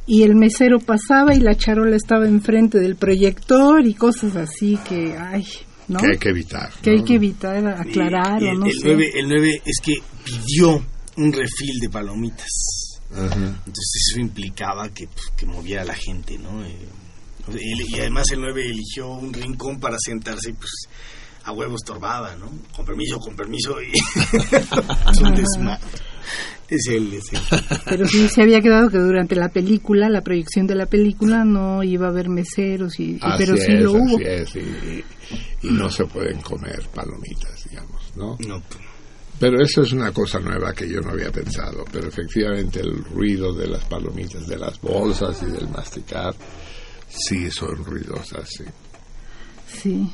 y el mesero pasaba y la charola estaba enfrente del proyector y cosas así que, ay, ¿no? Que hay que evitar. Que hay que evitar, aclarar Y o el, no el sé. 9, el 9 es que pidió un refil de palomitas. Ajá. Entonces eso implicaba que, pues, que moviera a la gente, ¿no? Eh, él- y además el 9 eligió un rincón para sentarse y pues a huevo estorbaba, ¿no? Con permiso, con permiso. Y es un desmadre. Es él, es él. Pero sí se había quedado que durante la película, la proyección de la película, no iba a haber meseros, y, y- Así pero sí es, lo hubo. así es, y, y- y no se pueden comer palomitas, digamos, ¿no? No, pues, Pero eso es una cosa nueva que yo no había pensado, pero efectivamente el ruido de las palomitas, de las bolsas y del masticar, sí son ruidosas, sí. Sí.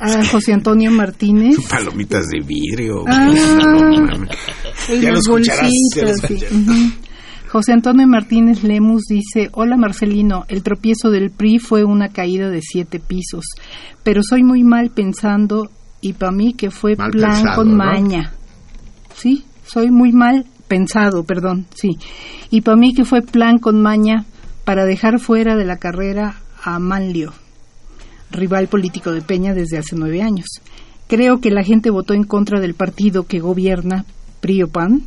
a José Antonio Martínez. Palomitas de vidrio. Ah. No mames. en Ya las lo escucharás, ya lo bolsitas, sí. escucharás. Ujú. José Antonio Martínez Lemus dice, hola Marcelino, el tropiezo del PRI fue una caída de siete pisos, pero soy muy mal pensando y para mí que fue Mal plan pensado, con ¿no? maña. Sí, soy muy mal pensado, perdón, sí. Y para mí que fue plan con maña para dejar fuera de la carrera a Manlio, rival político de Peña desde hace nueve años. Creo que la gente votó en contra del partido que gobierna, PRI o PAN,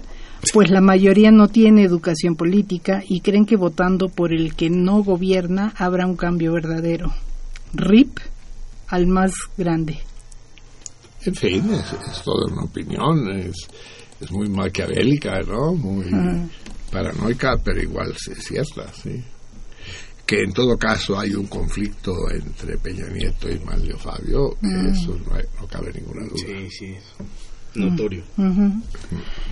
pues la mayoría no tiene educación política y creen que votando por el que no gobierna habrá un cambio verdadero. RIP al más grande. En fin, es, es toda una opinión, es, es muy maquiavélica, ¿no? Muy Ajá. paranoica, pero igual es cierta, sí. Que en todo caso hay un conflicto entre Peña Nieto y Manlio Fabio, eso no, hay- no cabe ninguna duda. Sí, sí. Notorio. Ujú.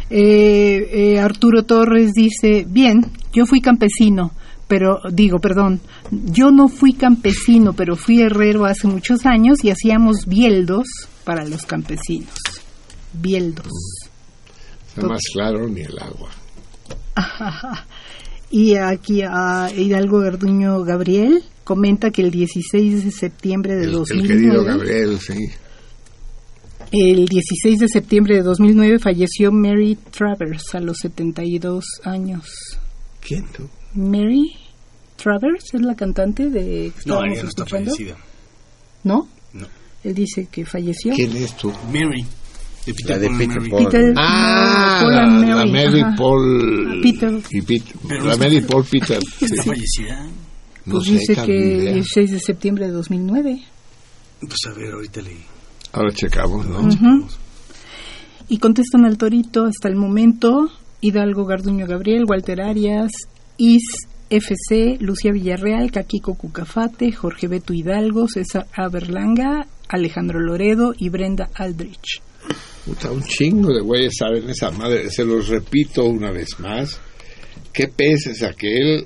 Eh, eh, Arturo Torres dice, bien, yo fui campesino, pero digo, perdón, yo no fui campesino, pero fui herrero hace muchos años y hacíamos bieldos para los campesinos. Bieldos. Está más claro ni el agua. Y aquí a Hidalgo Garduño Gabriel comenta que el 16 de septiembre de El, el 2009 querido Gabriel, sí. El 16 de septiembre de 2009 falleció Mary Travers a los 72 años. ¿Quién tú? Mary Travers es la cantante de No, ella no está escuchando. fallecida. ¿No? Él dice que falleció. ¿Quién es tú? Mary. De Peter La de Peter Mary. Paul. Peter Ah, Paul la, and la Mary, Mary ajá. Paul Peter. y Pete- Pero la Mary Paul Peter. ¿Está sí. fallecida? No Pues sé, dice que idea. 16 de septiembre de 2009. Pues a ver, ahorita leí. Ahora checamos, ¿no? Ujú. Y contestan al Torito hasta el momento Hidalgo Garduño Gabriel, Walter Arias, Is FC, Lucía Villarreal, Caquico Cucafate, Jorge Beto Hidalgo, César Aberlanga, Alejandro Loredo y Brenda Aldrich. Puta, un chingo de güeyes saben esa madre. Se los repito una vez más. ¿Qué pez es aquel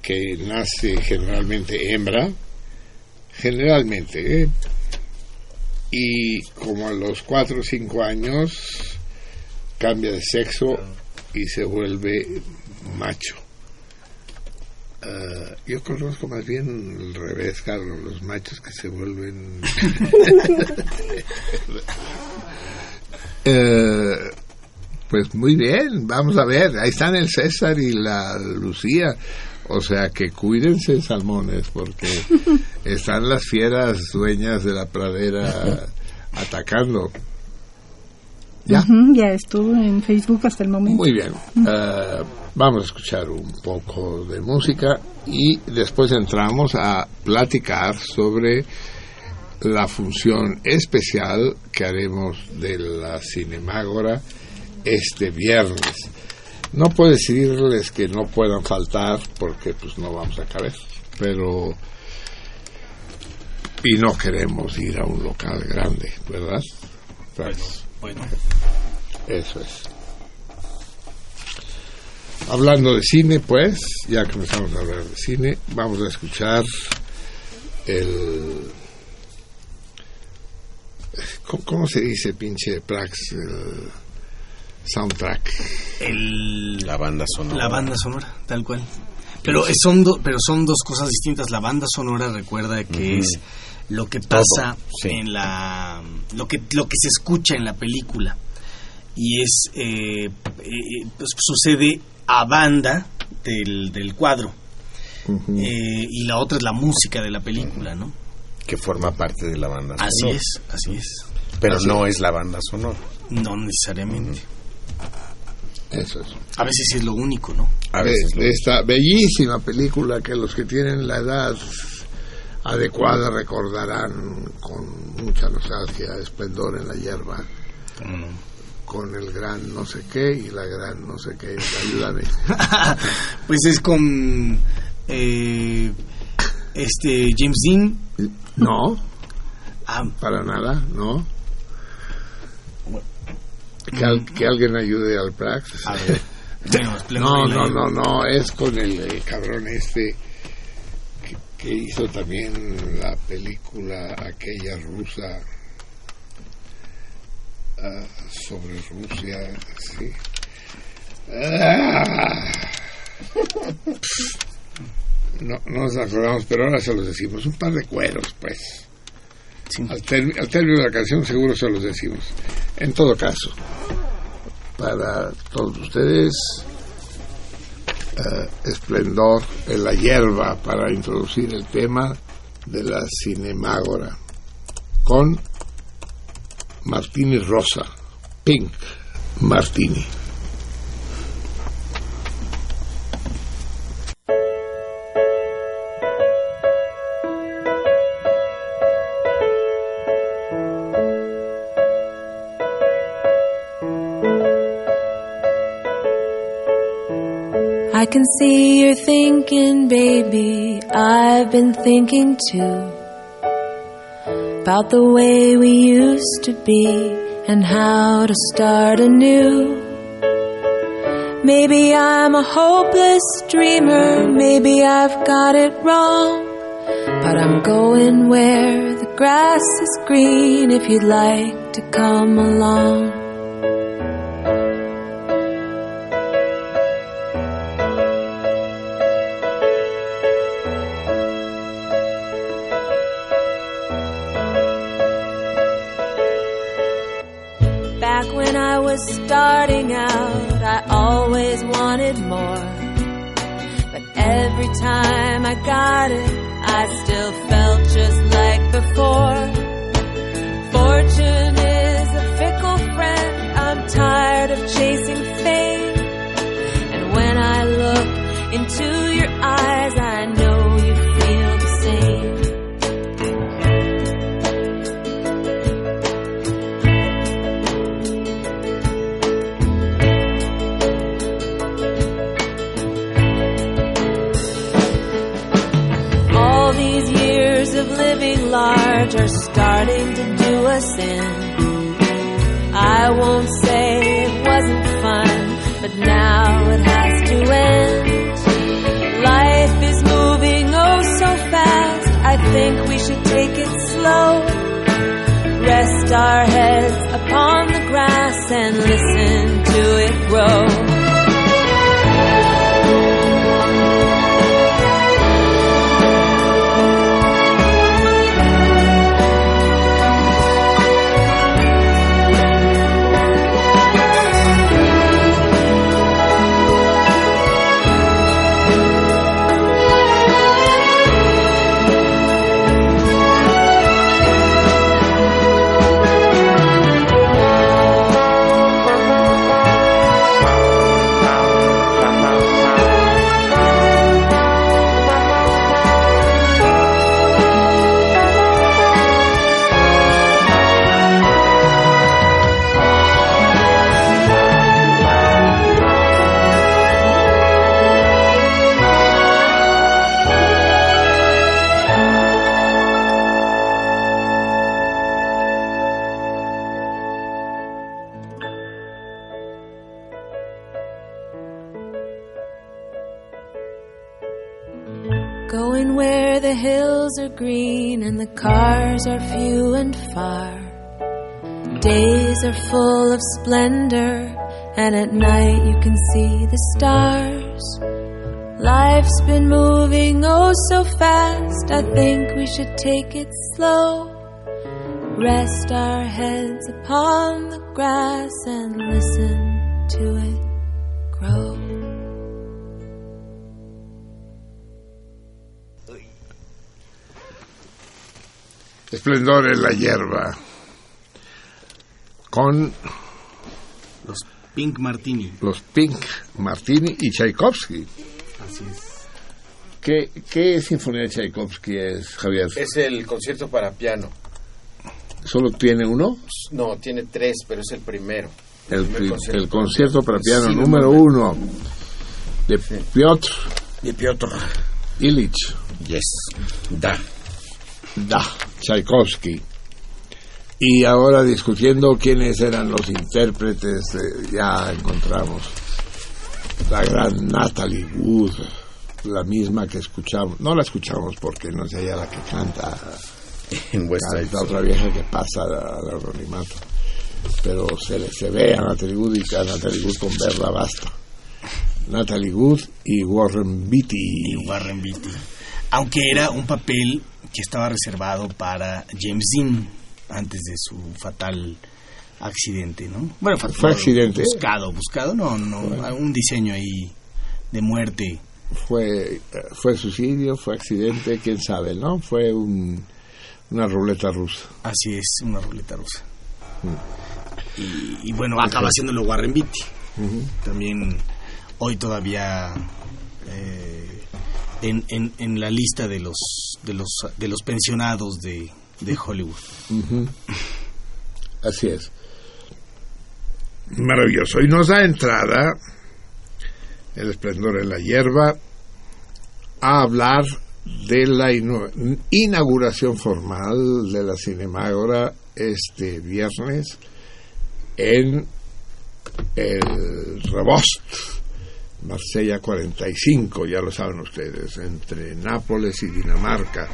que nace generalmente hembra? Generalmente, ¿eh? Y como a los 4 o 5 años cambia de sexo y se vuelve macho. Ah, yo conozco más bien el revés, Carlos, los machos que se vuelven Eh, pues muy bien, vamos a ver, ahí están el César y la Lucía. O sea que cuídense, salmones, porque están las fieras dueñas de la pradera atacando. ¿Ya? Ujú, ya estuvo en Facebook hasta el momento. Muy bien. Eh, vamos a escuchar un poco de música y después entramos a platicar sobre la función especial que haremos de la Cinemágora este viernes. No puedo decirles que no puedan faltar porque pues no vamos a caber, pero y no queremos ir a un local grande, ¿verdad? Pues, Bueno, eso es. Hablando de cine, pues, ya que empezamos a hablar de cine, vamos a escuchar el... ¿Cómo, cómo se dice, pinche Prax? El soundtrack. el, La banda sonora. la banda sonora, tal cual. Pero es- son do- pero son dos cosas distintas. La banda sonora recuerda que es lo que pasa sí. en la lo que lo que se escucha en la película y es eh, eh, pues, sucede a banda del, del cuadro. Eh, y la otra es la música de la película, ¿no? Que forma parte de la banda sonora. Así es, así es. Pero Así no es la banda sonora. No necesariamente. Eso es. A veces es lo único, ¿no? A de, veces de esta bellísima película que los que tienen la edad adecuada recordarán con mucha nostalgia, esplendor en la hierba, con el gran no sé qué y la gran no sé qué. Ayúdame. pues es con eh, este James Dean. No, Ah, para nada, no. Que, al- que alguien ayude al Prax. a ver. No, no, no, no, es con el, eh, cabrón este que, hizo también la película aquella rusa ah, sobre Rusia, sí. Ah. No, no nos acordamos, pero ahora se los decimos. Un par de cueros, pues. Al término de la canción seguro se los decimos. En todo caso, para todos ustedes, eh, esplendor en la hierba para introducir el tema de la cinemágora con Martini Rosa, Pink Martini. I can see you're thinking, baby. I've been thinking too. About the way we used to be and how to start anew. Maybe I'm a hopeless dreamer. Maybe I've got it wrong. But I'm going where the grass is green if you'd like to come along. Time I got it, I still felt just like before. Splendor, and at night you can see the stars. Life's been moving oh so fast, I think we should take it slow. Rest our heads upon the grass and listen to it grow. Esplendor en la hierba con Los Pink Martini. los Pink Martini y Tchaikovsky. Así es. ¿Qué, qué sinfonía de Tchaikovsky es, Javier? Es el concierto para piano. ¿Solo tiene uno? No, tiene tres, pero es el primero. El, primer pri- concierto. el concierto para piano Sí, número no, uno de Piotr De Piotr. Ilich Yes. Da. Da Tchaikovsky. Y ahora discutiendo quiénes eran los intérpretes, eh, ya encontramos la gran Natalie Wood. la misma que escuchamos, no la escuchamos porque no es ella la que canta, En vuestra canta otra vieja que pasa al anonimato, pero se le se ve a Natalie Wood y a Natalie Wood con verla basta. Natalie Wood y Warren Beatty. y Warren Beatty. Aunque era un papel que estaba reservado para James Dean antes de su fatal accidente, ¿no? Bueno, fa- Fue accidente. Buscado, buscado, no, no, un diseño ahí de muerte. Fue, fue suicidio, fue accidente, quién sabe, ¿no? Fue un- una ruleta rusa. Así es, una ruleta rusa. Y, y bueno, acaba haciéndolo Warren Beatty. También hoy todavía eh, en, en, en la lista de los de los de los pensionados de, de Hollywood. Así es. Maravilloso. Y nos da entrada el esplendor en la hierba a hablar de la inauguración formal de la Cinemágora este viernes en el Rebost, Marsella 45, ya lo saben ustedes, entre Nápoles y Dinamarca.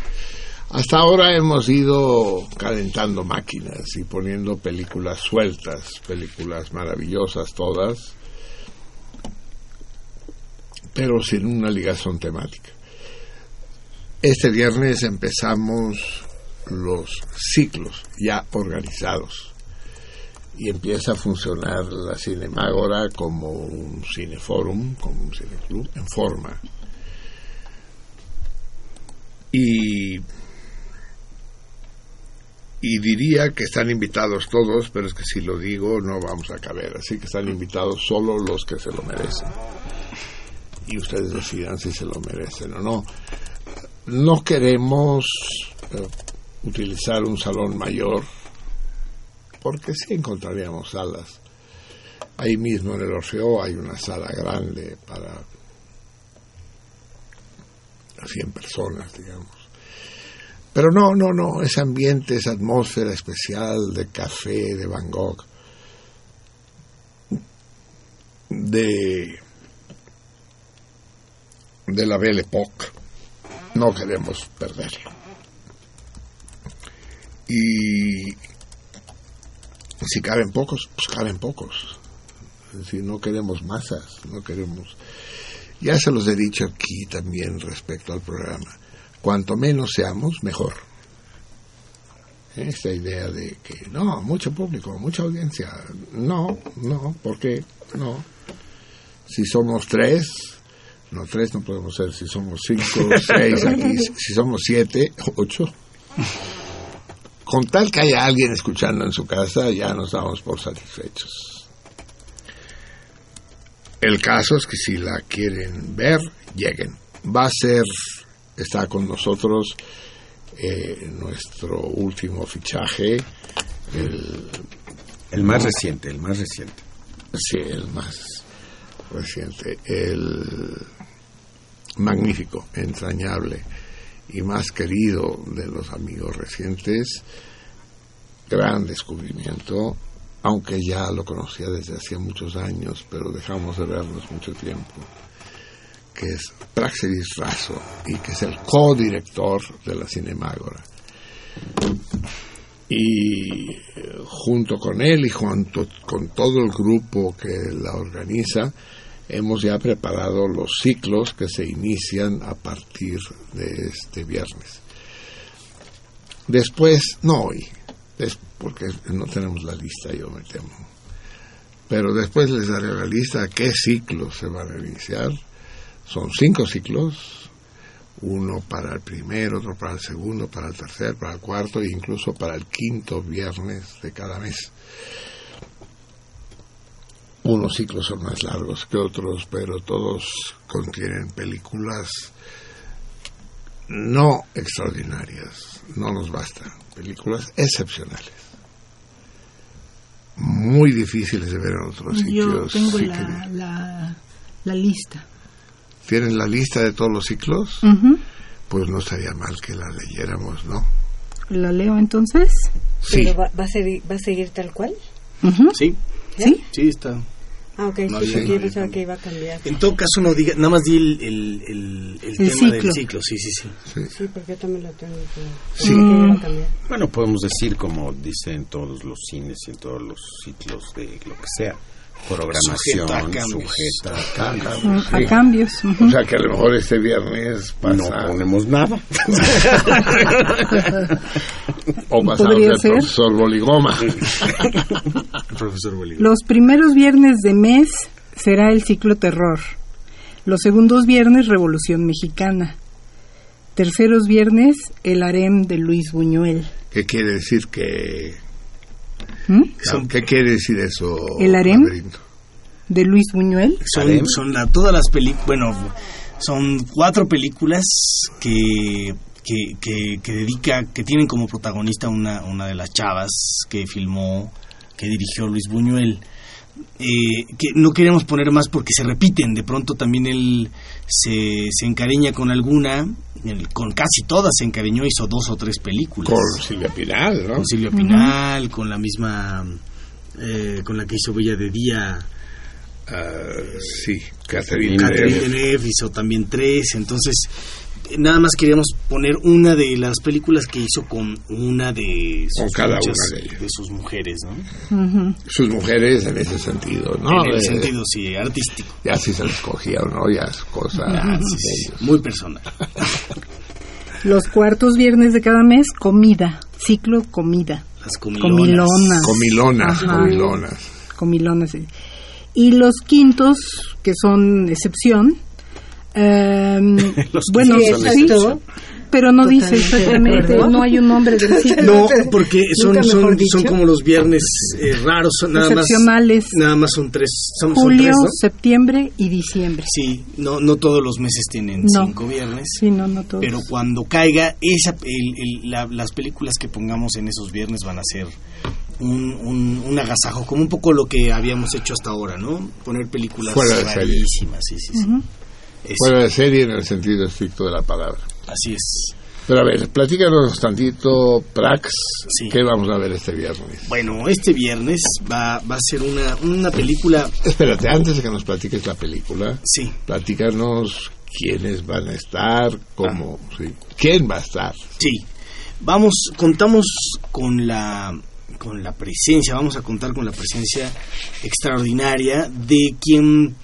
Hasta ahora hemos ido calentando máquinas y poniendo películas sueltas, películas maravillosas todas, pero sin una ligazón temática. Este viernes empezamos los ciclos ya organizados y empieza a funcionar la Cinemágora como un cineforum, como un cineclub en forma. Y y diría que están invitados todos, pero es que si lo digo no vamos a caber, así que están invitados solo los que se lo merecen. Y ustedes decidan si se lo merecen o no. No queremos eh, utilizar un salón mayor, porque sí encontraríamos salas. Ahí mismo en el Orfeo hay una sala grande para 100 personas, digamos. Pero no, no, no, ese ambiente, esa atmósfera especial de café, de Van Gogh, de, de la Belle Époque, no queremos perderlo. Y si caben pocos, pues caben pocos. Es decir, no queremos masas, no queremos... Ya se los he dicho aquí también respecto al programa cuanto menos seamos, mejor. Esta idea de que no, mucho público, mucha audiencia. No, no, ¿por qué? No. Si somos tres, no tres no podemos ser, si somos cinco, seis aquí, si somos siete, ocho. Con tal que haya alguien escuchando en su casa, ya nos damos por satisfechos. El caso es que si la quieren ver, lleguen. Va a ser está con nosotros eh, nuestro último fichaje, el, El más reciente, el más reciente. sí, el más reciente, el magnífico, entrañable y más querido de los amigos recientes, gran descubrimiento, aunque ya lo conocía desde hacía muchos años, pero dejamos de vernos mucho tiempo que es Praxedis Razo y que es el codirector de la Cinemágora. Y eh, junto con él y junto con todo el grupo que la organiza, hemos ya preparado los ciclos que se inician a partir de este viernes. Después, no hoy, porque no tenemos la lista, yo me temo. Pero después les daré la lista de qué ciclos se van a iniciar. Son cinco ciclos, uno para el primero, otro para el segundo, para el tercer, para el cuarto e incluso para el quinto viernes de cada mes. Unos ciclos son más largos que otros, pero todos contienen películas no extraordinarias, no nos basta, películas excepcionales. Muy difíciles de ver en otros Yo sitios. tengo sí la, que- la, la lista. ¿Tienen la lista de todos los ciclos? Ujú. Pues no estaría mal que la leyéramos, ¿no? ¿La leo entonces? Sí. Pero va, va a ser, va a seguir tal cual. Ujú. Sí, ¿Sí? sí, está. Ah, ok, No sí, había- porque yo pensaba que iba a cambiar. En todo caso, no diga, nada más di el, el, el, el El tema del ciclo. ciclo, sí, sí, sí. Sí, porque yo también lo tengo. que- Sí. que iba a cambiar. Bueno, podemos decir, como dice en todos los cines y en todos los ciclos de lo que sea, programación Sujeta a cambios. sujeta a cambios. A cambios. ujú. O sea que a lo mejor este viernes pasa. No ponemos nada. o pasa Podría el ser. profesor Boligoma. Profesor Bolívar. Los primeros viernes de mes será el ciclo terror. Los segundos viernes, Revolución Mexicana. Terceros viernes, el harem de Luis Buñuel. ¿Qué quiere decir que.? ¿Mm? ¿Qué quiere decir eso? ¿El harem? laberinto? De Luis Buñuel. Son, son la- todas las películas, bueno, son cuatro películas que, que, que, que dedica, que tienen como protagonista una, una de las chavas que filmó, que dirigió Luis Buñuel. Eh, que no queremos poner más porque se repiten, de pronto también él se, se encariña con alguna, él con casi todas se encariñó, hizo dos o tres películas. Con Silvia Pinal, ¿no? Con Silvia Pinal, con la misma, eh, con la que hizo Bella de Día, Ah, sí, Catherine Catherine Deneuve. Hizo también tres, entonces nada más queríamos poner una de las películas que hizo con una de sus, Con cada muchas- una de ellas. de sus mujeres, ¿no? Ujú. Sus mujeres en ese sentido, ¿no? en el Eh, sentido, sí, artístico. Ya si se les cogía o no, ya es cosa. Ah, de sí, sí, ellos. muy personal. Los cuartos viernes de cada mes, comida. Ciclo comida. Las comilonas. Comilonas. Comilonas, Ajá. comilonas. Comilonas. sí. Y los quintos, que son excepción. Los bueno, sí, pero no dice Totalmente exactamente, no hay un nombre del ciclo. No, porque son, son, son como los viernes eh, raros, son nada más, nada más son tres, son, son Julio, tres, ¿no? septiembre y diciembre. Sí, no, no todos los meses tienen No. cinco viernes. Sí, no, no todos. Pero cuando caiga, esa, el- el- la- las películas que pongamos en esos viernes van a ser un, un, un agasajo, como un poco lo que habíamos hecho hasta ahora, ¿no? Poner películas rarísimas, sí, sí, sí. Fuera de serie en el sentido estricto de la palabra. Así es. Pero a ver, platícanos tantito, Prax, Sí. ¿qué vamos a ver este viernes? Bueno, este viernes va, va a ser una, una película, Espérate, antes de que nos platiques la película, sí, platícanos quiénes van a estar, cómo, Ah. sí. ¿Quién va a estar? sí. Vamos, contamos con la con la presencia, vamos a contar con la presencia extraordinaria de quien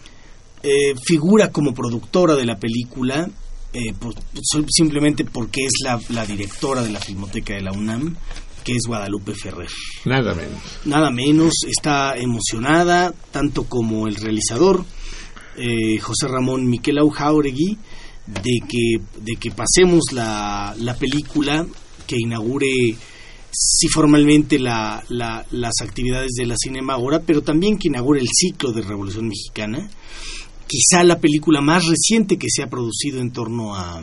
eh, figura como productora de la película, eh, por- simplemente porque es la, la directora de la Filmoteca de la UNAM, que es Guadalupe Ferrer. Nada menos. Nada menos, está emocionada, tanto como el realizador, eh, José Ramón Miquelau Jauregui, de que, de que pasemos la, la película que inaugure sí formalmente la- la- las actividades de la Cinema ahora, pero también que inaugure el ciclo de Revolución Mexicana. Quizá la película más reciente que se ha producido en torno a,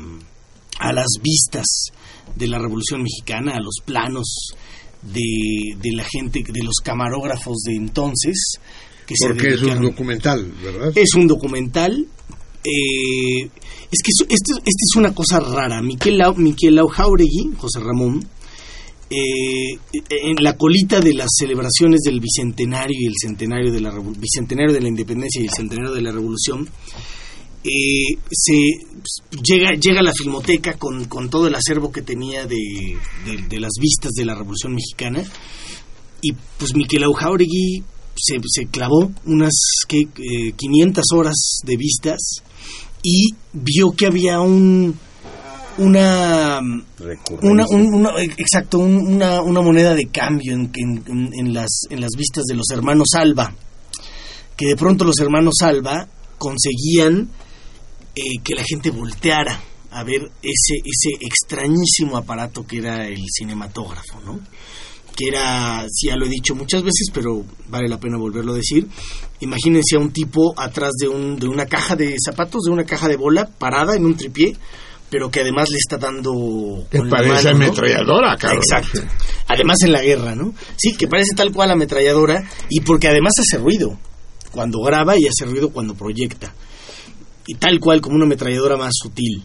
a las vistas de la Revolución Mexicana, a los planos de, de la gente, de los camarógrafos de entonces. Que se Porque es un documental, ¿verdad? es un documental. eh, es que esto, esta es una cosa rara. Miquel, Lau- Miquel Jauregui, José Ramón, eh, en la colita de las celebraciones del bicentenario y el centenario de la bicentenario de la independencia y el centenario de la revolución, eh, se pues, llega llega la filmoteca con, con todo el acervo que tenía de, de- las vistas de la revolución mexicana y pues Miquel Jauregui se, se clavó unas ¿qué? Eh, 500 horas de vistas y vio que había un una una, un- una- exacto un- una, una moneda de cambio en, en- las en las vistas de los hermanos Alba que de pronto los hermanos Alba conseguían eh, que la gente volteara a ver ese ese extrañísimo aparato que era el cinematógrafo no que era, ya lo he dicho muchas veces, pero vale la pena volverlo a decir. Imagínense a un tipo atrás de, un, de una caja de zapatos, de una caja de bola, parada en un tripié, pero que además le está dando... Que la parece mano, ¿no? ametralladora, cabrón. Exacto. Además en la guerra, ¿no? Sí, que parece tal cual ametralladora y porque además hace ruido cuando graba y hace ruido cuando proyecta. Y tal cual como una ametralladora más sutil.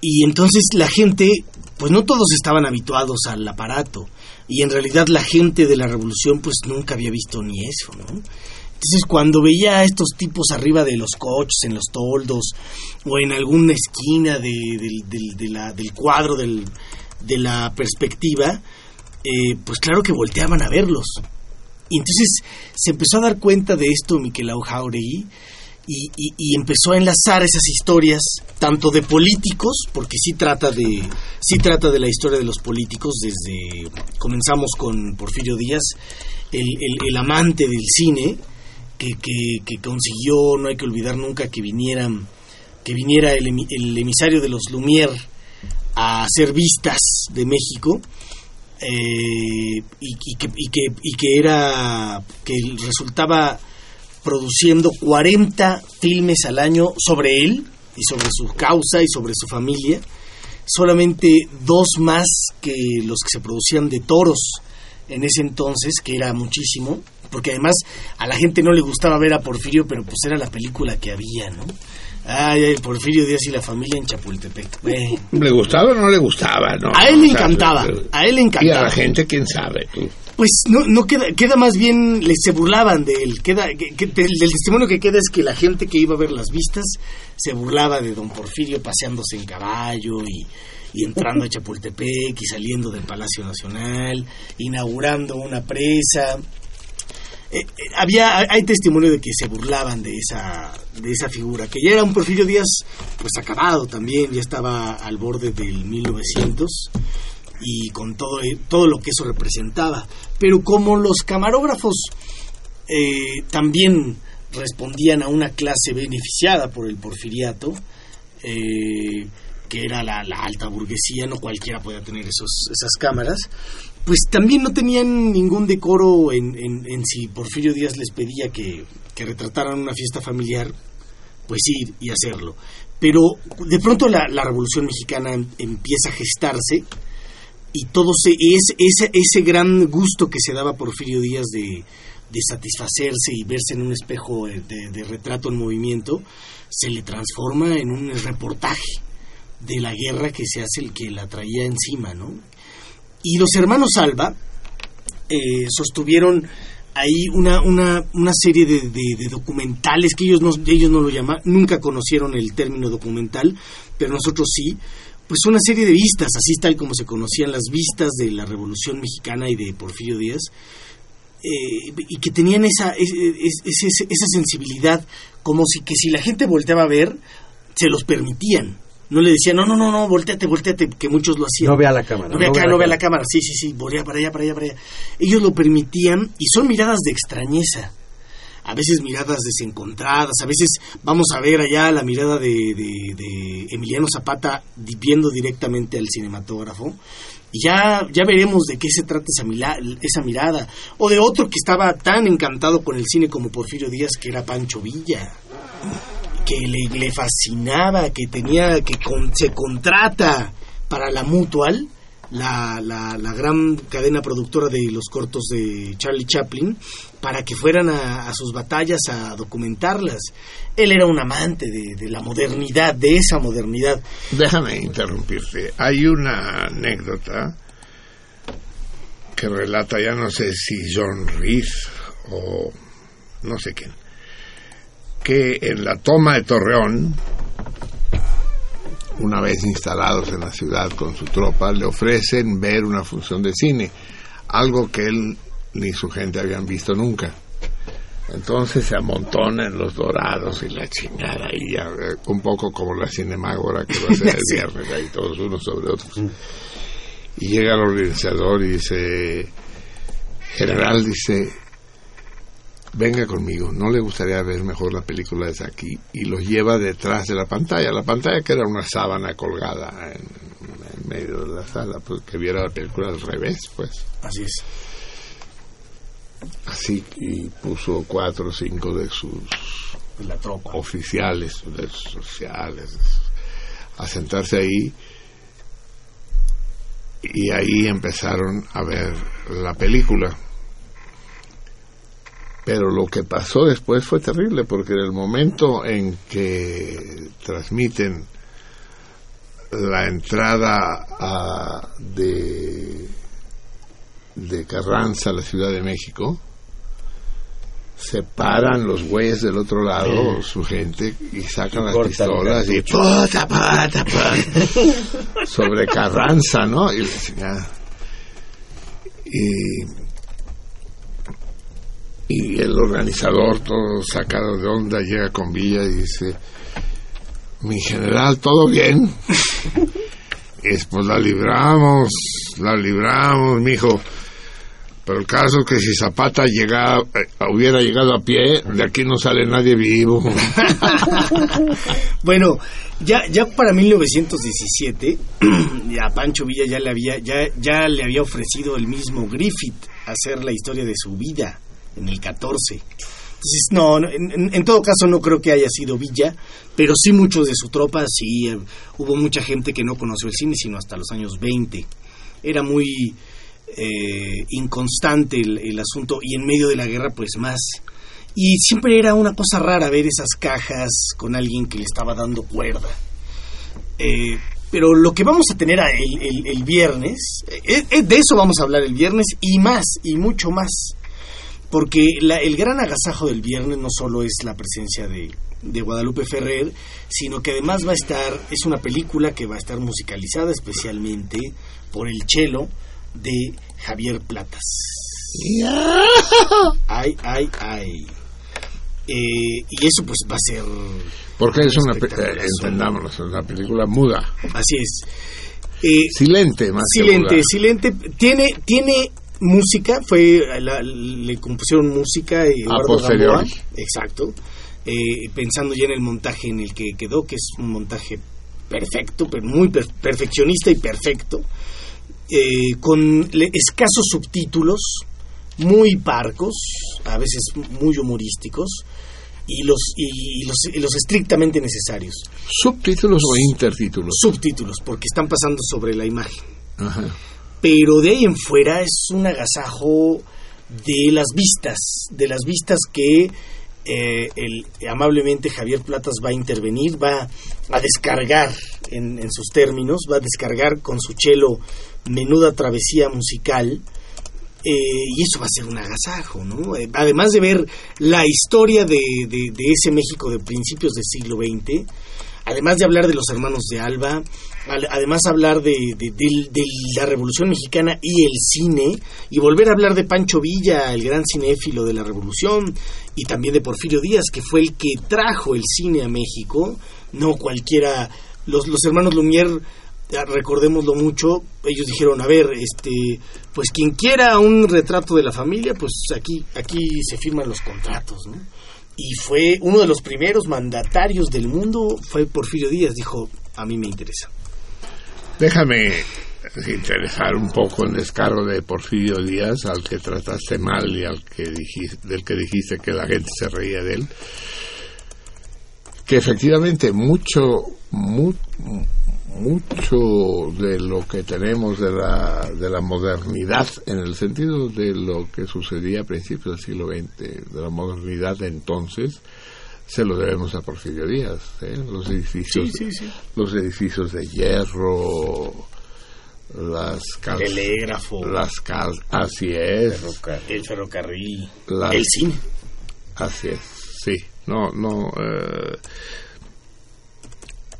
Y entonces la gente, pues no todos estaban habituados al aparato. Y en realidad la gente de la revolución pues nunca había visto ni eso, ¿no? Entonces, cuando veía a estos tipos arriba de los coches, en los toldos, o en alguna esquina de, de del cuadro del- de la perspectiva, eh, pues claro que volteaban a verlos. Y entonces se empezó a dar cuenta de esto Miquelau Jauregui y, empezó a enlazar esas historias, tanto de políticos, porque sí trata de, sí trata de la historia de los políticos, desde comenzamos con Porfirio Díaz, el- el amante del cine, que, consiguió, no hay que olvidar nunca que vinieran, que viniera el, el emisario de los Lumière a hacer vistas de México eh, y, y que, y, que, y que era que resultaba produciendo 40 filmes al año sobre él y sobre su causa y sobre su familia solamente dos más que los que se producían de toros en ese entonces, que era muchísimo, porque además a la gente no le gustaba ver a Porfirio, pero pues era la película que había, ¿no? Ay, ay, Porfirio Díaz y la familia en Chapultepec. ¿Le gustaba o no le gustaba? No, A él le encantaba, eh, a él le Y a encantaba. la gente, quién sabe, tú. Pues no, no queda, queda más bien, le, se burlaban de él. Queda, que, del testimonio que queda es que la gente que iba a ver las vistas se burlaba de don Porfirio paseándose en caballo y, y entrando a Chapultepec y saliendo del Palacio Nacional, inaugurando una presa. Eh, eh, había hay testimonio de que se burlaban de esa de esa figura que ya era un Porfirio Díaz pues acabado también ya estaba al borde del 1900 y con todo todo lo que eso representaba. Pero como los camarógrafos eh, también respondían a una clase beneficiada por el porfiriato eh, que era la, la alta burguesía no cualquiera podía tener esos, esas cámaras pues también no tenían ningún decoro en, si Porfirio Díaz les pedía que, que retrataran una fiesta familiar, pues ir y hacerlo. Pero de pronto la, la Revolución Mexicana em- empieza a gestarse y todo se, es, ese, ese gran gusto que se daba Porfirio Díaz de, de satisfacerse y verse en un espejo de retrato en movimiento, se le transforma en un reportaje de la guerra que se hace el que la traía encima, ¿no? Y los hermanos Alba eh, sostuvieron ahí una, una, una serie de, de- documentales que ellos no, ellos no lo llaman, nunca conocieron el término documental, pero nosotros sí, pues una serie de vistas, así tal como se conocían las vistas de la Revolución Mexicana y de Porfirio Díaz, eh, y que tenían esa, es- es- es- esa sensibilidad, como si que si la gente volteaba a ver, se los permitían. No le decían, no, no, no, no, volteate, volteate, que muchos lo hacían. No vea la cámara. No ve acá, no ve la cámara. Sí, sí, sí, voltea para allá, para allá, para allá. Ellos lo permitían y son miradas de extrañeza. A veces miradas desencontradas, a veces vamos a ver allá la mirada de, de- de Emiliano Zapata viendo directamente al cinematógrafo. Y ya, ya veremos de qué se trata esa, mila- esa mirada. O de otro que estaba tan encantado con el cine como Porfirio Díaz, que era Pancho Villa que le, fascinaba, que tenía, que con- se contrata para la Mutual, la, la, la gran cadena productora de los cortos de Charlie Chaplin, para que fueran a, sus batallas a documentarlas. Él era un amante de, de la modernidad, de esa modernidad. Déjame interrumpirte. Hay una anécdota que relata, ya no sé si John Reed o no sé quién, que en la toma de Torreón, una vez instalados en la ciudad con su tropa, le ofrecen ver una función de cine, algo que él ni su gente habían visto nunca. Entonces se amontona en los dorados y la chingada, y ya, eh, un poco como la cinemágora que va a ser el viernes, ahí todos unos sobre otros. Y llega el organizador y dice, general, dice, venga conmigo, ¿no le gustaría ver mejor la película desde aquí? Y los lleva detrás de la pantalla, la pantalla que era una sábana colgada en, en medio de la sala, pues que viera la película al revés, pues. Así es. Así, y puso cuatro o cinco de sus De la tropa. oficiales, de sus sociales, a sentarse ahí. Y ahí empezaron a ver la película. Pero lo que pasó después fue terrible, porque en el momento en que transmiten la entrada a- de, de Carranza a la Ciudad de México, se paran los güeyes del otro lado, Eh. su gente, y sacan las pistolas y puta, puta, puta, sobre Carranza, ¿no? Y, y, y el organizador, todo sacado de onda, llega con Villa y dice, mi general, ¿todo bien? Es, pues la libramos, la libramos, mijo. Pero el caso es que si Zapata llega, eh, hubiera llegado a pie, de aquí no sale nadie vivo. Bueno, ya, ya para 1917, a Pancho Villa ya le había, ya, ya le había ofrecido el mismo Griffith hacer la historia de su vida en el 14. Entonces, no, en, todo caso no creo que haya sido Villa, pero sí muchos de su tropa, sí, eh, hubo mucha gente que no conoció el cine sino hasta los años 20. Era muy eh, inconstante el, asunto y en medio de la guerra pues más. Y siempre era una cosa rara ver esas cajas con alguien que le estaba dando cuerda. Eh, pero lo que vamos a tener el, el- el viernes, eh, eh, de eso vamos a hablar el viernes y más, y mucho más. Porque la- el gran agasajo del viernes no solo es la presencia de, de Guadalupe Ferrer, sino que además va a estar, es una película que va a estar musicalizada especialmente por el cello de Javier Platas. Ay, ay, ay. Eh, y eso pues va a ser... Porque es una, eh, entendámonos, es una película muda. Así es. Eh, Silente, más que silente, muda. silente. Tiene, tiene música, fue la- le compusieron música y. Gamboa, exacto. Eh, pensando ya en el montaje en el que quedó, que es un montaje perfecto, pero muy per- perfeccionista y perfecto, eh, con le- escasos subtítulos, muy parcos, a veces muy humorísticos, y los, y los, y los estrictamente necesarios. ¿Subtítulos o intertítulos? Subtítulos, porque están pasando sobre la imagen Ajá. Pero de ahí en fuera es un agasajo de las vistas, de las vistas que eh, el, amablemente Javier Platas va a intervenir, va a descargar en, en sus términos, va a descargar con su chelo menuda travesía musical. eh, y eso va a ser un agasajo, ¿no? Eh, además de ver la historia de, de- de ese México de principios del siglo XX, además de hablar de los hermanos de Alba, al- además hablar de, de- de- de la Revolución Mexicana y el cine, y volver a hablar de Pancho Villa, el gran cinéfilo de la Revolución, y también de Porfirio Díaz, que fue el que trajo el cine a México, no cualquiera, los, los hermanos Lumière, recordémoslo mucho, ellos dijeron, a ver, este, pues quien quiera un retrato de la familia, pues aquí, aquí se firman los contratos, ¿no? Y fue uno de los primeros mandatarios del mundo fue Porfirio Díaz dijo a mí me interesa Déjame interesar un poco en descargo de Porfirio Díaz, al que trataste mal y al que dijiste, del que dijiste que la gente se reía de él. Que efectivamente mucho, mu- mucho de lo que tenemos de la, de la modernidad, en el sentido de lo que sucedía a principios del siglo XX, de la modernidad de entonces, se lo debemos a Porfirio Díaz. ¿eh? Los edificios, los edificios de hierro, las cal- telégrafo las cal- así es, el ferrocarril las- el cine así es, sí, no, no, eh,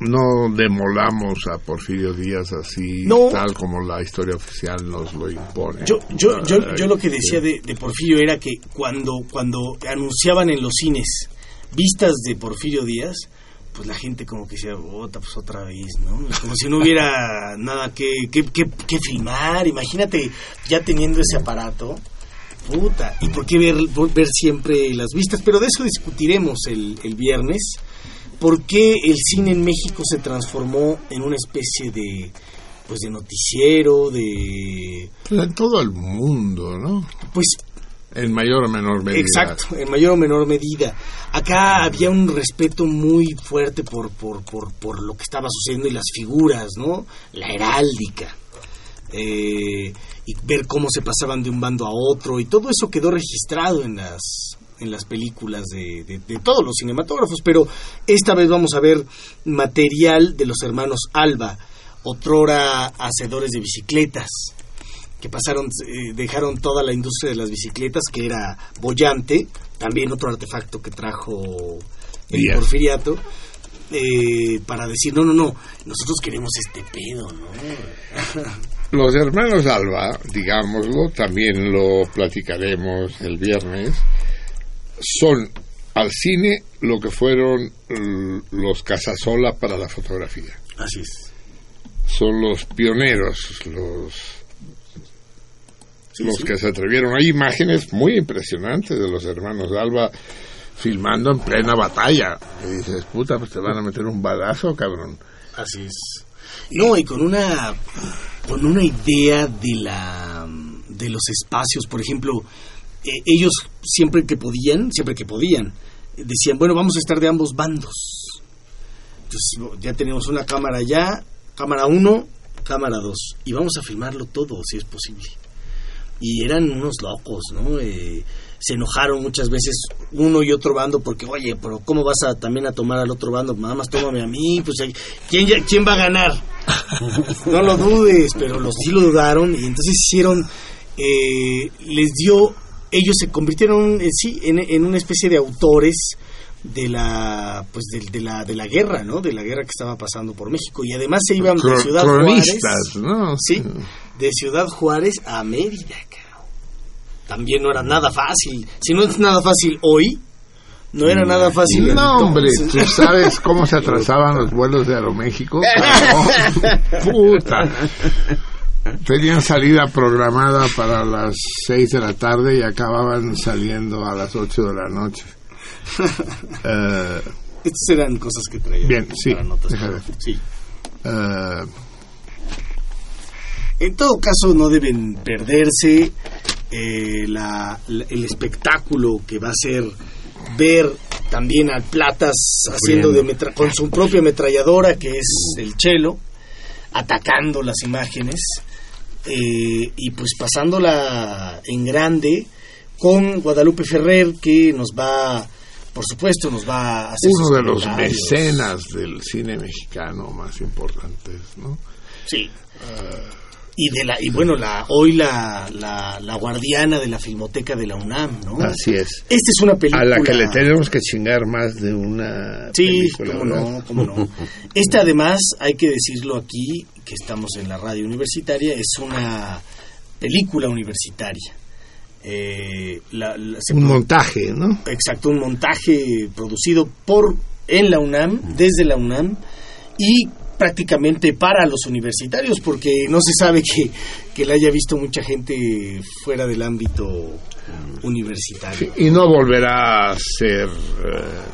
no demolamos a Porfirio Díaz así, No. tal como la historia oficial nos lo impone. yo yo yo, yo lo que decía de, de Porfirio era que cuando cuando anunciaban en los cines vistas de Porfirio Díaz pues la gente como que decía, otra, pues otra vez, ¿no? Como si no hubiera nada que, que, que, que filmar. Imagínate ya teniendo ese aparato. Puta, ¿y por qué ver, ver siempre las vistas? Pero de eso discutiremos el, el viernes. ¿Por qué el cine en México se transformó en una especie de pues de noticiero, de Pues en todo el mundo, ¿no? pues En mayor o menor medida. Exacto, en mayor o menor medida. Acá había un respeto muy fuerte por, por, por, por lo que estaba sucediendo y las figuras, ¿no? La heráldica. Eh, y ver cómo se pasaban de un bando a otro y todo eso quedó registrado en las en las películas de, de- de todos los cinematógrafos pero esta vez vamos a ver material de los hermanos Alba otrora hacedores de bicicletas que pasaron, eh, dejaron toda la industria de las bicicletas, que era bollante, también otro artefacto que trajo el. Porfiriato, eh, para decir, no, no, no, nosotros queremos este pedo, ¿no? Los hermanos Alba, digámoslo, también lo platicaremos el viernes, son al cine lo que fueron los Casasola para la fotografía. Así es. Son los pioneros, los, los sí. que se atrevieron. Hay imágenes muy impresionantes de los hermanos Alba filmando en plena batalla. Y dices, puta, pues te van a meter un balazo, cabrón. Así es. No, y con una con una idea de la de los espacios, por ejemplo, eh, ellos siempre que podían, siempre que podían, decían, bueno, vamos a estar de ambos bandos. Entonces ya tenemos una cámara allá, cámara 1, cámara 2, y vamos a filmarlo todo, si es posible. Y eran unos locos, ¿no? Eh, se enojaron muchas veces uno y otro bando porque, oye, pero ¿cómo vas a también a tomar al otro bando? Nada más tómame a mí, pues ¿quién, ya- quién va a ganar? no lo dudes, pero los sí lo dudaron y entonces hicieron, eh, les dio, ellos se convirtieron eh, sí, en, en una especie de autores de la pues de, de la de la guerra no de la guerra que estaba pasando por México y además se iban de Ciudad Juárez ¿no? sí de Ciudad Juárez a Mérida también no era nada fácil si no es nada fácil hoy no era nada fácil No, hombre. ¿tú sabes cómo se atrasaban los vuelos de Aeroméxico? Puta. Tenían salida programada para las 6 de la tarde y acababan saliendo a las 8 de la noche. Eh, Estas eran cosas que traía Bien, sí, para notas. sí eh, En todo caso, no deben perderse eh, la- la- el espectáculo que va a ser ver también a Platas haciendo de metra- con su propia ametralladora, que es el chelo, atacando las imágenes eh, y pues pasándola en grande con Guadalupe Ferrer, que nos va, por supuesto, nos va a hacer uno de los mecenas del cine mexicano más importantes, ¿no? Sí. y de la y bueno la hoy la, la, la guardiana de la filmoteca de la UNAM no Así es. esta es una película A la que le tenemos que chingar más de una sí película, cómo no cómo no esta además hay que decirlo aquí que estamos en la radio universitaria es una película universitaria Eh, la- la- se Un montaje, ¿no? exacto un montaje producido por en la UNAM desde la UNAM y prácticamente para los universitarios porque no se sabe que, que la haya visto mucha gente fuera del ámbito universitario Y no volverá a ser eh,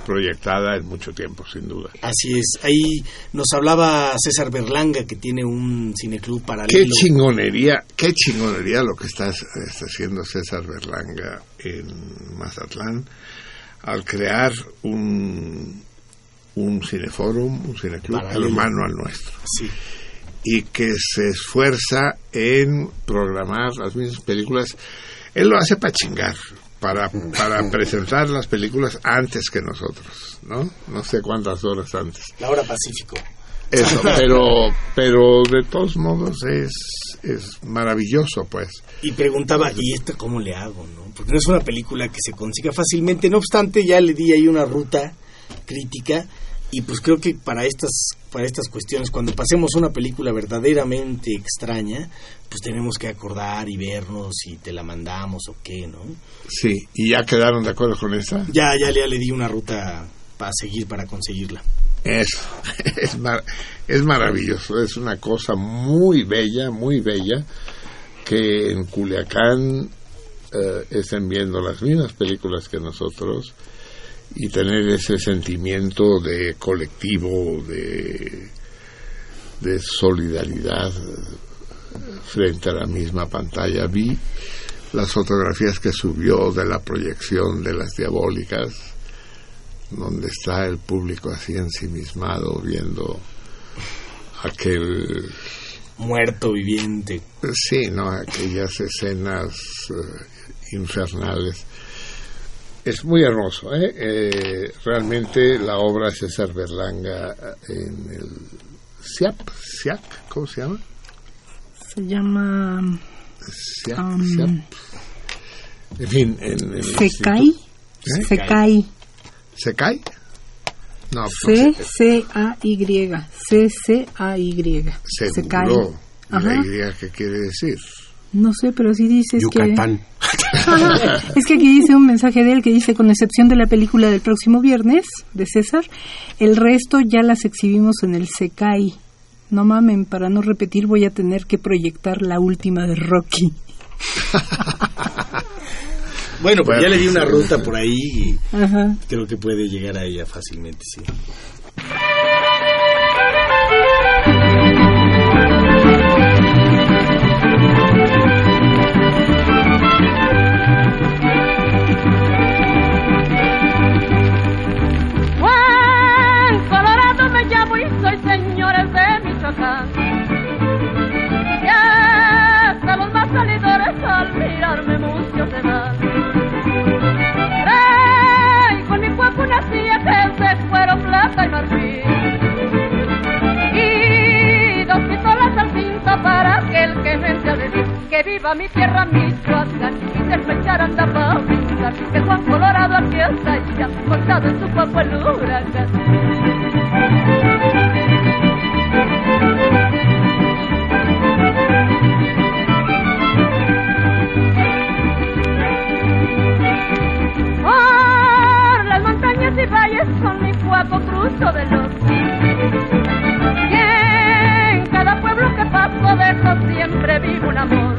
proyectada en mucho tiempo, sin duda. así es ahí nos hablaba César Berlanga que tiene un cineclub Qué paralelo chingonería, qué chingonería lo que está, está haciendo César Berlanga en Mazatlán al crear un, un cineforum, un cineclub Paralelo. hermano al nuestro. sí y que se esfuerza en programar las mismas películas. Él lo hace para chingar, para, para presentar las películas antes que nosotros, ¿no? No sé cuántas horas antes. la hora Pacífico Eso, pero, pero de todos modos es, es maravilloso, pues. y preguntaba y esta cómo le hago no porque no es una película que se consiga fácilmente no obstante ya le di ahí una ruta crítica y pues creo que para estas para estas cuestiones cuando pasemos una película verdaderamente extraña pues tenemos que acordar y vernos si te la mandamos o qué no Sí, y ya quedaron de acuerdo con esa. ya ya, ya le di una ruta para seguir para conseguirla Eso, es, mar- es maravilloso, es una cosa muy bella, muy bella, que en Culiacán eh, estén viendo las mismas películas que nosotros y tener ese sentimiento de colectivo, de, de solidaridad frente a la misma pantalla. Vi las fotografías que subió de la proyección de las diabólicas donde está el público así ensimismado viendo aquel muerto viviente. Sí no aquellas escenas eh, infernales es muy hermoso ¿eh? Eh, realmente la obra de César Berlanga en el SIAP SIAC ¿cómo se llama? Se llama SIAC, Um, SIAP. en fin en, en el FECAI. instituto- ¿Eh? Se cae. ¿Se cae? No, pues C C A Y. C C A Y. se, Se cae. seguro. ¿Y Ajá. la idea qué quiere decir? No sé, pero sí dices Yucatán. que... es que aquí dice un mensaje de él que dice, con excepción de la película del próximo viernes, de César, el resto ya las exhibimos en el SECAI. No mamen, para no repetir voy a tener que proyectar la última de Rocky. Bueno, pues ya le di una ruta por ahí y Ajá. creo que puede llegar a ella fácilmente, sí. Que viva mi tierra Michoacán y despechar anda pa' brindar que Juan Colorado aquí está ya montado en su cuerpo el huracán. Las montañas y valles con mi cuaco cruzo veloz. Paso dejo siempre vivo un amor.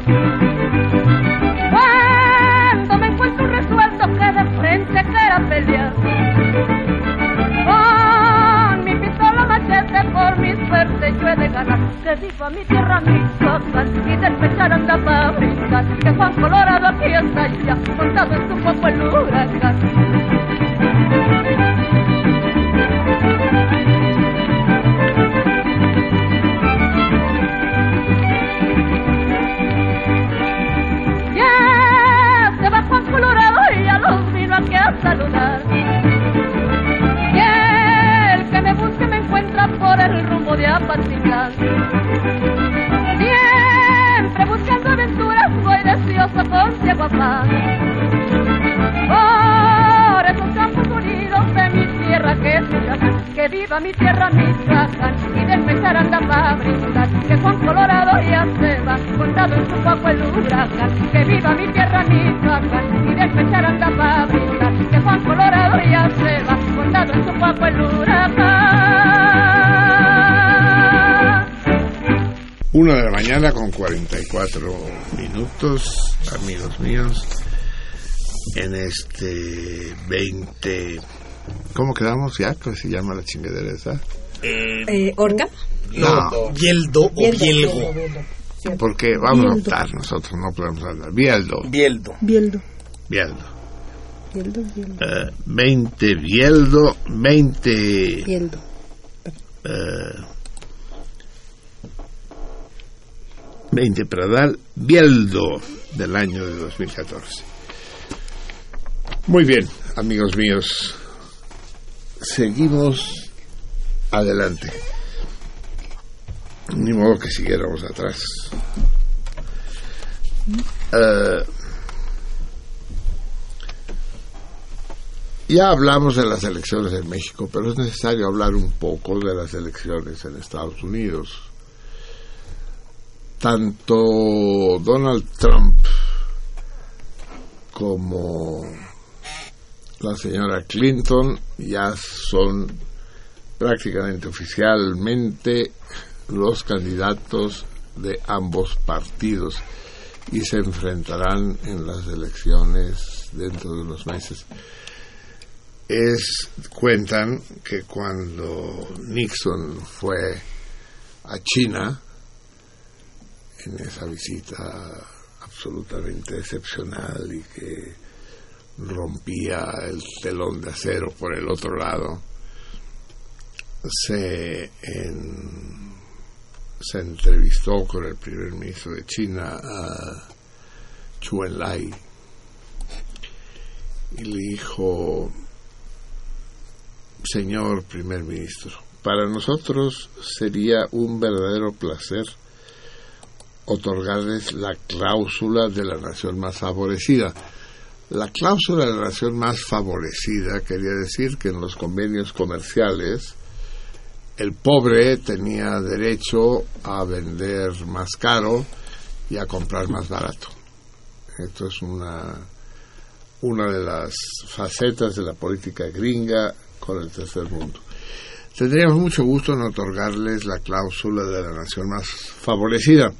Cuando me encuentro resuelto que de frente quiera pelear. Con mi pistola machete por mi suerte yo he de ganar. Que viva mi tierra, mi y despechar anda pa' brindar. Que Juan Colorado aquí está ya, montado en su cuerpo el huracán. Mañana con 44 minutos, amigos míos, en este 20... ¿Cómo quedamos ya? ¿Cómo se llama la chingadera esa? Eh, ¿Orca? No, Bieldo o Bieldo, Bielgo. Sí, porque vamos a Bieldo. optar nosotros, no podemos hablar. Bieldo, Bieldo. Bieldo. Bieldo. Bieldo, Bieldo. Eh, 20 Bieldo, 20... Bieldo. eh, 20 Pradal, Bieldo del año de 2014. Muy bien, amigos míos. Seguimos adelante. Ni modo que siguiéramos atrás. Eh, ya hablamos de las elecciones en México, pero es necesario hablar un poco de las elecciones en Estados Unidos. Tanto Donald Trump como la señora Clinton ya son prácticamente oficialmente los candidatos de ambos partidos y se enfrentarán en las elecciones dentro de unos meses. Es cuentan que cuando Nixon fue a China en esa visita absolutamente excepcional y que rompía el telón de acero por el otro lado, se, se entrevistó con el primer ministro de China, a Chu Enlai, y le dijo, señor primer ministro, para nosotros sería un verdadero placer otorgarles la cláusula de la nación más favorecida. La cláusula de la nación más favorecida quería decir que en los convenios comerciales el pobre tenía derecho a vender más caro y a comprar más barato. Esto es una, una de las facetas de la política gringa con el tercer mundo. Tendríamos mucho gusto en otorgarles la cláusula de la nación más favorecida.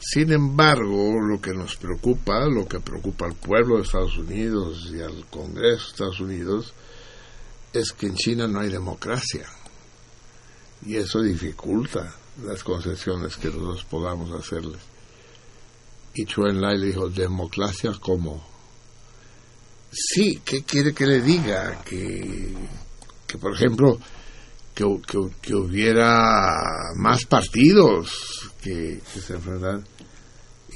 Sin embargo, lo que nos preocupa, lo que preocupa al pueblo de Estados Unidos y al Congreso de Estados Unidos, es que en China no hay democracia. Y eso dificulta las concesiones que nosotros podamos hacerles. Y Chuen Lai le dijo, ¿democracia cómo? Sí, ¿qué quiere que le diga? Que, que por ejemplo, que, que, que hubiera más partidos que, que se enfrentaran.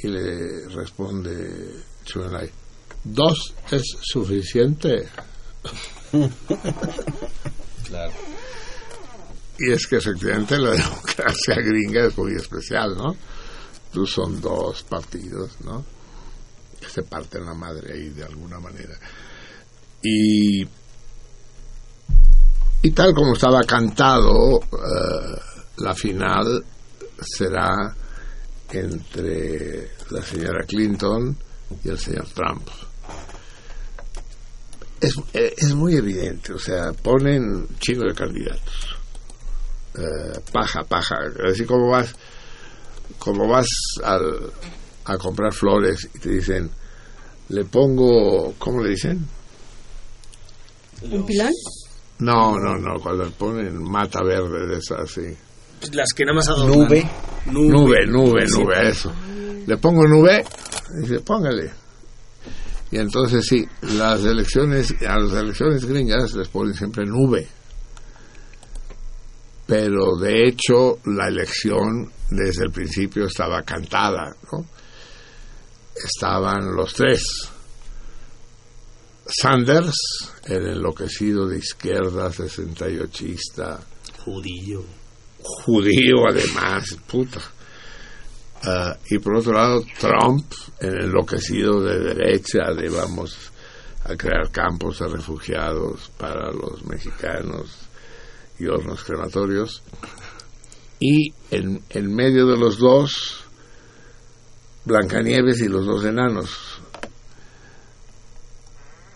Y le responde Chuen Lai, dos es suficiente. Claro. Y es que efectivamente la democracia gringa es muy especial, ¿no? Tú son dos partidos, ¿no? Que se parten la madre ahí de alguna manera. Y, y tal como estaba cantado, eh, la final será entre la señora Clinton y el señor Trump. Es, es muy evidente, o sea, ponen chingos de candidatos eh, paja, paja. Así como vas, como vas al, a comprar flores y te dicen, le pongo, ¿cómo le dicen? ¿Un pilón? No, no, no, cuando le ponen mata verde de esas, sí. Las que nada más adornan. Nube. Nube, nube, nube, eso. Le pongo nube, y dice, póngale. Y entonces sí, las elecciones, a las elecciones gringas les ponen siempre nube pero de hecho la elección desde el principio estaba cantada, ¿no? Estaban los tres. Sanders, el enloquecido de izquierda, 68ista, Judío. judío además, puta. Ah, y por otro lado, Trump, el enloquecido de derecha, de vamos a crear campos de refugiados para los mexicanos y hornos crematorios. Y en, en medio de los dos, Blancanieves y los dos enanos.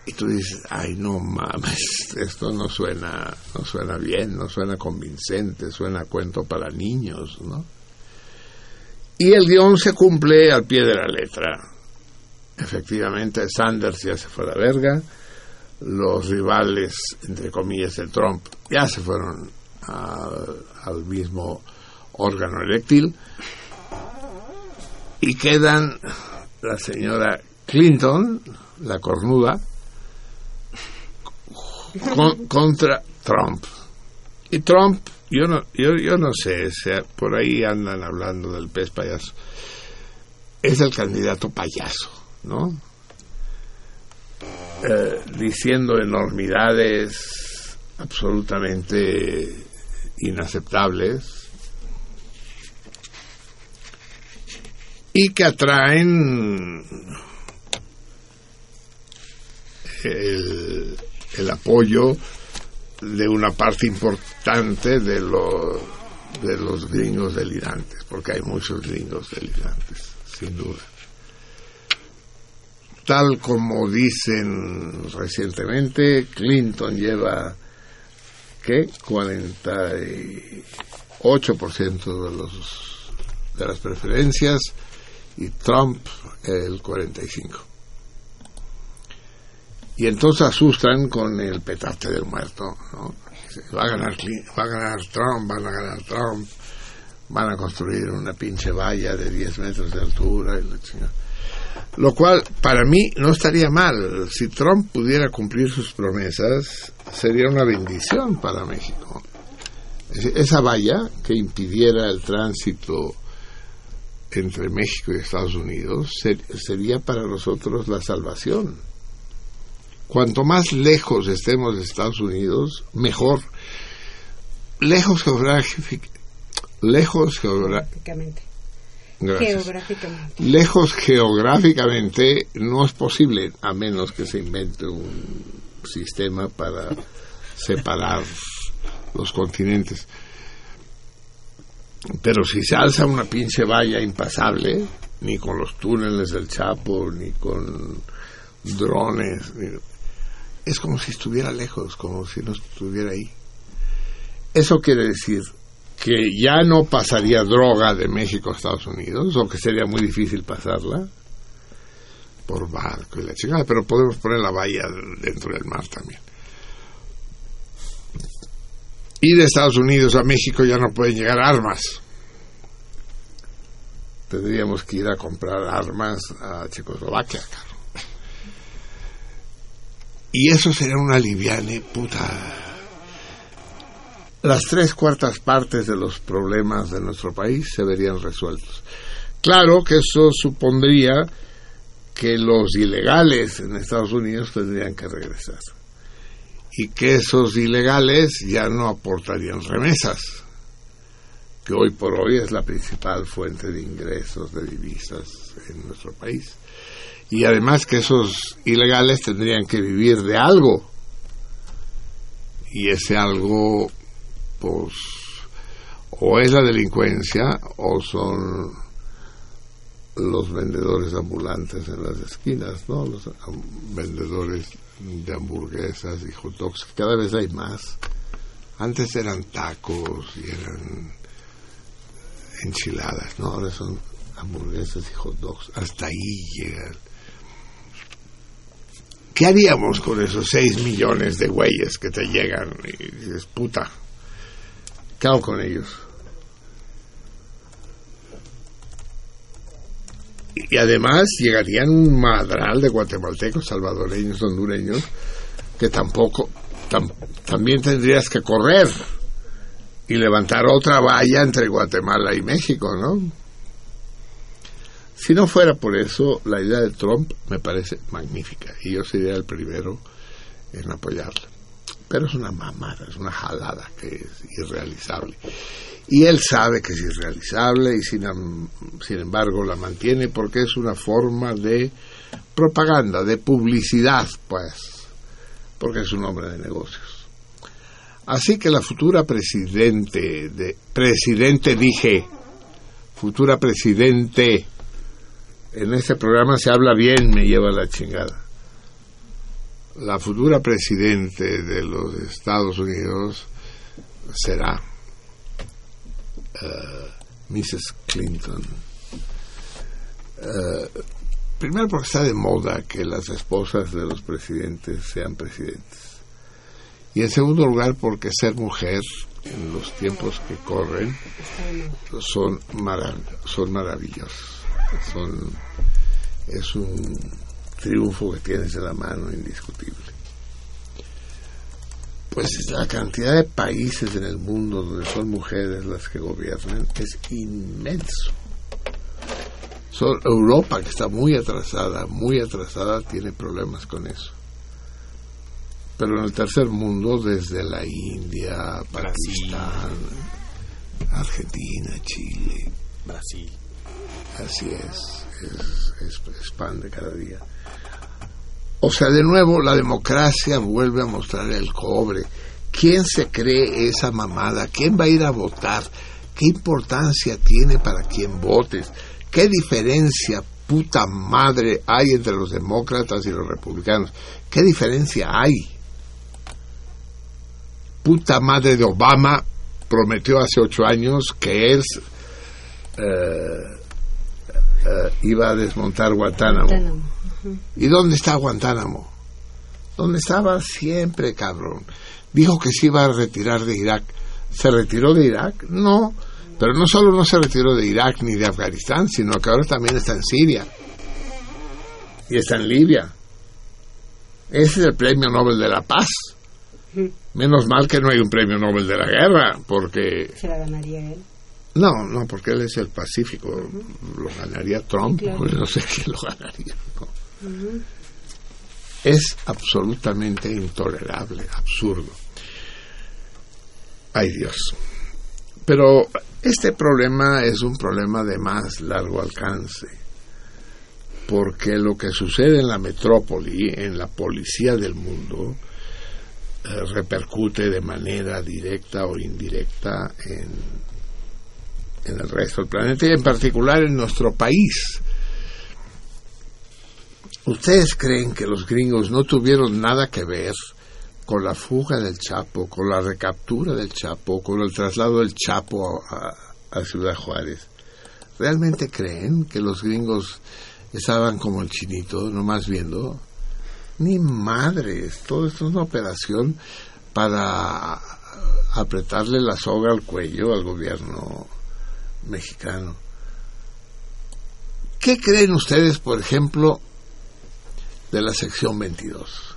Y tú dices, ay no mames, esto no suena, no suena bien, no suena convincente, suena cuento para niños, ¿no? Y el guion se cumple al pie de la letra. Efectivamente, Sanders ya se fue a la verga, los rivales, entre comillas, de Trump ya se fueron al, al mismo órgano eréctil y quedan la señora Clinton, la cornuda, con- contra Trump. Y Trump, yo no, yo, yo no sé, por ahí andan hablando del pez payaso. Es el candidato payaso, ¿no? Eh, diciendo enormidades absolutamente inaceptables y que atraen el, el apoyo de una parte importante de los de los gringos delirantes, porque hay muchos gringos delirantes, sin duda. Tal como dicen recientemente, Clinton lleva ¿qué? 48% de los de las preferencias y Trump el 45. Y entonces asustan con el petate del muerto, ¿no? Va a ganar va a ganar Trump, van a ganar Trump, van a construir una pinche valla de 10 metros de altura y la. Lo cual para mí no estaría mal. Si Trump pudiera cumplir sus promesas, sería una bendición para México. Esa valla que impidiera el tránsito entre México y Estados Unidos ser- sería para nosotros la salvación. Cuanto más lejos estemos de Estados Unidos, mejor. Lejos, geográfic- lejos geográficamente. Lejos geográficamente no es posible, a menos que se invente un sistema para separar los continentes. Pero si se alza una pinche valla impasable, ni con los túneles del Chapo, ni con drones, ni- es como si estuviera lejos, como si no estuviera ahí. Eso quiere decir que ya no pasaría droga de México a Estados Unidos, o que sería muy difícil pasarla por barco y la chingada, pero podemos poner la valla dentro del mar también. Y de Estados Unidos a México ya no pueden llegar armas. Tendríamos que ir a comprar armas a Checoslovaquia. Y eso sería una liviane, puta. Las tres cuartas partes de los problemas de nuestro país se verían resueltos. Claro que eso supondría que los ilegales en Estados Unidos tendrían que regresar y que esos ilegales ya no aportarían remesas, que hoy por hoy es la principal fuente de ingresos de divisas en nuestro país. Y además que esos ilegales tendrían que vivir de algo. Y ese algo, pues, o es la delincuencia o son los vendedores ambulantes en las esquinas, ¿no? Los vendedores de hamburguesas y hot dogs, cada vez hay más. Antes eran tacos y eran enchiladas, ¿no? Ahora son hamburguesas y hot dogs. Hasta ahí llegan. ¿Qué haríamos con esos 6 millones de güeyes que te llegan? Y dices, puta, ¿qué hago con ellos? Y además llegarían un madral de guatemaltecos, salvadoreños, hondureños, que tampoco, tam- también tendrías que correr y levantar otra valla entre Guatemala y México, ¿no? Si no fuera por eso, la idea de Trump me parece magnífica y yo sería el primero en apoyarla. Pero es una mamada, es una jalada que es irrealizable. Y él sabe que es irrealizable y sin, sin embargo la mantiene porque es una forma de propaganda, de publicidad, pues, porque es un hombre de negocios. Así que la futura presidente, de, presidente dije, futura presidente, en este programa se habla bien, me lleva la chingada. La futura presidente de los Estados Unidos será eh, Mrs. Clinton. Eh, primero porque está de moda que las esposas de los presidentes sean presidentes. Y en segundo lugar porque ser mujer en los tiempos que corren son, marav- son maravillosos. Son, es un triunfo que tienes en la mano indiscutible. Pues la cantidad de países en el mundo donde son mujeres las que gobiernan es inmenso. Son Europa, que está muy atrasada, muy atrasada, tiene problemas con eso. Pero en el tercer mundo, desde la India, Pakistán, Argentina, Chile, Brasil. Así es, es, es, es pan de cada día. O sea, de nuevo, la democracia vuelve a mostrar el cobre. ¿Quién se cree esa mamada? ¿Quién va a ir a votar? ¿Qué importancia tiene para quien votes? ¿Qué diferencia, puta madre, hay entre los demócratas y los republicanos? ¿Qué diferencia hay? Puta madre de Obama prometió hace ocho años que él eh, eh, iba a desmontar Guantánamo. Guantánamo. ¿Y dónde está Guantánamo? ¿Dónde estaba siempre, cabrón? Dijo que se iba a retirar de Irak. ¿Se retiró de Irak? No. Pero no solo no se retiró de Irak ni de Afganistán, sino que ahora también está en Siria. Y está en Libia. Ese es el premio Nobel de la Paz. Menos mal que no hay un premio Nobel de la Guerra, porque... Se la ganaría él. No, no, porque él es el Pacífico. Lo ganaría Trump, Claro. pues no sé quién lo ganaría. ¿no? Es absolutamente intolerable, absurdo. Ay Dios. Pero Este problema es un problema de más largo alcance, porque lo que sucede en la metrópoli, en la policía del mundo, eh, repercute de manera directa o indirecta en, en el resto del planeta y en particular en nuestro país. ¿Ustedes creen que los gringos no tuvieron nada que ver con la fuga del Chapo, con la recaptura del Chapo, con el traslado del Chapo a, Ciudad Juárez? ¿Realmente creen que los gringos estaban como el chinito, nomás viendo? Ni madres, todo esto es una operación para apretarle la soga al cuello al gobierno mexicano. ¿Qué creen ustedes, por ejemplo, de la sección 22?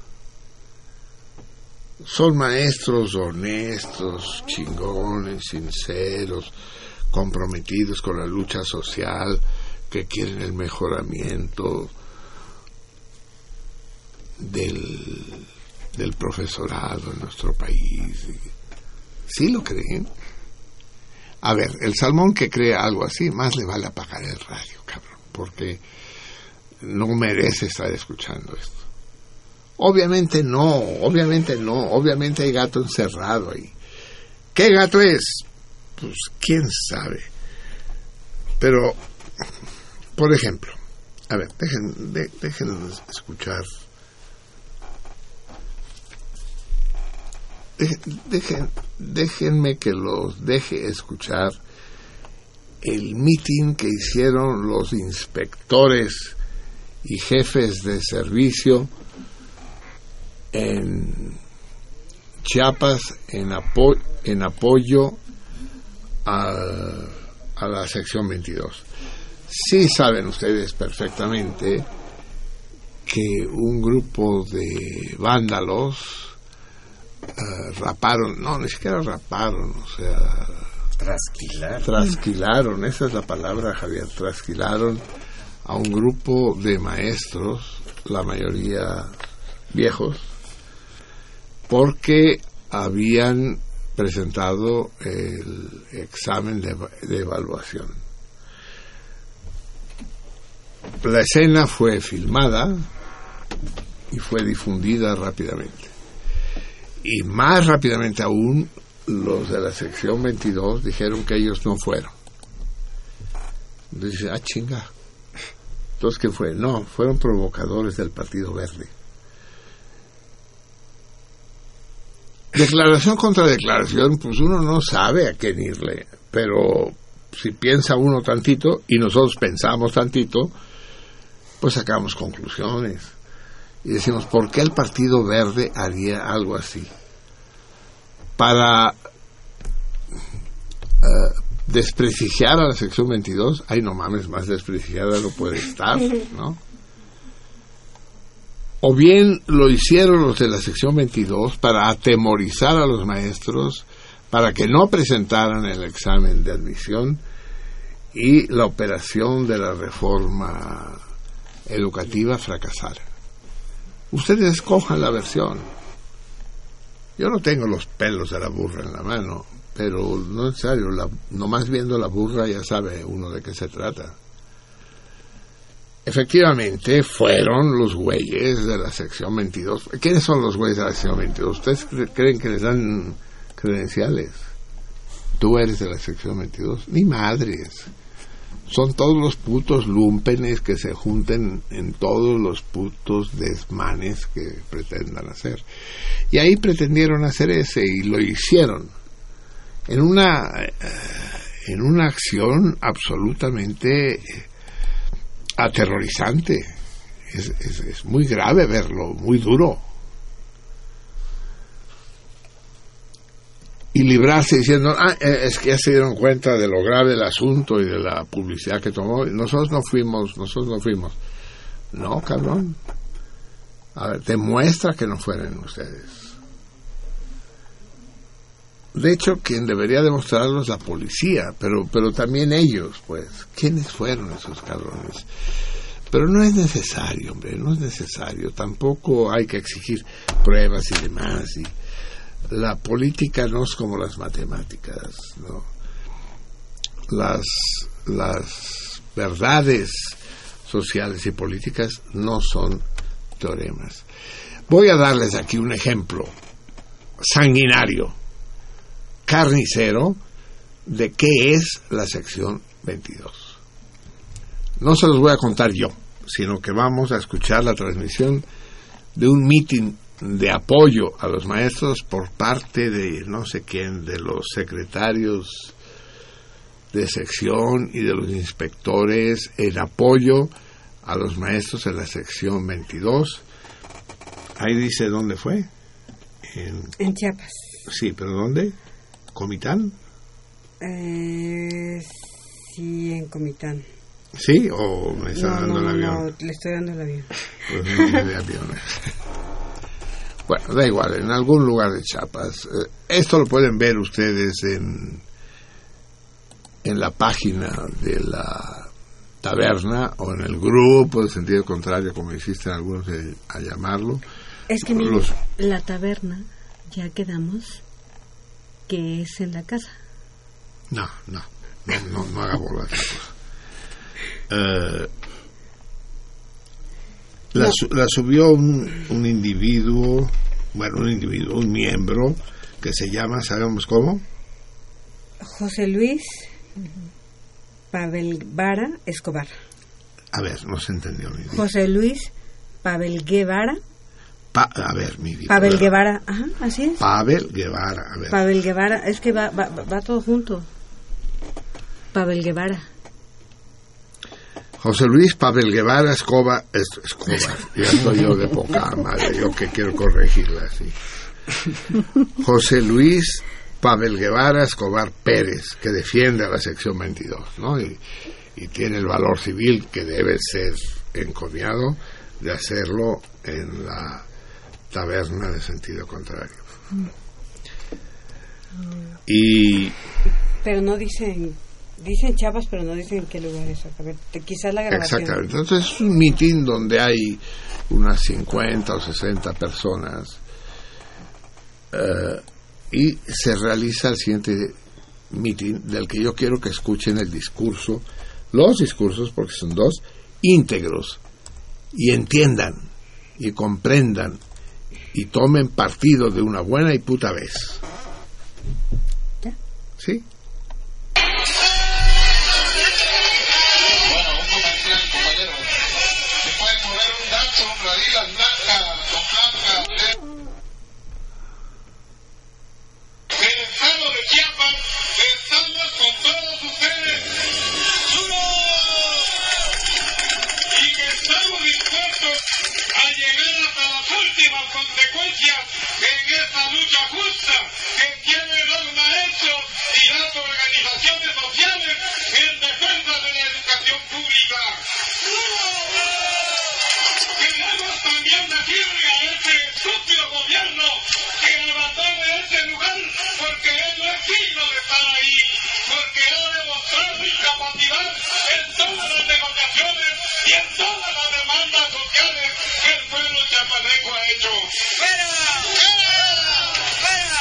Son maestros honestos, chingones, sinceros, comprometidos con la lucha social, que quieren el mejoramiento del, del profesorado en nuestro país. ¿Sí lo creen? A ver, el salmón que cree algo así, más le vale apagar el radio, cabrón, porque no merece estar escuchando esto. Obviamente no, obviamente no, obviamente hay gato encerrado ahí. ¿Qué gato es? Pues quién sabe. Pero, por ejemplo, a ver, dejen, de, escuchar. Dejen, déjenme que los deje escuchar el meeting que hicieron los inspectores y jefes de servicio en Chiapas en, apo en apoyo a, la sección 22. Sí saben ustedes perfectamente que un grupo de vándalos uh, raparon, no, ni siquiera raparon, o sea... Trasquilaron. Trasquilaron, esa es la palabra, Javier, trasquilaron a un grupo de maestros, la mayoría viejos, porque habían presentado el examen de, de, evaluación. La escena fue filmada y fue difundida rápidamente. Y más rápidamente aún, los de la sección 22 dijeron que ellos no fueron. Dice, ah, chinga. Entonces, ¿qué fue? No, fueron provocadores del Partido Verde. Declaración contra declaración, pues uno no sabe a quién irle, pero si piensa uno tantito y nosotros pensamos tantito, pues sacamos conclusiones y decimos, ¿por qué el Partido Verde haría algo así? Para uh, desprestigiar a la sección 22, ay no mames, más desprestigiada no puede estar, ¿no? O bien lo hicieron los de la sección 22 para atemorizar a los maestros, para que no presentaran el examen de admisión y la operación de la reforma educativa fracasara. Ustedes escojan la versión. Yo no tengo los pelos de la burra en la mano, pero no es necesario, la, nomás viendo la burra ya sabe uno de qué se trata efectivamente fueron los güeyes de la sección 22. ¿Quiénes son los güeyes de la sección 22? ¿Ustedes creen que les dan credenciales? Tú eres de la sección 22. Ni madres. Son todos los putos lumpenes que se junten en todos los putos desmanes que pretendan hacer. Y ahí pretendieron hacer ese y lo hicieron. En una, en una acción absolutamente aterrorizante. Es, es, es, muy grave verlo, muy duro. Y librarse diciendo, ah, es que ya se dieron cuenta de lo grave del asunto y de la publicidad que tomó. Nosotros no fuimos, nosotros no fuimos. No, cabrón. A ver, demuestra que no fueron ustedes. De hecho, quien debería demostrarlo es la policía, pero, pero también ellos, pues. ¿Quiénes fueron esos cabrones? Pero no es necesario, hombre, no es necesario. Tampoco hay que exigir pruebas y demás. Y la política no es como las matemáticas, ¿no? las, las verdades sociales y políticas no son teoremas. Voy a darles aquí un ejemplo sanguinario, carnicero, de qué es la sección 22. No se los voy a contar yo, sino que vamos a escuchar la transmisión de un mitin de apoyo a los maestros por parte de no sé quién, de los secretarios de sección y de los inspectores en apoyo a los maestros en la sección 22. Ahí dice dónde fue. En, En Chiapas. sí, pero ¿dónde? ¿Comitán? Eh, sí, en Comitán. ¿Sí? ¿O me está No, dando no, el avión? no, le estoy dando el avión. Pues no dé aviones. Bueno, da igual, en algún lugar de Chiapas. Eh, Esto lo pueden ver ustedes en, en la página de la taberna o en el grupo de sentido contrario, como insisten algunos de- a llamarlo. Es que mire, Los- la taberna, ya quedamos que es en la casa. No, no, no, no, no haga bola de esa cosa. Eh, la, su- la subió un, un individuo, bueno, un individuo, un miembro que se llama, ¿sabemos cómo? José Luis Pavel Vara Escobar. A ver, no se entendió mi vida. José Luis Pavel Guevara. Pa- a ver, mi vida. Pavel Guevara, ajá, así es. Pavel Guevara, a ver. Pavel Guevara, es que va, va, va todo junto. Pavel Guevara. José Luis Pavel Guevara Escobar, es- ya estoy yo de poca madre, yo que quiero corregirla así. José Luis Pavel Guevara Escobar Pérez, que defiende a la sección 22, ¿no? Y, y tiene el valor civil que debe ser encomiado de hacerlo en la taberna de sentido contrario. Y Pero no dicen, dicen Chiapas, pero no dicen en qué lugar exactamente. Quizás la grabación. Exactamente. Entonces es un mitin donde hay unas 50 o 60 personas eh, y se realiza el siguiente mitin del que yo quiero que escuchen el discurso, los discursos, porque son dos, íntegros y entiendan y comprendan y tomen partido de una buena y puta vez. ¿Sí? En esta lucha justa que tienen los maestros y las organizaciones sociales en defensa de la educación pública. Queremos también decirle a este estúpido gobierno que abandone este lugar porque él no es digno de estar ahí, porque ha incapacidad en todas las negociaciones y en todas las demandas sociales que el pueblo chapaneco ha hecho. ¡Fuera! ¡Fuera!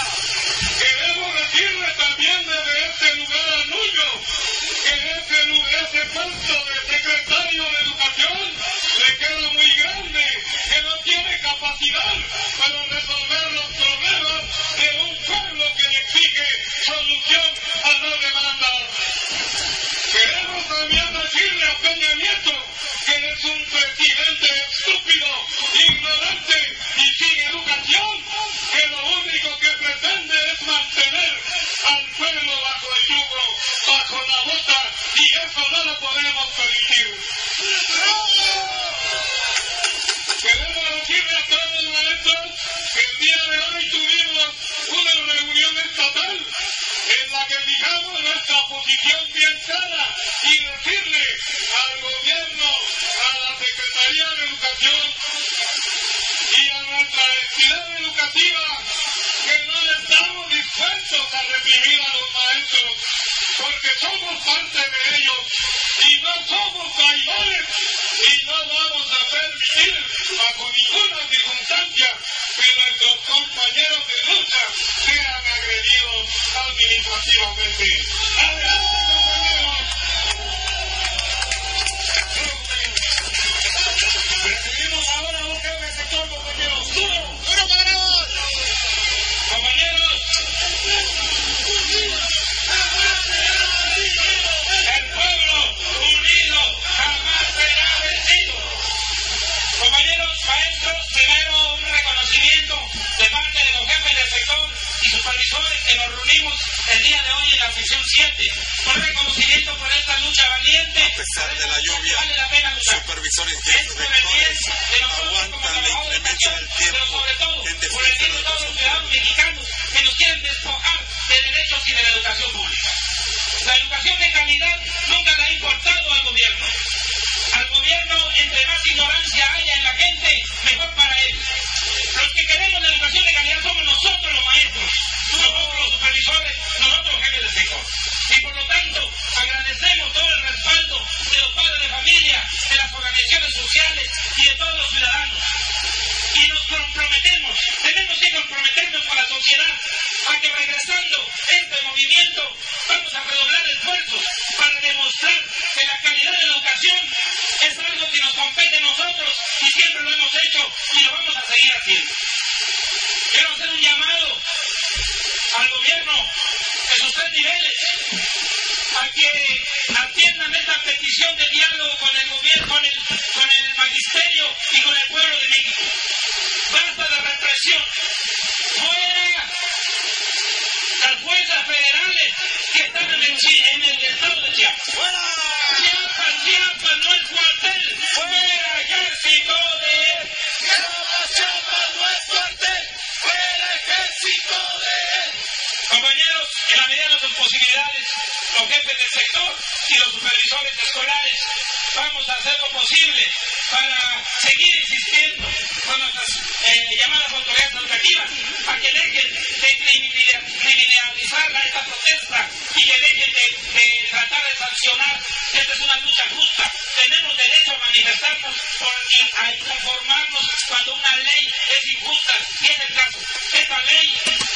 Queremos decirle también desde este lugar a Nuño que ese, ese puesto de secretario de educación le queda muy grande, que no tiene capacidad para resolver los problemas de un pueblo que le exige solución a las demandas. También decirle a Peña Nieto que es un presidente estúpido, ignorante y sin educación, que lo único que pretende es mantener al pueblo bajo el yugo, bajo la bota, y eso no lo podemos permitir. Queremos decirle a todos los maestros que el día de hoy tuvimos que fijamos nuestra posición bien clara y decirle al gobierno, a la Secretaría de Educación y a nuestra entidad educativa que no estamos dispuestos a reprimir a los maestros porque somos parte de ellos y no somos traidores y no vamos a permitir bajo ninguna circunstancia que nuestros compañeros de lucha sean agredidos administrativamente. ¡Adelante, compañeros! La sección 7. Por reconocimiento por esta lucha valiente. A pesar de la lluvia, vale la pena luchar. supervisores y directores aguantan la inclemencia del tiempo pero sobre todo, por el bien de todos los ciudadanos mexicanos que nos quieren despojar de derechos y de la educación pública. La educación de calidad nunca le ha importado al gobierno. Al gobierno, entre más ignorancia haya en la gente, mejor para él. Los que queremos la educación de calidad somos nosotros los maestros, nosotros los supervisores, nosotros los jefes de sector. Y por lo tanto, agradecemos todo el respaldo de los padres de familia, de las organizaciones sociales y de todos los ciudadanos. Y nos comprometemos, tenemos que comprometernos con la sociedad a que regresando este movimiento vamos a redoblar esfuerzos para demostrar que la calidad de la educación es algo que nos compete a nosotros y siempre lo hemos hecho y lo vamos a seguir haciendo. Quiero hacer un llamado al gobierno de sus tres niveles a que atiendan esta petición de diálogo con el gobierno, con el, con el magisterio y con el pueblo de México. Basta de represión. Fuera las fuerzas federales que están en el, en el estado de Chiapas. ¡Fuera! Chiapas, Chiapas no es cuartel. ¡Fuera ejército de él! ¡Chiapas, Chiapas no es cuartel! ¡Fuera ejército de él! Compañeros, en la medida de sus posibilidades, los jefes del sector y los supervisores escolares, vamos a hacer lo posible para seguir insistiendo con nuestras eh, llamadas autoridades educativas a que dejen de criminal- criminalizar esta protesta y que dejen de, tratar de sancionar. Esta es una lucha justa. Tenemos derecho a manifestarnos y a inconformarnos cuando una ley es injusta. Y es el caso. Esta ley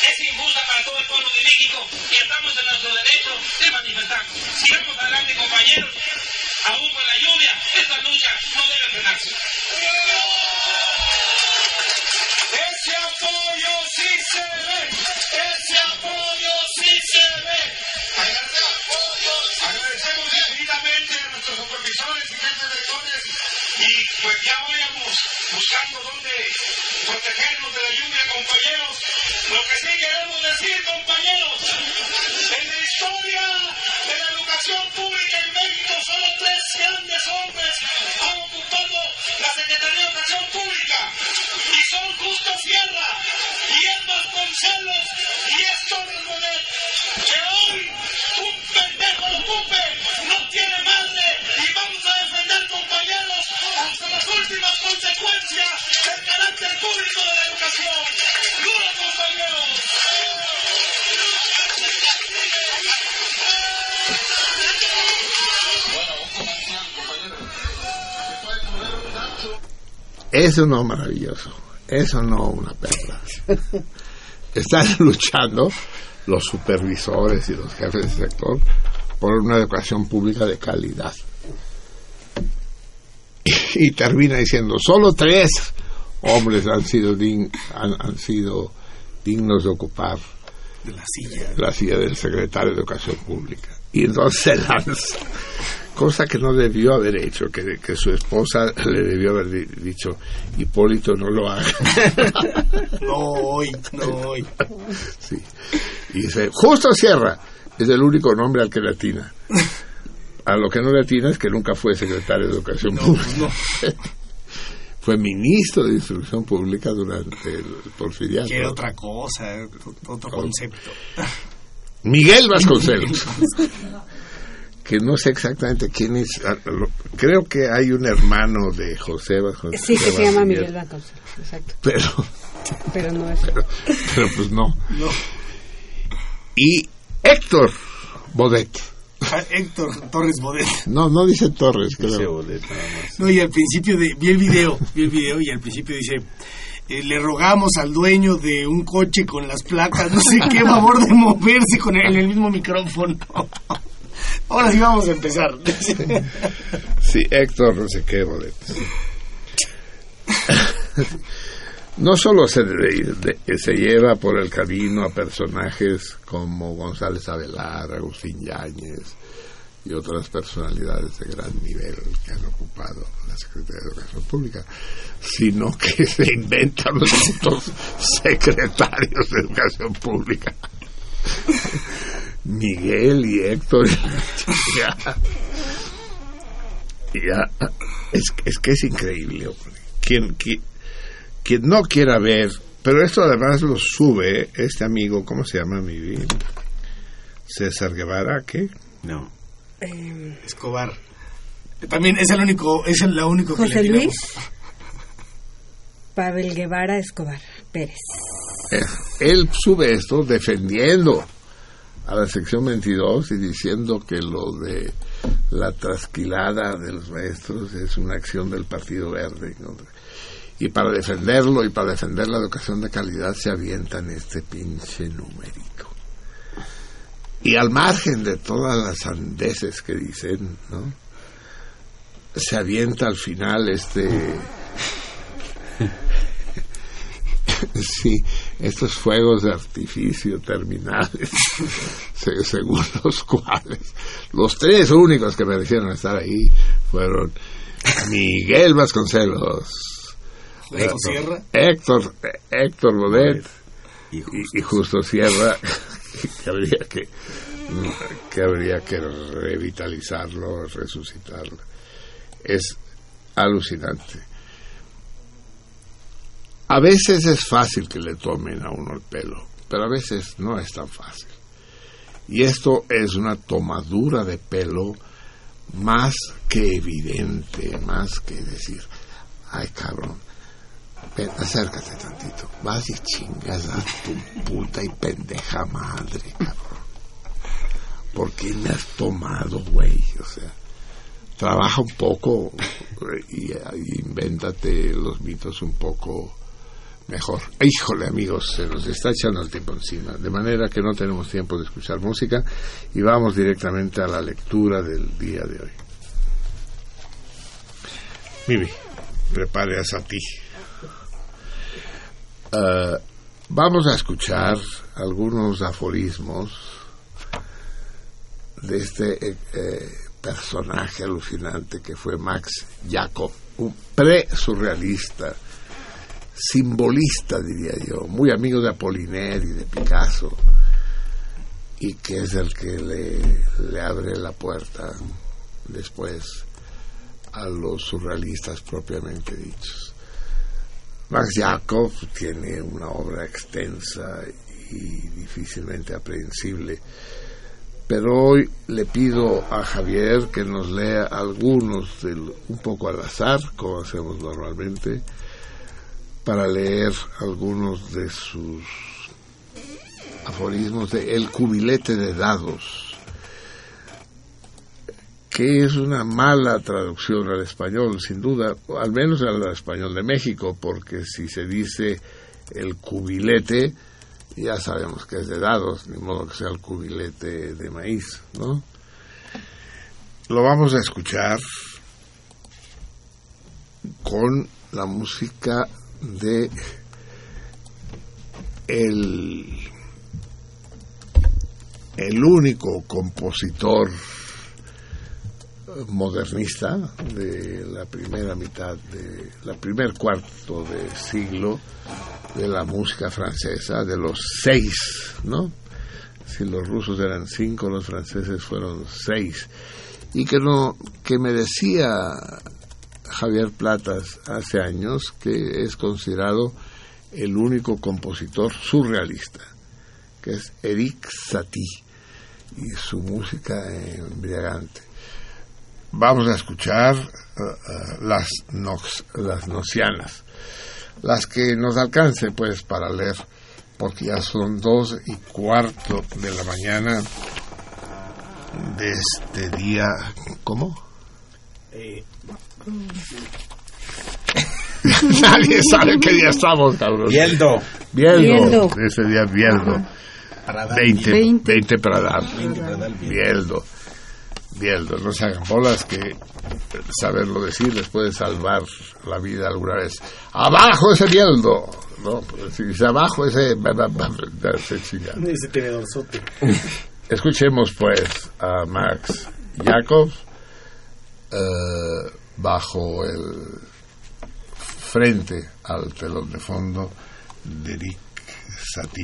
es injusta para todo el pueblo de México y estamos en nuestro derecho de manifestarnos. Sigamos adelante, compañeros. Aún con la lluvia, esta lucha no debe frenarse. Apoyo sí se ve, ese apoyo sí se ve. Agradecemos infinitamente a nuestros supervisores y jefes de sectores y pues ya vayamos buscando dónde protegernos de la lluvia, compañeros. Lo que sí queremos decir, compañeros, en la historia educación pública en México, solo tres grandes hombres han ocupado la Secretaría de Educación Pública y son Justo Sierra y Emma Concelos y es Torres. Que hoy un pendejo lo ocupe, no tiene madre y vamos a defender, compañeros, hasta las últimas consecuencias del carácter público de la educación. ¡Duro, compañeros! Eso no maravilloso, eso no una perla. Están luchando los supervisores y los jefes de sector por una educación pública de calidad. Y, termina diciendo, solo tres hombres han sido, han, han sido dignos de ocupar De la silla. la silla del secretario de Educación Pública. Y entonces se lanza, cosa que no debió haber hecho, que, que su esposa le debió haber di- dicho, Hipólito no lo haga. No hoy, no hoy. Sí. Y dice, justo Sierra es el único nombre al que le atina. A lo que no le atina es que nunca fue secretario de Educación Pública. fue ministro de Instrucción Pública durante el porfiriato. Otra cosa, eh, otro concepto. Miguel Vasconcelos. que no sé exactamente quién es. lo- Creo que hay un hermano de José Vasconcelos. Sí, que se llama Miguel. Vasconcelos, exacto. Pero, Pero no es. pero, pero pues no. Y Héctor Bodet. Ah, Héctor Torres Bodet. No, no dice Torres, creo. No, y al principio de, vi el video, vi el video y al principio dice, eh, le rogamos al dueño de un coche con las placas, no sé qué, favor de moverse con el, en el mismo micrófono. Ahora sí vamos a empezar. Sí, Héctor, no sé qué. No solo se, se lleva por el camino a personajes como González Avelar, Agustín Yáñez y otras personalidades de gran nivel que han ocupado la Secretaría de Educación Pública, sino que se inventan los secretarios de Educación Pública. Miguel y Héctor. ya, ya, es, es que es increíble. hombre. Quien, quien, quien no quiera ver, pero esto además lo sube este amigo, ¿cómo se llama mi vida? César Guevara, ¿qué? No. Escobar. También es el único, es el, la único que José le tiramos. Luis Pavel Guevara Escobar Pérez. Eh, Él sube esto defendiendo a la sección 22 y diciendo que lo de la trasquilada de los maestros es una acción del Partido Verde. Y para defenderlo y para defender la educación de calidad se avientan este pinche numerito. Y al margen de todas las andeses que dicen, ¿no? Se avienta al final este... sí, estos fuegos de artificio terminales, se- según los cuales los tres únicos que merecieron estar ahí fueron Miguel Vasconcelos, Héctor Sierra. Héctor, Héctor Bodet y, y Justo Sierra, que habría que, que habría que revitalizarlo, resucitarlo. Es alucinante. A veces es fácil que le tomen a uno el pelo, pero a veces no es tan fácil. Y esto es una tomadura de pelo más que evidente, más que decir, ay cabrón, acércate tantito, vas y chingas a tu puta y pendeja madre, cabrón. ¿Por qué me has tomado, güey? O sea, trabaja un poco y, y invéntate los mitos un poco mejor. Híjole, amigos, se nos está echando el tiempo encima, de manera que no tenemos tiempo de escuchar música y vamos directamente a la lectura del día de hoy. Mimi, prepare a ti. Eh, vamos a escuchar algunos aforismos de este eh, eh, personaje alucinante que fue Max Jacob, un pre-surrealista, simbolista, diría yo, muy amigo de Apollinaire y de Picasso, y que es el que le, abre la puerta después a los surrealistas propiamente dichos. Max Jacob tiene una obra extensa y difícilmente aprehensible, pero hoy le pido a Javier que nos lea algunos, del, un poco al azar, como hacemos normalmente, para leer algunos de sus aforismos de El cubilete de dados, que es una mala traducción al español, sin duda, al menos al español de México, porque si se dice el cubilete, ya sabemos que es de dados, ni modo que sea el cubilete de maíz, ¿no? Lo vamos a escuchar con la música de el el único compositor modernista de la primera mitad de la primer cuarto de siglo de la música francesa de los seis no si los rusos eran cinco los franceses fueron seis. Y que no que me decía Javier Platas hace años que es considerado el único compositor surrealista que es Eric Satie y su música embriagante vamos a escuchar uh, uh, las, nox, las nocianas, las que nos alcance pues para leer, porque ya son dos y cuarto de la mañana de este día, ¿cómo? Eh, Nadie sabe qué día estamos, cabrón. Bieldo. Bieldo. Bieldo. Ese día Bieldo. Pradal. 20, 20. 20 Pradal. 20 Pradal, Bieldo. Bieldo. No se hagan bolas que saberlo decir les puede salvar la vida alguna vez. ¡Abajo ese Bieldo! No, pues, si dice abajo ese... se chinga. Ese tenedorzote. Escuchemos pues a Max Jacob eh, bajo el frente al telón de fondo de Nick Satie.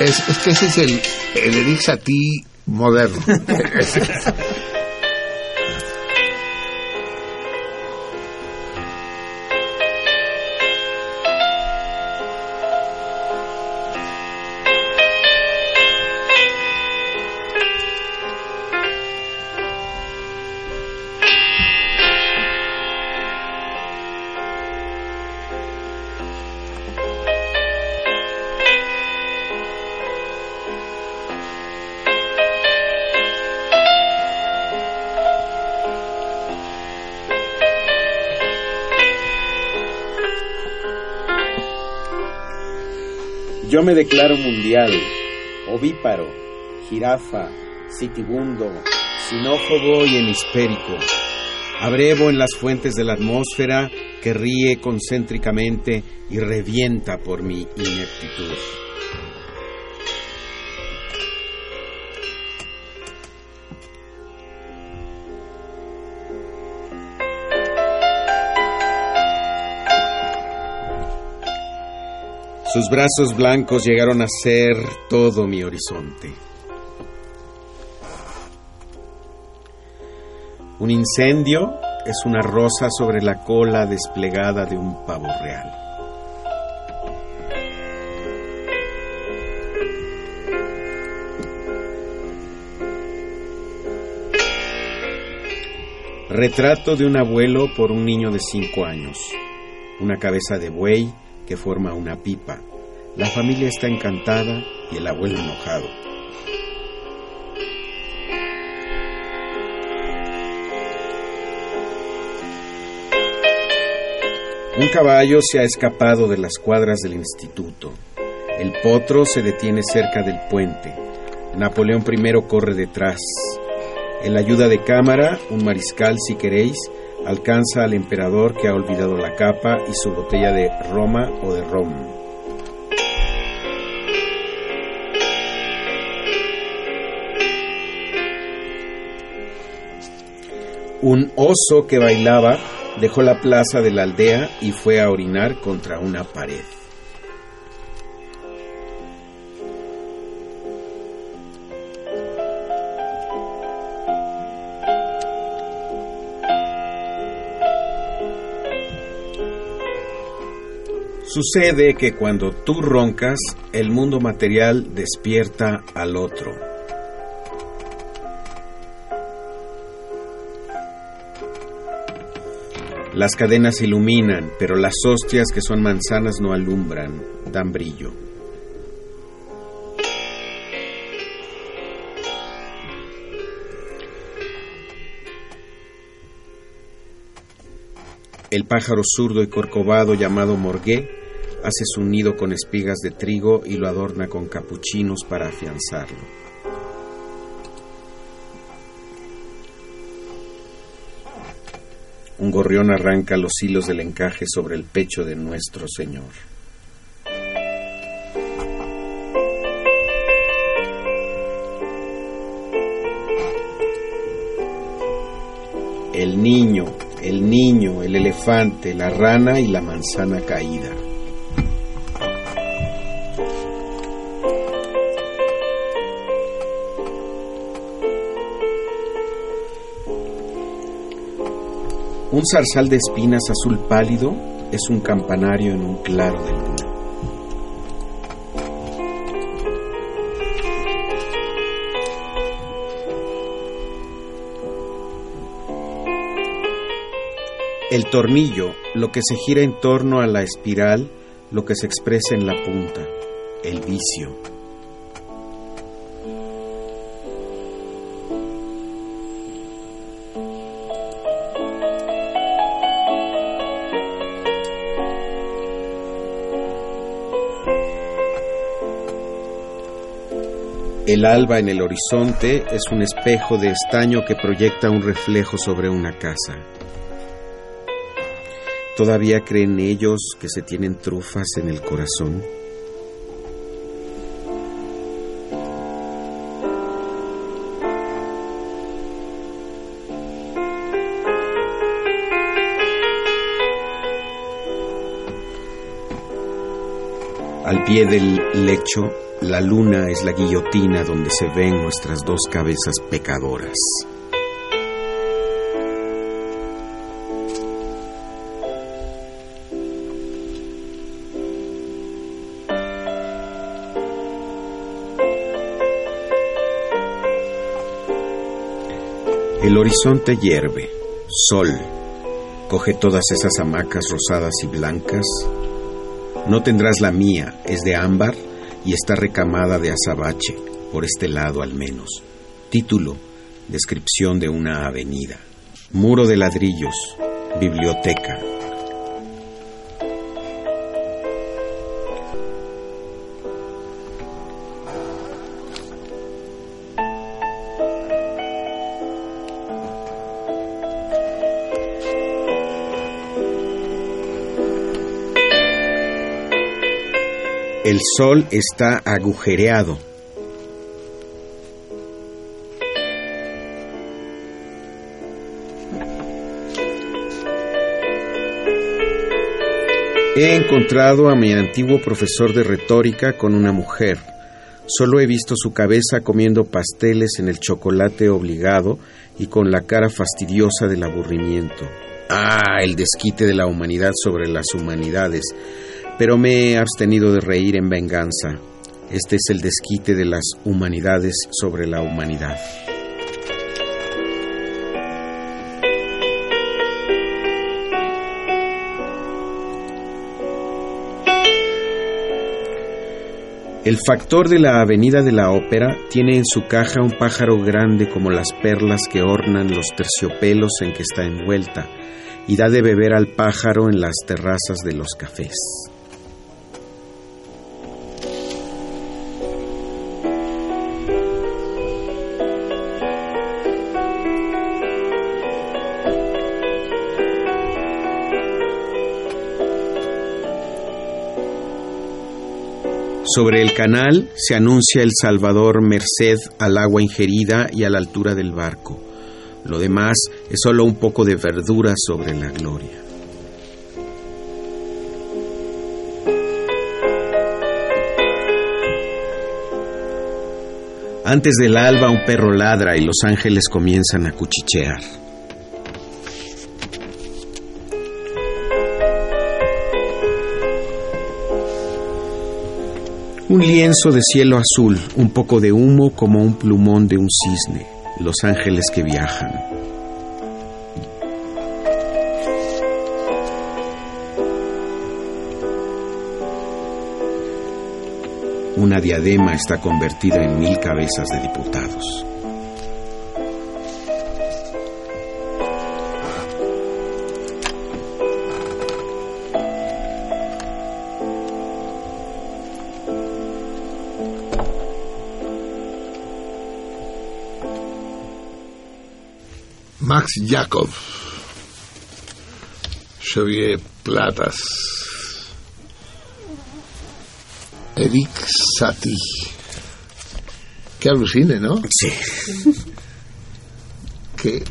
Es, es que ese es el, el Eric Satie moderno. me declaro mundial, ovíparo, jirafa, sitibundo, sinófobo y hemisférico. Abrevo en las fuentes de la atmósfera que ríe concéntricamente y revienta por mi ineptitud. Sus brazos blancos llegaron a ser todo mi horizonte. Un incendio es una rosa sobre la cola desplegada de un pavo real. Retrato de un abuelo por un niño de cinco años. Una cabeza de buey que forma una pipa. La familia está encantada y el abuelo enojado. Un caballo se ha escapado de las cuadras del instituto. El potro se detiene cerca del puente. Napoleón I corre detrás. En la ayuda de cámara, un mariscal, si queréis, alcanza al emperador que ha olvidado la capa y su botella de Roma o de rom. Un oso que bailaba dejó la plaza de la aldea y fue a orinar contra una pared. Sucede que cuando tú roncas, el mundo material despierta al otro. Las cadenas iluminan, pero las hostias que son manzanas no alumbran, dan brillo. El pájaro zurdo y corcovado llamado morgué hace su nido con espigas de trigo y lo adorna con capuchinos para afianzarlo. Un gorrión arranca los hilos del encaje sobre el pecho de nuestro Señor. El niño, el niño, el elefante, la rana y la manzana caída. Un zarzal de espinas azul pálido es un campanario en un claro de luna. El tornillo, lo que se gira en torno a la espiral, lo que se expresa en la punta, el vicio. El alba en el horizonte es un espejo de estaño que proyecta un reflejo sobre una casa. ¿Todavía creen ellos que se tienen trufas en el corazón? Pie del lecho, la luna es la guillotina donde se ven nuestras dos cabezas pecadoras. El horizonte hierve, sol, coge todas esas hamacas rosadas y blancas. No tendrás la mía, es de ámbar y está recamada de azabache, por este lado al menos. Título, descripción de una avenida. Muro de ladrillos, biblioteca. El sol está agujereado. He encontrado a mi antiguo profesor de retórica con una mujer. Solo he visto su cabeza comiendo pasteles en el chocolate obligado y con la cara fastidiosa del aburrimiento. Ah, el desquite de la humanidad sobre las humanidades. Pero me he abstenido de reír en venganza. Este es el desquite de las humanidades sobre la humanidad. El factor de la Avenida de la Ópera tiene en su caja un pájaro grande como las perlas que ornan los terciopelos en que está envuelta y da de beber al pájaro en las terrazas de los cafés. Sobre el canal se anuncia el Salvador merced al agua ingerida y a la altura del barco. Lo demás es solo un poco de verdura sobre la gloria. Antes del alba un perro ladra y los ángeles comienzan a cuchichear. Lienzo de cielo azul, un poco de humo como un plumón de un cisne, los ángeles que viajan. Una diadema está convertida en mil cabezas de diputados. Max Jacob, Xavier Platas, Eric Satie. Qué alucine, ¿no? Sí. Qué,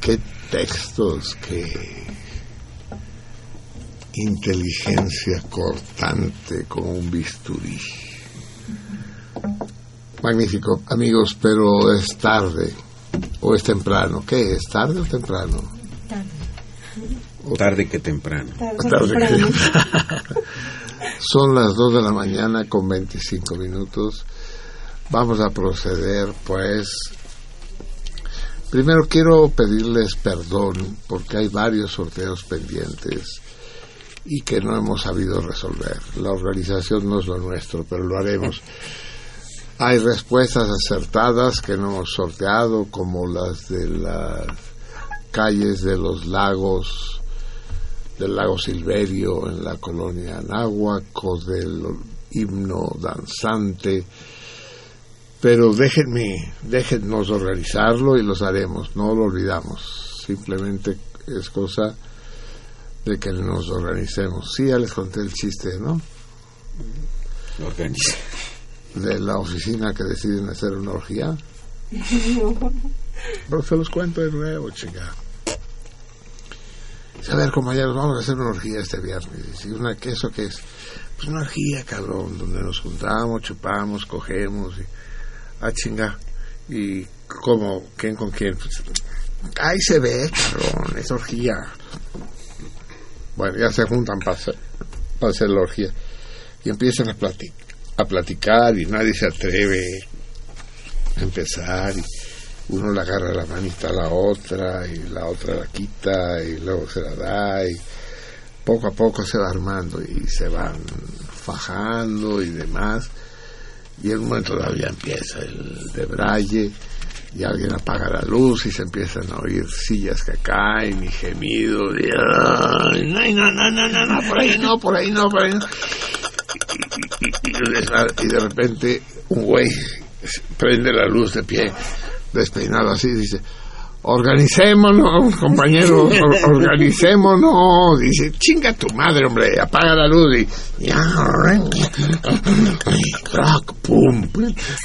qué textos, qué inteligencia cortante como un bisturí. Magnífico, amigos, pero es tarde o es temprano. ¿Qué es? ¿Tarde o temprano? Tarde que temprano. Tarde que temprano. Son las 2 de la mañana con 25 minutos. Vamos a proceder, pues. Primero quiero pedirles perdón porque hay varios sorteos pendientes y que no hemos sabido resolver. La organización no es lo nuestro, pero lo haremos. Hay respuestas acertadas que no hemos sorteado, como las de las calles de los lagos, del lago Silverio en la colonia Anáhuac, o del himno danzante. Pero déjenme, déjennos organizarlo y los haremos, no lo olvidamos. Simplemente es cosa de que nos organicemos. Sí, ya les conté el chiste, ¿no? Organiza. De la oficina que deciden hacer una orgía. Pero se los cuento de nuevo, chica. A ver, compañeros, vamos a hacer una orgía este viernes. Dice, ¿una, ¿qué eso qué es? Pues una orgía, cabrón, donde nos juntamos, chupamos, cogemos y... Ah, chinga. ¿Y cómo? ¿Quién con quién? Pues, ahí se ve, cabrón, es orgía. Bueno, ya se juntan para hacer, para hacer la orgía. Y empiezan a, plati- a platicar y nadie se atreve a empezar. Y uno le agarra la manita a la otra y la otra la quita y luego se la da y poco a poco se va armando y se van fajando y demás. Y en un momento todavía empieza el de braille y alguien apaga la luz y se empiezan a oír sillas que caen y gemidos y "Ay, no, no, no, no, no, por ahí no, por ahí no, por ahí no. Y, de repente un güey prende la luz de pie, despeinado así, dice, organicémonos, compañeros, or- organicémonos. Dice, chinga tu madre, hombre, apaga la luz y... crack, pum.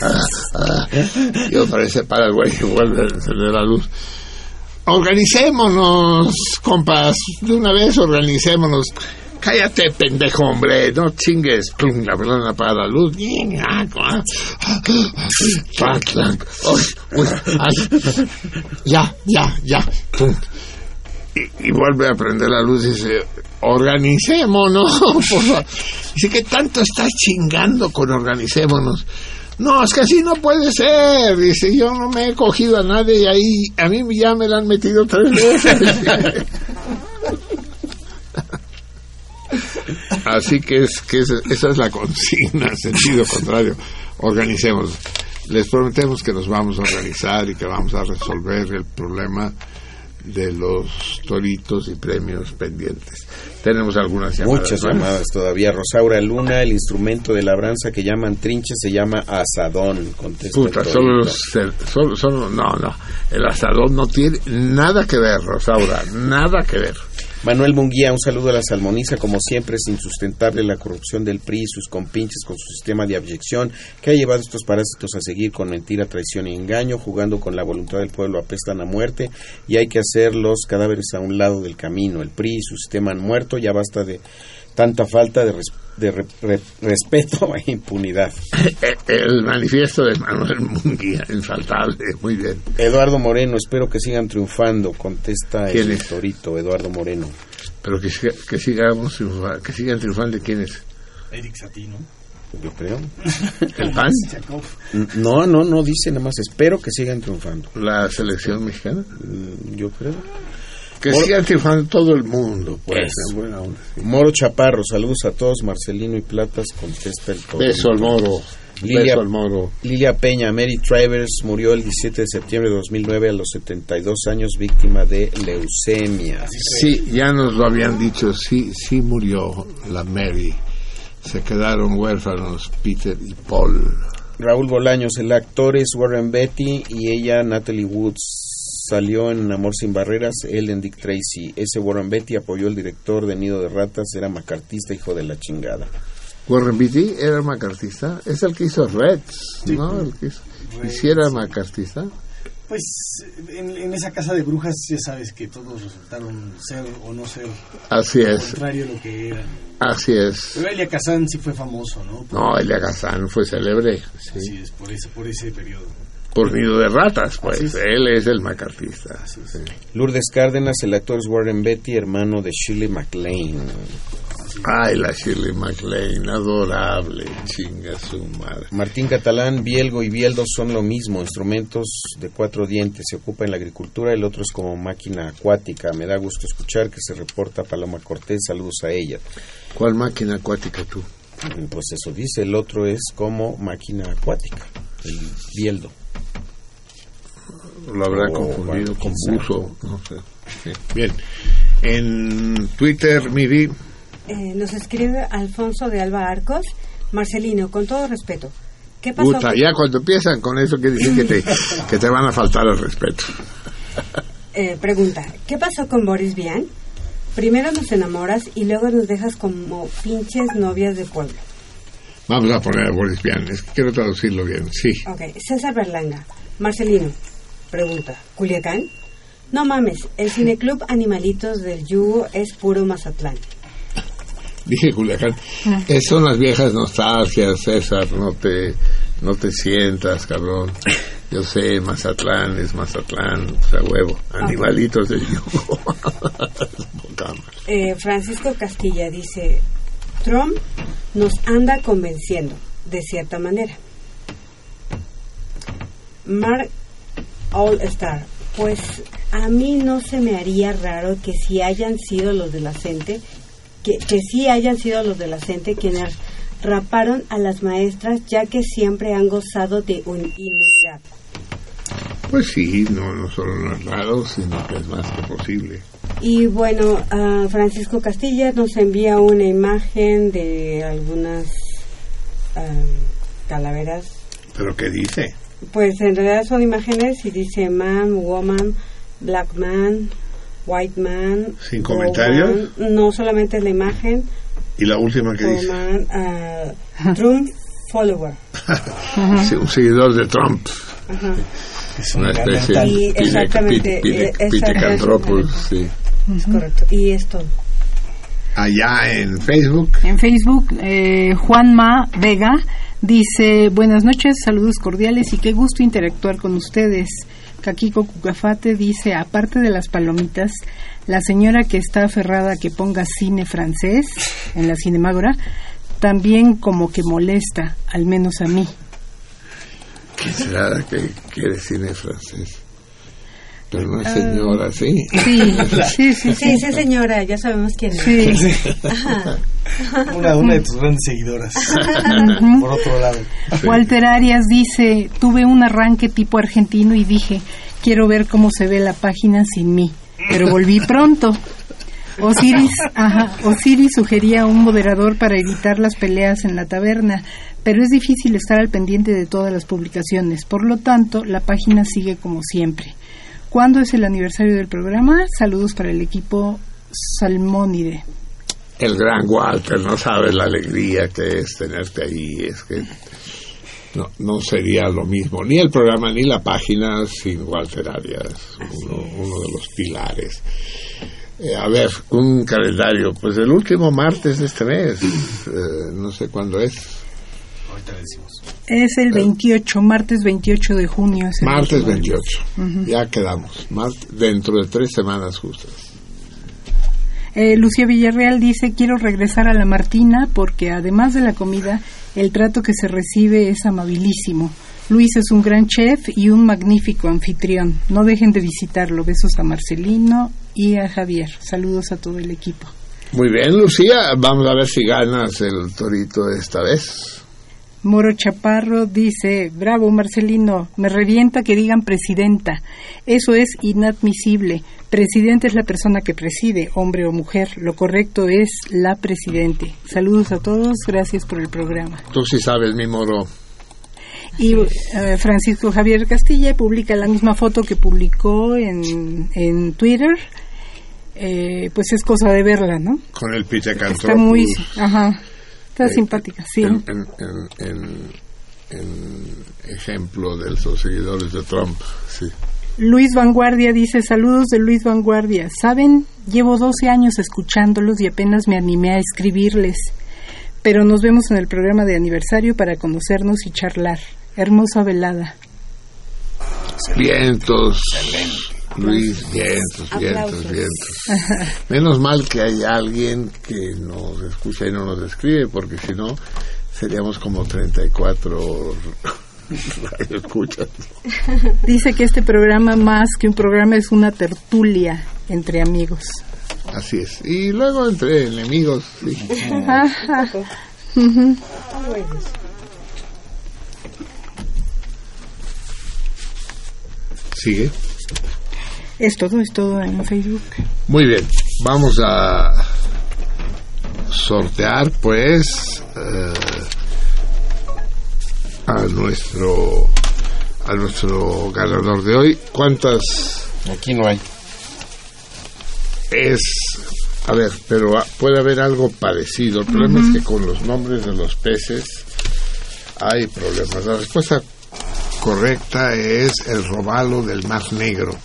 Ah, ah. Y otra se para el güey y vuelve a encender la luz. Organicémonos, compas, de una vez organicémonos. Cállate, pendejo, hombre, no chingues. Pum, la pelota apaga la luz. Ya, ya, ya. Y, y vuelve a prender la luz y dice, organicémonos, por favor. Dice, ¿qué tanto estás chingando con organicémonos? No, es que así no puede ser. Dice, yo no me he cogido a nadie y ahí a mí ya me la han metido tres veces. Así que, es, que es- esa es la consigna, sentido contrario. Organicemos. Les prometemos que nos vamos a organizar y que vamos a resolver el problema de los toritos y premios pendientes. Tenemos algunas llamadas. Muchas llamadas todavía. Rosaura Luna, el instrumento de labranza que llaman trinche se llama asadón. Puta, solo, los solo, solo- no, no. El asadón no tiene nada que ver, Rosaura, nada que ver. Manuel Munguía, un saludo a la salmoniza. Como siempre, es insustentable la corrupción del PRI y sus compinches con su sistema de abyección que ha llevado a estos parásitos a seguir con mentira, traición y engaño, jugando con la voluntad del pueblo apestan a muerte y hay que hacer los cadáveres a un lado del camino. El PRI y su sistema han muerto, ya basta de tanta falta de, res- de re- re- respeto e impunidad. El manifiesto de Manuel Munguía, infaltable, muy bien. Eduardo Moreno, espero que sigan triunfando, contesta ¿Quién el es? torito, Eduardo Moreno. Pero que, siga- que sigamos que sigan triunfando quiénes? Eric Satino. Yo creo. ¿El PAN? No, no, no dice nada más, espero que sigan triunfando. ¿La selección mexicana? Mm, Yo creo. Que Moro- sigan triunfando todo el mundo, pues. Buena onda. Moro Chaparro, saludos a todos. Marcelino y Platas, contesta el torito. Beso al moro. Lilia, Beso al moro. Lilia Peña, Mary Travers, murió el 17 de septiembre de 2009 a los 72 años, víctima de leucemia. Sí, ya nos lo habían dicho, sí, sí murió la Mary. Se quedaron huérfanos Peter y Paul. Raúl Bolaños, el actor es Warren Beatty y ella Natalie Woods. Salió en Amor sin Barreras, él en Dick Tracy. Ese Warren Beatty apoyó al director de Nido de Ratas, era macartista, hijo de la chingada. Warren Beatty era macartista, es el que hizo Reds, ¿no? El que hizo, ¿y si era macartista? Pues en, en esa casa de brujas ya sabes que todos resultaron ser o no ser Así es, contrario a lo que eran. así es. Pero Elia Kazan sí fue famoso, ¿no? Por- No, Elia Kazan fue célebre, Así sí. es, por ese, por ese periodo. Por nido de ratas, pues. Es. Él es el macartista. sí. Lourdes Cárdenas, el actor es Warren Beatty, hermano de Shirley MacLaine. Ay, la Shirley MacLaine, adorable, chinga su madre. Martín Catalán, Bielgo y Bieldo son lo mismo, instrumentos de cuatro dientes. Se ocupa en la agricultura, el otro es como máquina acuática. Me da gusto escuchar que se reporta Paloma Cortés, saludos a ella. ¿Cuál máquina acuática tú? Pues eso dice, el otro es como máquina acuática, el Bieldo. Lo habrá Oh, confundido bueno, con quién sabe. buzo, no sé. Sí. Bien. En Twitter, Miri, Eh, nos escribe Alfonso de Alba Arcos. Marcelino, con todo respeto, ¿qué pasó? puta, ya cuando empiezan con eso quiere decir que te, que te van a faltar el respeto. Eh, pregunta, ¿qué pasó con Boris Vian? Primero nos enamoras y luego nos dejas como pinches novias de pueblo. Vamos a poner a Boris Vian, es que quiero traducirlo bien, sí. Ok, César Berlanga. Marcelino, pregunta, ¿Culiacán? No mames, el Cineclub Animalitos del Yugo es puro Mazatlán. Dije Culiacán. Eh, son las viejas nostalgias, César. No te, no te sientas, cabrón. Yo sé, Mazatlán es Mazatlán. O sea, huevo. Animalitos del yugo. Eh, Francisco Castilla dice, Trump nos anda convenciendo, de cierta manera. Mark All Star, pues a mí no se me haría raro que si hayan sido los de la CENTE, que, que hayan sido los de la CENTE quienes raparon a las maestras ya que siempre han gozado de un inmunidad. Pues sí, no, no solo no es raro, sino que es más que posible. Y bueno, Francisco Castilla nos envía una imagen de algunas calaveras. ¿Pero qué dice? Pues en realidad son imágenes y dice man, woman, black man, white man. ¿Sin comentarios? man. No solamente la imagen. ¿Y la última que dice? ah, Trump follower. Sí, un seguidor de Trump. Ajá. Una especie Y de exactamente, eh, pitecantropus, sí. Es correcto. Y esto. Allá en Facebook, En Facebook, eh, Juanma Vega dice, buenas noches, saludos cordiales y qué gusto interactuar con ustedes. Kakiko Cucafate dice, aparte de las palomitas, la señora que está aferrada a que ponga cine francés en la Cinemágora, también como que molesta, al menos a mí. ¿Qué será la que quiere cine francés? Pero una Ah. señora, ¿sí? Sí, sí, sí, sí, sí, señora, ya sabemos quién es. Sí. Ajá. Una, una de tus grandes seguidoras. Por otro lado. Walter Arias dice, tuve un arranque tipo argentino y dije, quiero ver cómo se ve la página sin mí, pero volví pronto. Osiris, ajá, Osiris sugería un moderador para evitar las peleas en la taberna, pero es difícil estar al pendiente de todas las publicaciones. Por lo tanto, la página sigue como siempre. ¿Cuándo es el aniversario del programa? Saludos para el equipo Salmónide. El gran Walter, no sabes la alegría que es tenerte ahí. Es que no, no sería lo mismo, ni el programa ni la página sin Walter Arias, uno, uno de los pilares. Eh, a ver, un calendario, pues el último martes de este mes, eh, no sé cuándo es, Ahorita le decimos. Es el 28, martes 28 de junio. es el martes último. 28, Ujú. ya quedamos, mart- dentro de tres semanas justas. Eh, Lucía Villarreal dice, quiero regresar a la Martina porque además de la comida, el trato que se recibe es amabilísimo. Luis es un gran chef y un magnífico anfitrión. No dejen de visitarlo. Besos a Marcelino y a Javier. Saludos a todo el equipo. Muy bien, Lucía, vamos a ver si ganas el torito esta vez. Moro Chaparro dice, bravo Marcelino, me revienta que digan presidenta. Eso es inadmisible. Presidente es la persona que preside, hombre o mujer. Lo correcto es la presidente. Saludos a todos, gracias por el programa. Tú sí sabes, mi moro. Y eh, Francisco Javier Castilla publica la misma foto que publicó en, en Twitter. Eh, pues es cosa de verla, ¿no? Con el pitecantropus. Está muy... Ajá. Está Eh, simpática, sí. en, en- en- en- en ejemplo de los seguidores de Trump, sí. Luis Vanguardia dice, saludos de Luis Vanguardia. ¿Saben? Llevo 12 años escuchándolos y apenas me animé a escribirles. Pero nos vemos en el programa de aniversario para conocernos y charlar. Hermosa velada. Vientos, Luis, vientos, vientos, vientos. Menos mal que hay alguien que nos escucha y no nos escribe, porque si no, seríamos como 34 escuchas. Dice que este programa más que un programa es una tertulia entre amigos. Así es. Y luego entre enemigos, sí. Sigue. Es todo, es todo en Facebook. Muy bien, vamos a sortear pues eh, a nuestro a nuestro ganador de hoy. ¿Cuántas? Aquí no hay. Es a ver, pero ah, puede haber algo parecido. El problema es que con los nombres de los peces hay problemas. La respuesta correcta es el robalo del mar negro.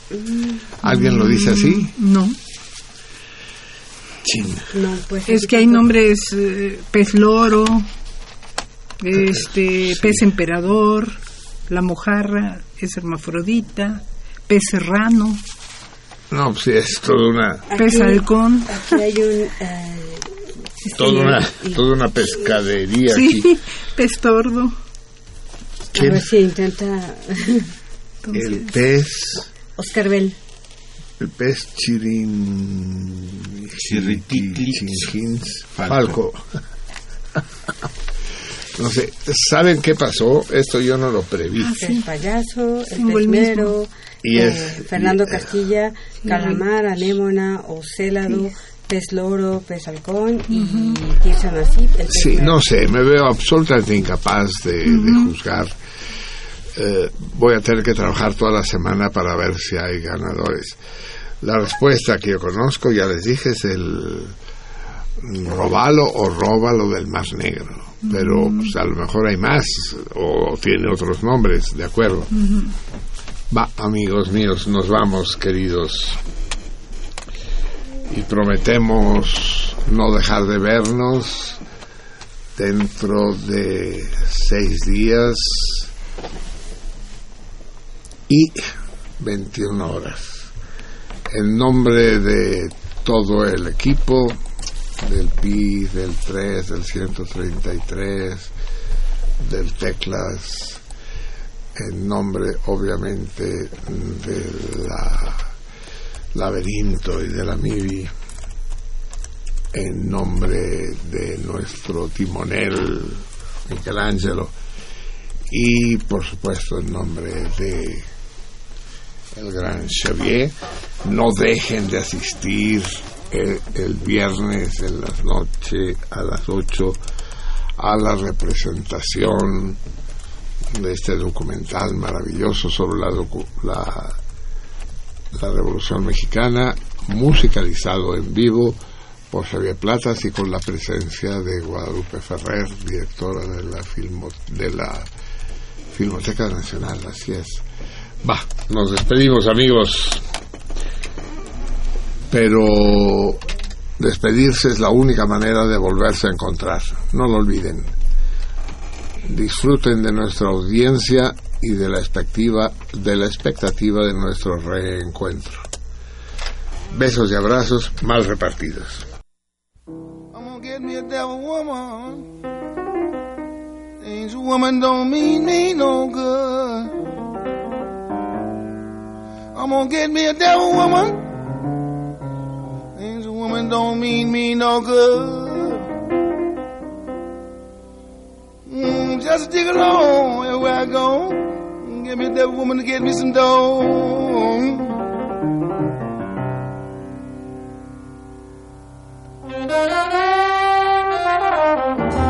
¿Alguien lo dice así? No. Chin. No, pues Es que hay nombres eh, pez loro, este pez emperador, la mojarra es hermafrodita, pez serrano, No, pues sí, es toda una, pez halcón. Aquí hay un... eh, toda una, y- toda una pescadería Sí, aquí. pez tordo. A ¿Quién? ver si intenta... El pez, Oscar Bell. el pez chirin... Chirriticlix. chinchins- Falco. Falco. No sé, ¿saben qué pasó? Esto yo no lo preví. El payaso, el Tengo el pesmero, Y eh, es- Fernando y- Castilla, calamar, anémona, océlado, pez loro, pez halcón y el pez Sí, no sé, me veo absolutamente incapaz de, de juzgar. Eh, voy a tener que trabajar toda la semana para ver si hay ganadores. La respuesta que yo conozco, ya les dije, es el robalo o róbalo del Mar Negro. Pero pues, a lo mejor hay más o tiene otros nombres, ¿de acuerdo? Va, amigos míos, nos vamos, queridos. Y prometemos no dejar de vernos dentro de seis días y 21 horas. En nombre de todo el equipo, del PI, del 3, del 133, del Teclas, en nombre obviamente de la laberinto y de la MIBI, en nombre de nuestro timonel Michelangelo y por supuesto en nombre de el gran Xavier. No dejen de asistir el, viernes en la noche a las 8 a la representación de este documental maravilloso sobre la, la Revolución Mexicana, musicalizado en vivo por Xavier Platas y con la presencia de Guadalupe Ferrer, directora de la, filmo, de la Filmoteca Nacional, así es. Va, nos despedimos amigos, pero despedirse es la única manera de volverse a encontrar, no lo olviden. Disfruten de nuestra audiencia y de la expectativa, de la expectativa de nuestro reencuentro. Besos y abrazos mal repartidos. Woman don't mean me no good. Just dig along everywhere I go. Get me that woman to get me some dough. I'm